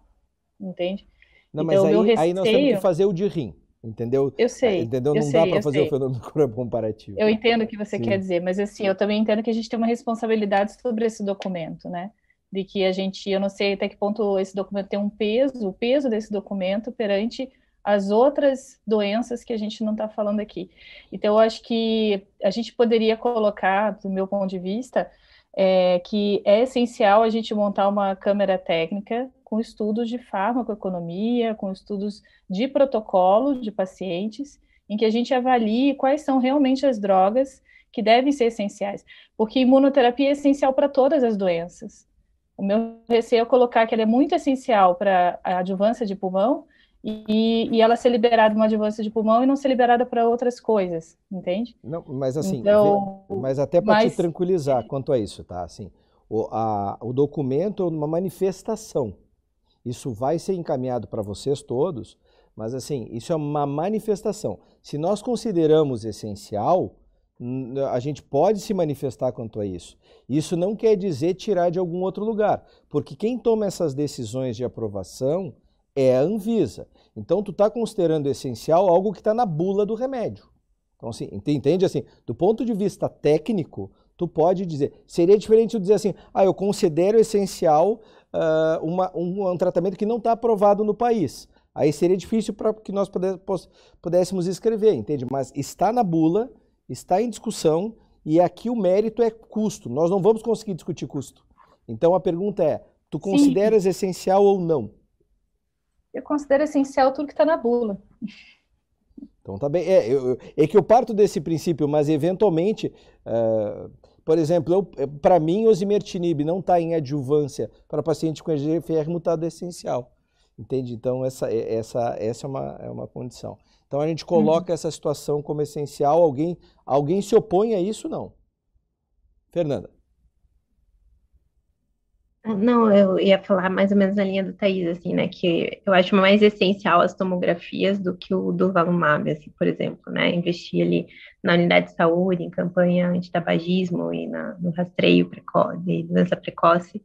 Speaker 6: entende?
Speaker 1: Não, então, mas aí, receio... aí nós temos que fazer o de rim. Entendeu?
Speaker 6: Eu sei.
Speaker 1: Entendeu?
Speaker 6: Eu
Speaker 1: não
Speaker 6: sei,
Speaker 1: dá para fazer sei. o fenômeno (laughs) comparativo.
Speaker 6: Eu entendo o que você Sim. quer dizer, mas assim, eu também entendo que a gente tem uma responsabilidade sobre esse documento, né? De que a gente, eu não sei até que ponto esse documento tem um peso, o peso desse documento perante as outras doenças que a gente não está falando aqui. Então, eu acho que a gente poderia colocar, do meu ponto de vista, é, que é essencial a gente montar uma câmera técnica com estudos de farmacoeconomia, com estudos de protocolo de pacientes, em que a gente avalie quais são realmente as drogas que devem ser essenciais, porque imunoterapia é essencial para todas as doenças. O meu receio é colocar que ela é muito essencial para a adjuvância de pulmão e, e, ela ser liberada uma adjuvância de pulmão e não ser liberada para outras coisas, entende?
Speaker 1: Não, mas assim, então, mas até para mas... te tranquilizar quanto a isso, tá? Assim, o, a, o documento é uma manifestação. Isso vai ser encaminhado para vocês todos, mas assim, isso é uma manifestação. Se nós consideramos essencial, a gente pode se manifestar quanto a isso. Isso não quer dizer tirar de algum outro lugar, porque quem toma essas decisões de aprovação é a Anvisa. Então, tu está considerando essencial algo que está na bula do remédio. Então, assim, entende assim? Do ponto de vista técnico, tu pode dizer. Seria diferente tu dizer assim, ah, eu considero essencial uh, uma, um, um, tratamento que não está aprovado no país. Aí seria difícil para que nós pudéssemos escrever, entende? Mas está na bula, está em discussão e aqui o mérito é custo. Nós não vamos conseguir discutir custo. Então a pergunta é: tu consideras Sim. essencial ou não?
Speaker 6: Eu considero essencial tudo que está na bula.
Speaker 1: Então tá bem. É, eu, é, que eu parto desse princípio, mas eventualmente, uh, por exemplo, para mim, osimertinib não está em adjuvância para paciente com EGFR mutado essencial. Entende? Então, essa, é, essa, essa é, uma, é uma condição. Então, a gente coloca uhum. essa situação como essencial. Alguém, alguém se opõe a isso? Não. Fernanda.
Speaker 12: Não, eu ia falar mais ou menos na linha do Thaís, assim, né, que eu acho mais essencial as tomografias do que o durvalumab, assim, por exemplo, né, investir ali na unidade de saúde, em campanha antitabagismo e na, no rastreio precoce, de doença precoce,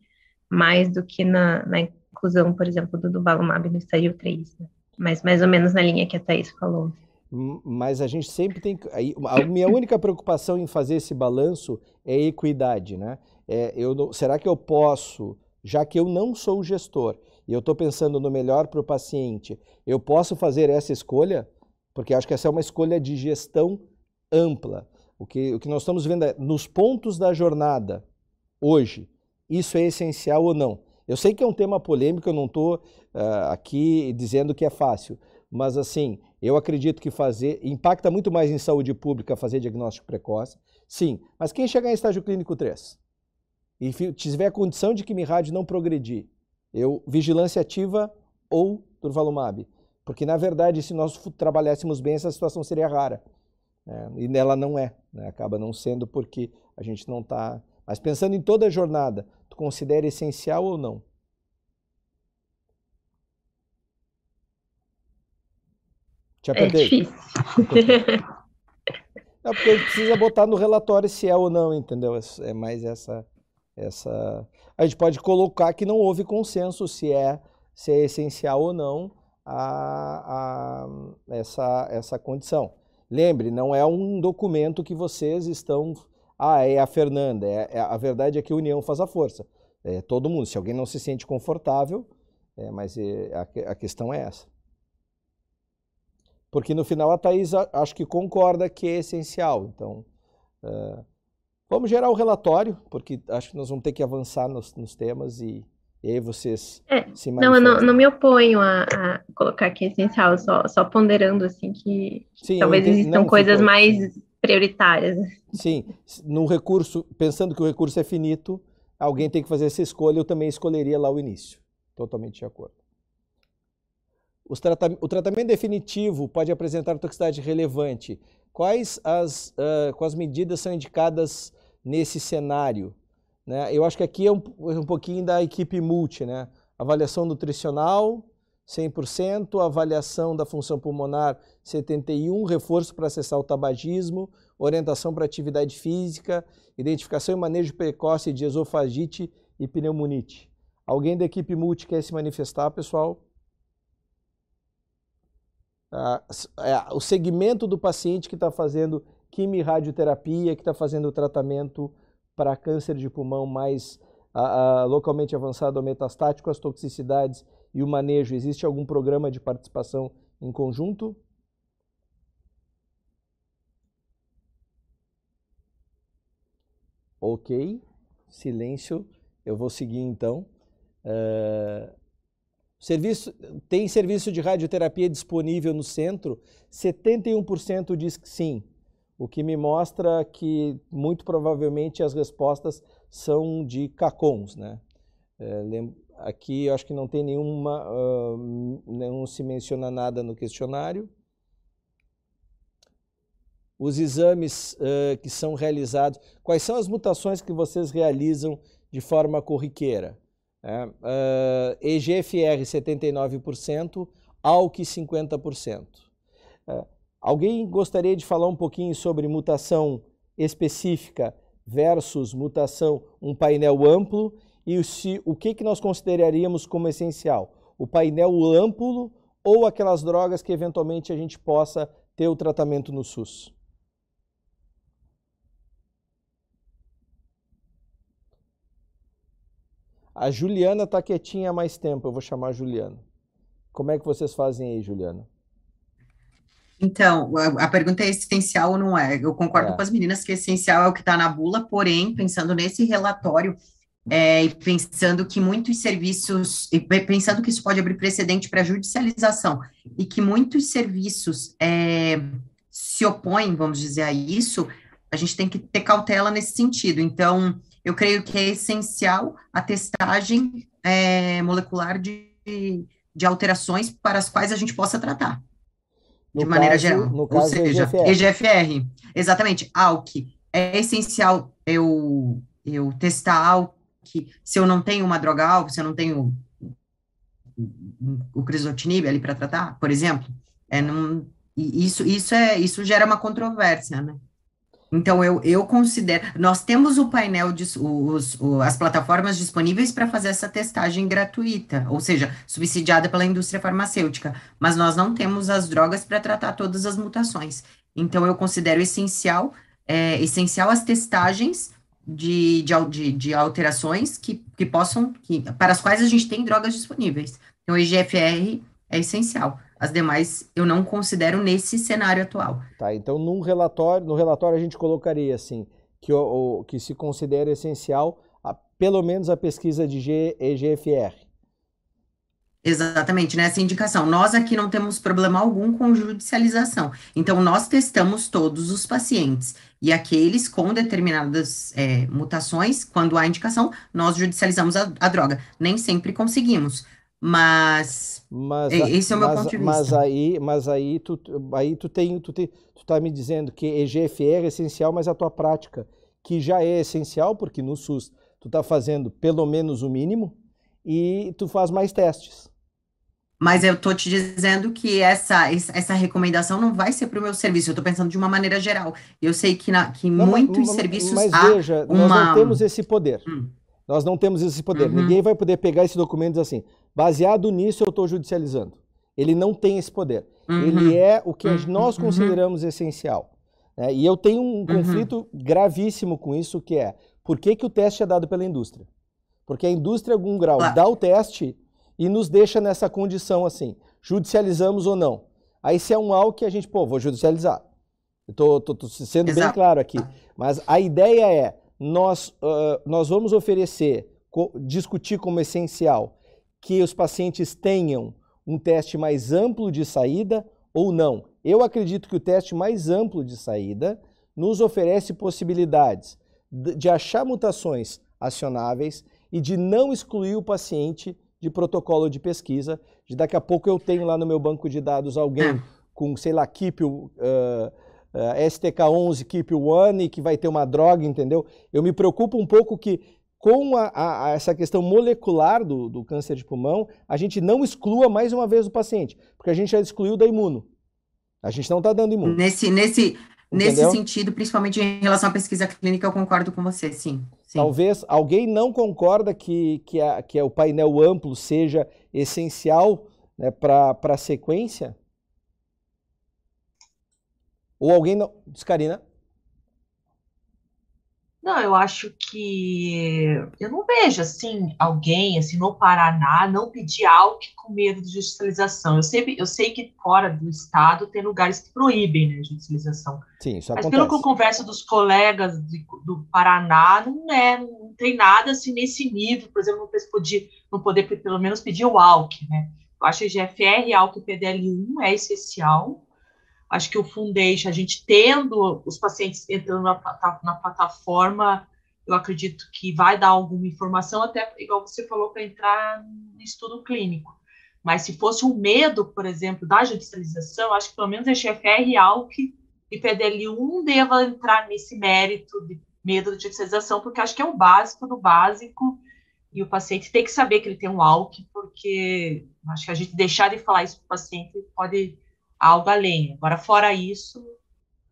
Speaker 12: mais do que na, na inclusão, por exemplo, do durvalumab no estágio 3, né? mas mais ou menos na linha que a Thaís falou.
Speaker 1: Mas a gente sempre tem. A minha única preocupação em fazer esse balanço é equidade, né? É, eu, será que eu posso, já que eu não sou o gestor e eu estou pensando no melhor para o paciente, eu posso fazer essa escolha? porque acho que essa é uma escolha de gestão ampla. O que, o que nós estamos vendo é, nos pontos da jornada, hoje, isso é essencial ou não? Eu sei que é um tema polêmico, eu não estou uh, aqui dizendo que é fácil, mas assim, eu acredito que fazer impacta muito mais em saúde pública fazer diagnóstico precoce, sim, mas quem chegar em estágio clínico 3 e tiver a condição de que minha rádio não progredir, eu vigilância ativa ou durvalumab, porque na verdade se nós trabalhássemos bem essa situação seria rara. Né? E nela não é, né? acaba não sendo porque a gente não está. Mas pensando em toda a jornada, tu considera essencial ou não?
Speaker 12: Te apertei. É difícil.
Speaker 1: É porque precisa botar no relatório se é ou não, entendeu? É, é mais essa, essa. A gente pode colocar que não houve consenso se é, se é essencial ou não a, a essa, essa condição. Lembre, não é um documento que vocês estão. Ah, é a Fernanda. É, é a verdade é que a união faz a força. É todo mundo. Se alguém não se sente confortável, é, mas é, a, a, questão é essa. Porque no final a Thais acho que concorda que é essencial. Então, é, vamos gerar o relatório, porque acho que nós vamos ter que avançar nos, nos temas e, e aí vocês
Speaker 12: é, se Não, eu não, não me oponho a, a, colocar é essencial, só, só ponderando assim que Sim, talvez existam não, coisas ficou, mais prioritárias.
Speaker 1: Sim, no recurso, pensando que o recurso é finito, alguém tem que fazer essa escolha, eu também escolheria lá o início. Totalmente de acordo. Tratam o tratamento definitivo pode apresentar toxicidade relevante. Quais as, uh, quais medidas são indicadas nesse cenário? Né? Eu acho que aqui é um, um pouquinho da equipe multi, né? Avaliação nutricional, 100%, avaliação da função pulmonar, 71%, reforço para acessar o tabagismo, orientação para atividade física, identificação e manejo precoce de esofagite e pneumonite. Alguém da equipe multi quer se manifestar, pessoal? Ah, é, o segmento do paciente que está fazendo quimio-radioterapia, que está fazendo o tratamento para câncer de pulmão mais a, a, localmente avançado ou metastático, as toxicidades e o manejo. Existe algum programa de participação em conjunto? Ok, silêncio. Eu vou seguir então. Uh, serviço, tem serviço de radioterapia disponível no centro? 71% diz que sim o que me mostra que muito provavelmente as respostas são de CACONs. Né? É, aqui eu acho que não tem nenhuma, uh, não se menciona nada no questionário. Os exames uh, que são realizados, quais são as mutações que vocês realizam de forma corriqueira? É, uh, EGFR 79%, ALK 50%. Uh, Alguém gostaria de falar um pouquinho sobre mutação específica versus mutação, um painel amplo e se, o que, que nós consideraríamos como essencial? O painel amplo ou aquelas drogas que eventualmente a gente possa ter o tratamento no SUS? A Juliana está quietinha há mais tempo, eu vou chamar a Juliana. Como é que vocês fazem aí, Juliana?
Speaker 9: Então, a, a, pergunta é essencial ou não é? Eu concordo é. com as meninas que essencial é o que está na bula, porém, pensando nesse relatório, é, e pensando que muitos serviços, e pensando que isso pode abrir precedente para judicialização, e que muitos serviços é, se opõem, vamos dizer, a isso, a gente tem que ter cautela nesse sentido. Então, eu creio que é essencial a testagem é, molecular de, de alterações para as quais a gente possa tratar de no maneira caso, geral. No Ou seja, EGFR. EGFR. Exatamente. ALK. É essencial eu, eu testar ALK se eu não tenho uma droga ALK, se eu não tenho o crisotinib ali para tratar, por exemplo. É, não, isso, isso, é, isso gera uma controvérsia, né? Então, eu, eu considero. Nós temos o painel, de, os, o, as plataformas disponíveis para fazer essa testagem gratuita, ou seja, subsidiada pela indústria farmacêutica, mas nós não temos as drogas para tratar todas as mutações. Então, eu considero essencial, é, essencial as testagens de, de, de, alterações que, que possam, que, para as quais a gente tem drogas disponíveis. Então, o IGFR é essencial. As demais eu não considero nesse cenário atual.
Speaker 1: Tá, então num relatório, no relatório a gente colocaria assim, que, o, o que se considera essencial a, pelo menos a pesquisa de G, EGFR.
Speaker 9: Exatamente, nessa indicação. Nós aqui não temos problema algum com judicialização. Então, nós testamos todos os pacientes. E aqueles com determinadas é, mutações, quando há indicação, nós judicializamos a, a droga. Nem sempre conseguimos. Mas,
Speaker 1: mas
Speaker 9: esse é o meu
Speaker 1: mas,
Speaker 9: ponto de vista.
Speaker 1: Mas aí, mas aí tu, aí tu tem, tu, tem, tu tá me dizendo que EGFR é essencial, mas a tua prática, que já é essencial, porque no SUS tu tá fazendo pelo menos o mínimo, e tu faz mais testes.
Speaker 9: Mas eu tô te dizendo que essa, essa recomendação não vai ser para o meu serviço, eu estou pensando de uma maneira geral. Eu sei que, na, que
Speaker 1: Não,
Speaker 9: muitos
Speaker 1: mas-
Speaker 9: serviços
Speaker 1: Mas
Speaker 9: há
Speaker 1: veja, nós não temos esse poder.
Speaker 9: Hum.
Speaker 1: Nós não temos esse poder.
Speaker 9: Uhum.
Speaker 1: Ninguém vai poder pegar esse documento e dizer assim, baseado nisso eu estou judicializando. Ele não tem esse poder.
Speaker 9: Uhum.
Speaker 1: Ele é o que
Speaker 9: Uhum.
Speaker 1: nós
Speaker 9: Uhum.
Speaker 1: consideramos essencial. né? E eu tenho um
Speaker 9: Uhum.
Speaker 1: conflito gravíssimo com isso, que é por que, que o teste é dado pela indústria? Porque a indústria, em algum grau, dá o teste e nos deixa nessa condição assim, judicializamos ou não. Aí se é um algo que a gente, pô, vou judicializar. Tô sendo bem
Speaker 9: Exato.
Speaker 1: claro aqui. Mas a ideia é, nós, ah, nós vamos oferecer, co- discutir como essencial que os pacientes tenham um teste mais amplo de saída ou não. Eu acredito que o teste mais amplo de saída nos oferece possibilidades de achar mutações acionáveis e de não excluir o paciente de protocolo de pesquisa. De daqui a pouco eu tenho lá no meu banco de dados alguém (clears throat) com, sei lá, KIP, uh, STK11, KIP One, que vai ter uma droga, entendeu? Eu me preocupo um pouco que com a- a- a essa questão molecular do, do câncer de pulmão, a gente não exclua mais uma vez o paciente, porque a gente já excluiu da imuno. A gente não está dando imuno.
Speaker 9: Nesse, nesse, nesse sentido, principalmente em relação à pesquisa clínica, eu concordo com você, sim. sim.
Speaker 1: Talvez alguém não concorda que, que, a- que o painel amplo seja essencial né, para a sequência? Ou alguém não. Descarina?
Speaker 5: Não, eu acho que eu não vejo assim alguém assim no Paraná não pedir algo com medo de judicialização. Eu sei, eu sei que fora do estado tem lugares que proíbem né, a judicialização.
Speaker 1: Sim, isso
Speaker 5: Mas pelo que eu
Speaker 1: acontece.
Speaker 5: converso dos colegas de- do Paraná, não é, não tem nada assim nesse nível, por exemplo, não poder, não poder pelo menos pedir o ALK, né? Eu acho que GFR, e PDL1 é essencial. Acho que o Foundation, a gente tendo os pacientes entrando na, na plataforma, eu acredito que vai dar alguma informação, até igual você falou, para entrar no estudo clínico. Mas se fosse um medo, por exemplo, da judicialização, acho que pelo menos a GFR, ALK e PDL1 deva entrar nesse mérito de medo de judicialização, porque acho que é o básico do básico, e o paciente tem que saber que ele tem um ALK, porque acho que a gente deixar de falar isso para o paciente pode algo além. Agora, fora isso,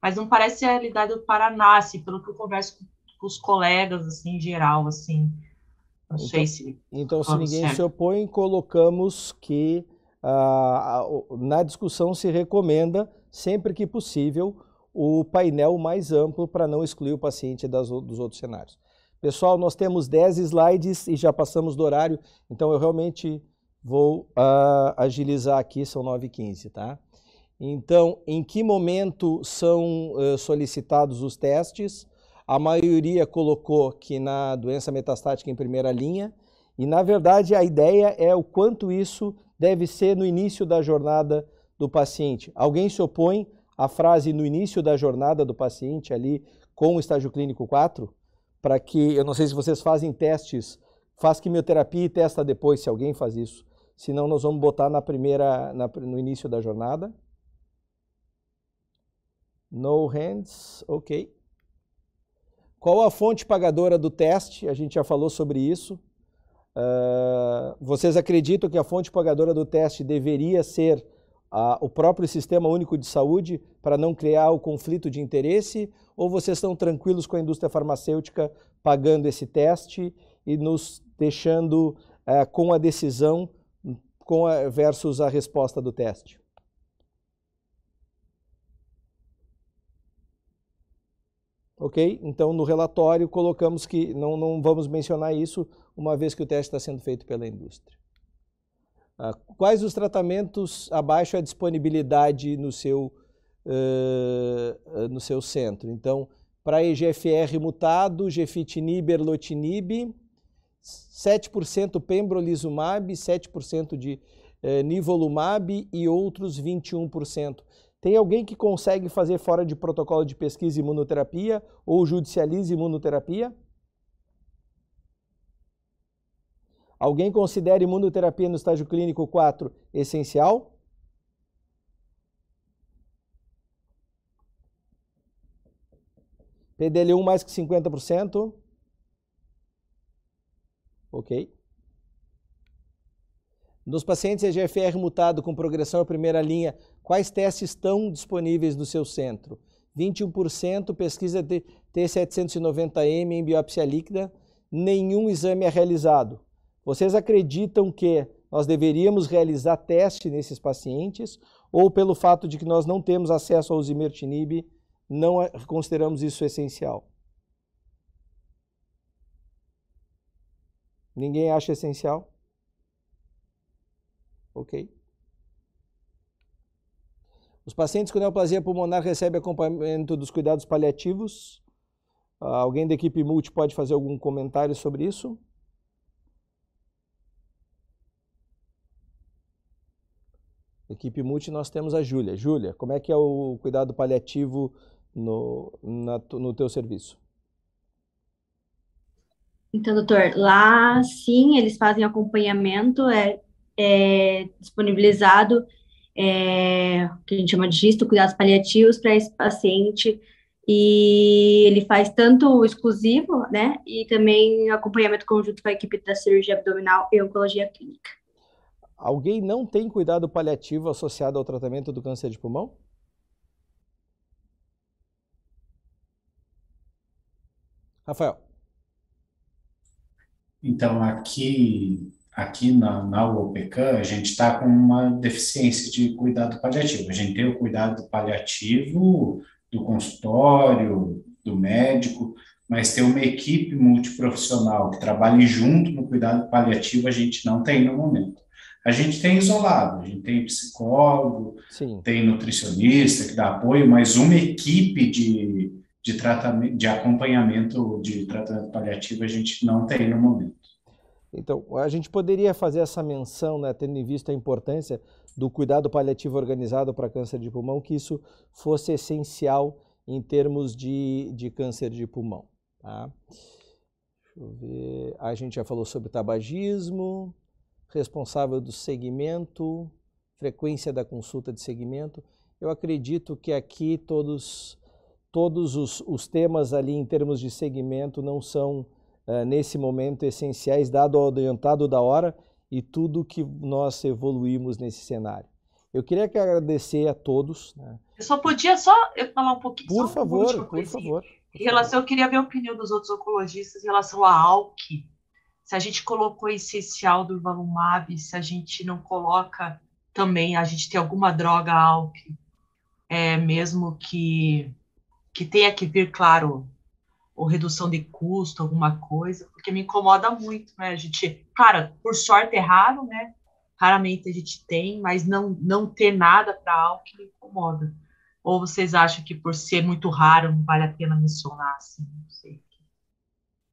Speaker 5: mas não parece a realidade do Paraná, assim, pelo que eu converso com, com os colegas, assim, em geral, assim, não sei se...
Speaker 1: Então, se ninguém
Speaker 5: certo.
Speaker 1: se opõe, colocamos que ah, na discussão se recomenda, sempre que possível, o painel mais amplo para não excluir o paciente das dos outros cenários. Pessoal, nós temos 10 slides e já passamos do horário, então eu realmente vou ah, agilizar aqui, são 9h15, tá? Então, em que momento são eh, solicitados os testes? A maioria colocou que na doença metastática em primeira linha, e na verdade a ideia é o quanto isso deve ser no início da jornada do paciente. Alguém se opõe à frase no início da jornada do paciente ali com o estágio clínico 4? Para que, eu não sei se vocês fazem testes, faz quimioterapia e testa depois se alguém faz isso. Senão nós vamos botar na primeira, na- no início da jornada. No hands, ok. Qual a fonte pagadora do teste? A gente já falou sobre isso. Ah, vocês acreditam que a fonte pagadora do teste deveria ser ah, o próprio Sistema Único de Saúde para não criar o conflito de interesse? Ou vocês estão tranquilos com a indústria farmacêutica pagando esse teste e nos deixando ah, com a decisão com a, versus a resposta do teste? Ok? Então, no relatório, colocamos que não, não vamos mencionar isso, uma vez que o teste está sendo feito pela indústria. Uh, quais os tratamentos abaixo a disponibilidade no seu, uh, no seu centro? Então, para EGFR mutado, gefitinib, erlotinib, 7% pembrolizumab, 7% de eh, nivolumab e outros 21%. Tem alguém que consegue fazer fora de protocolo de pesquisa imunoterapia ou judicializa imunoterapia? Alguém considera imunoterapia no estágio clínico 4 essencial? PDL1 mais que 50%? Ok. Nos pacientes EGFR mutado com progressão à primeira linha, quais testes estão disponíveis no seu centro? 21% pesquisa T790M em biópsia líquida, nenhum exame é realizado. Vocês acreditam que nós deveríamos realizar teste nesses pacientes ou pelo fato de que nós não temos acesso ao zimertinib, não consideramos isso essencial? Ninguém acha essencial? Ok. Os pacientes com neoplasia pulmonar recebem acompanhamento dos cuidados paliativos. Ah, alguém da equipe multi pode fazer algum comentário sobre isso? Equipe multi, nós temos a Júlia. Júlia, como é que é o cuidado paliativo no, na, no teu serviço?
Speaker 13: Então, doutor, lá sim, eles fazem acompanhamento, é é, disponibilizado é, que a gente chama de gisto, cuidados paliativos para esse paciente e ele faz tanto exclusivo, né, e também acompanhamento conjunto com a equipe da cirurgia abdominal e oncologia clínica.
Speaker 1: Alguém não tem cuidado paliativo associado ao tratamento do câncer de pulmão? Rafael.
Speaker 10: Então, aqui aqui na, na UOPECAM, a gente está com uma deficiência de cuidado paliativo. A gente tem o cuidado paliativo do consultório, do médico, mas ter uma equipe multiprofissional que trabalhe junto no cuidado paliativo, a gente não tem no momento. A gente tem isolado, a gente tem psicólogo, Sim. tem nutricionista que dá apoio, mas uma equipe de, de tratamento, de acompanhamento de tratamento paliativo a gente não tem no momento.
Speaker 1: Então, a gente poderia fazer essa menção, né, tendo em vista a importância do cuidado paliativo organizado para câncer de pulmão, que isso fosse essencial em termos de, de câncer de pulmão. Tá? Deixa eu ver. A gente já falou sobre tabagismo, responsável do segmento, frequência da consulta de segmento. Eu acredito que aqui todos, todos os, os temas ali em termos de segmento não são uh, nesse momento essenciais, dado o adiantado da hora e tudo que nós evoluímos nesse cenário. Eu queria que agradecer a todos. Né?
Speaker 5: Eu só podia só eu falar um pouquinho.
Speaker 1: Por favor, por favor.
Speaker 5: Em relação, eu queria ver a opinião dos outros oncologistas em relação à ALK. Se a gente colocou essencial do Ivalumab, se a gente não coloca também, a gente tem alguma droga ALK, é, mesmo que, que tenha que vir, claro, ou redução de custo, alguma coisa, porque me incomoda muito, né? A gente, cara, por sorte é raro, né? Raramente a gente tem, mas não, não ter nada para algo que me incomoda. Ou vocês acham que por ser muito raro não vale a pena mencionar, assim, não sei.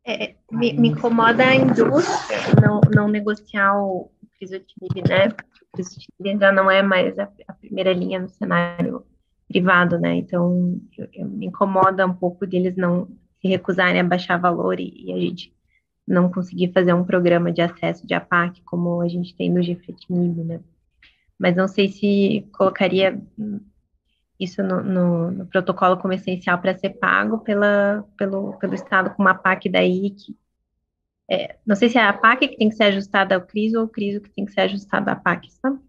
Speaker 12: É, me, me, incomoda a indústria não, não negociar o crisotinib, né? O crisotinib já não é mais a, a primeira linha no cenário privado, né? Então, eu, eu, me incomoda um pouco deles não se recusarem a baixar valor e, e, a gente não conseguir fazer um programa de acesso de APAC como a gente tem no GFETNIB, né? Mas não sei se colocaria isso no, no, no protocolo como essencial para ser pago pela, pelo, pelo Estado com uma APAC daí que é, não sei se é a APAC que tem que ser ajustada ao CRIS ou o CRIS que tem que ser ajustado à APAC, sabe?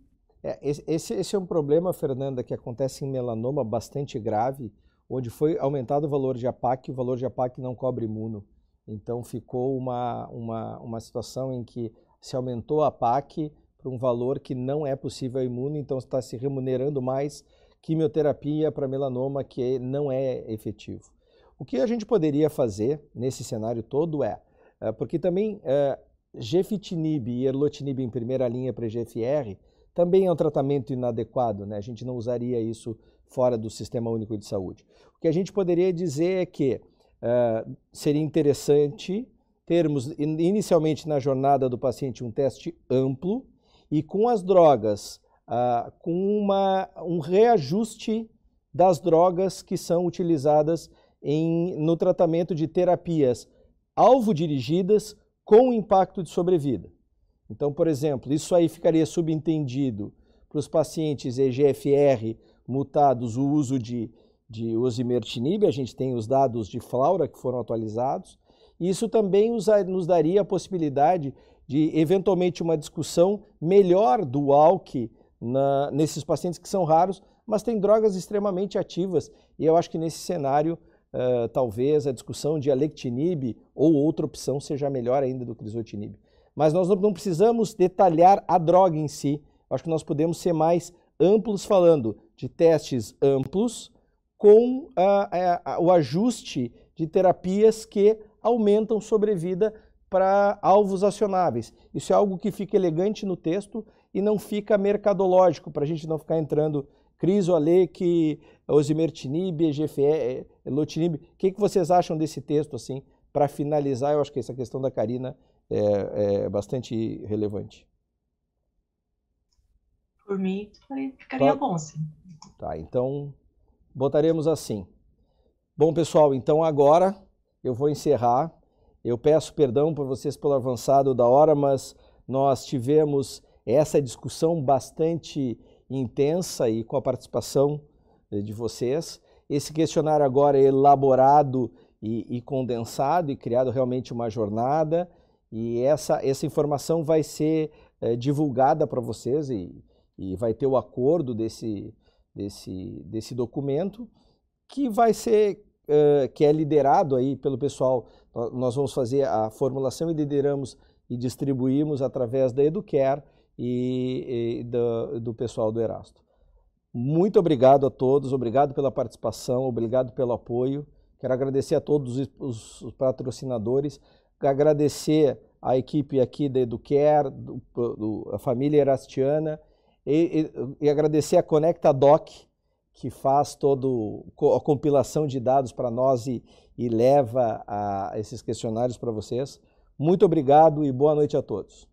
Speaker 1: É, esse, esse é um problema, Fernanda, que acontece em melanoma bastante grave, onde foi aumentado o valor de APAC, o valor de APAC não cobre imuno. Então ficou uma, uma, uma situação em que se aumentou a APAC para um valor que não é possível imuno, então está se remunerando mais quimioterapia para melanoma que não é efetivo. O que a gente poderia fazer nesse cenário todo é, é porque também é, gefitinib e erlotinib em primeira linha para GFR também é um tratamento inadequado, né? A gente não usaria isso fora do Sistema Único de Saúde. O que a gente poderia dizer é que uh, seria interessante termos inicialmente na jornada do paciente um teste amplo e com as drogas, uh, com uma, um reajuste das drogas que são utilizadas em, no tratamento de terapias alvo dirigidas com impacto de sobrevida. Então, por exemplo, isso aí ficaria subentendido para os pacientes EGFR mutados o uso de, de osimertinib, a gente tem os dados de Flaura que foram atualizados, isso também nos daria a possibilidade de, eventualmente, uma discussão melhor do ALK na, nesses pacientes que são raros, mas têm drogas extremamente ativas, e eu acho que nesse cenário, uh, talvez a discussão de alectinib ou outra opção seja melhor ainda do crizotinib. Mas nós não precisamos detalhar a droga em si, acho que nós podemos ser mais amplos falando de testes amplos com uh, uh, o ajuste de terapias que aumentam sobrevida para alvos acionáveis. Isso é algo que fica elegante no texto e não fica mercadológico, para a gente não ficar entrando crisoalec, osimertinib, EGFE, lotinib. O que, que vocês acham desse texto, assim, para finalizar? Eu acho que essa questão da Karina é, é bastante relevante.
Speaker 5: Por mim, ficaria tá. bom, sim.
Speaker 1: Tá, então botaremos assim. Bom, pessoal, então agora eu vou encerrar. Eu peço perdão por vocês pelo avançado da hora, mas nós tivemos essa discussão bastante intensa e com a participação de vocês. Esse questionário agora é elaborado e, e condensado e criado realmente uma jornada e essa, essa informação vai ser é, divulgada para vocês e, e vai ter o acordo desse, desse, desse documento que vai ser uh, que é liderado aí pelo pessoal. Nós vamos fazer a formulação e lideramos e distribuímos através da Educare e, e do, do pessoal do Erasto. Muito obrigado a todos, obrigado pela participação, obrigado pelo apoio. Quero agradecer a todos os, patrocinadores, agradecer a equipe aqui da Educare, do, do, a família Erastiana, e, e, e agradecer a Conecta Doc, que faz toda a compilação de dados para nós e, e leva a, esses questionários para vocês. Muito obrigado e boa noite a todos.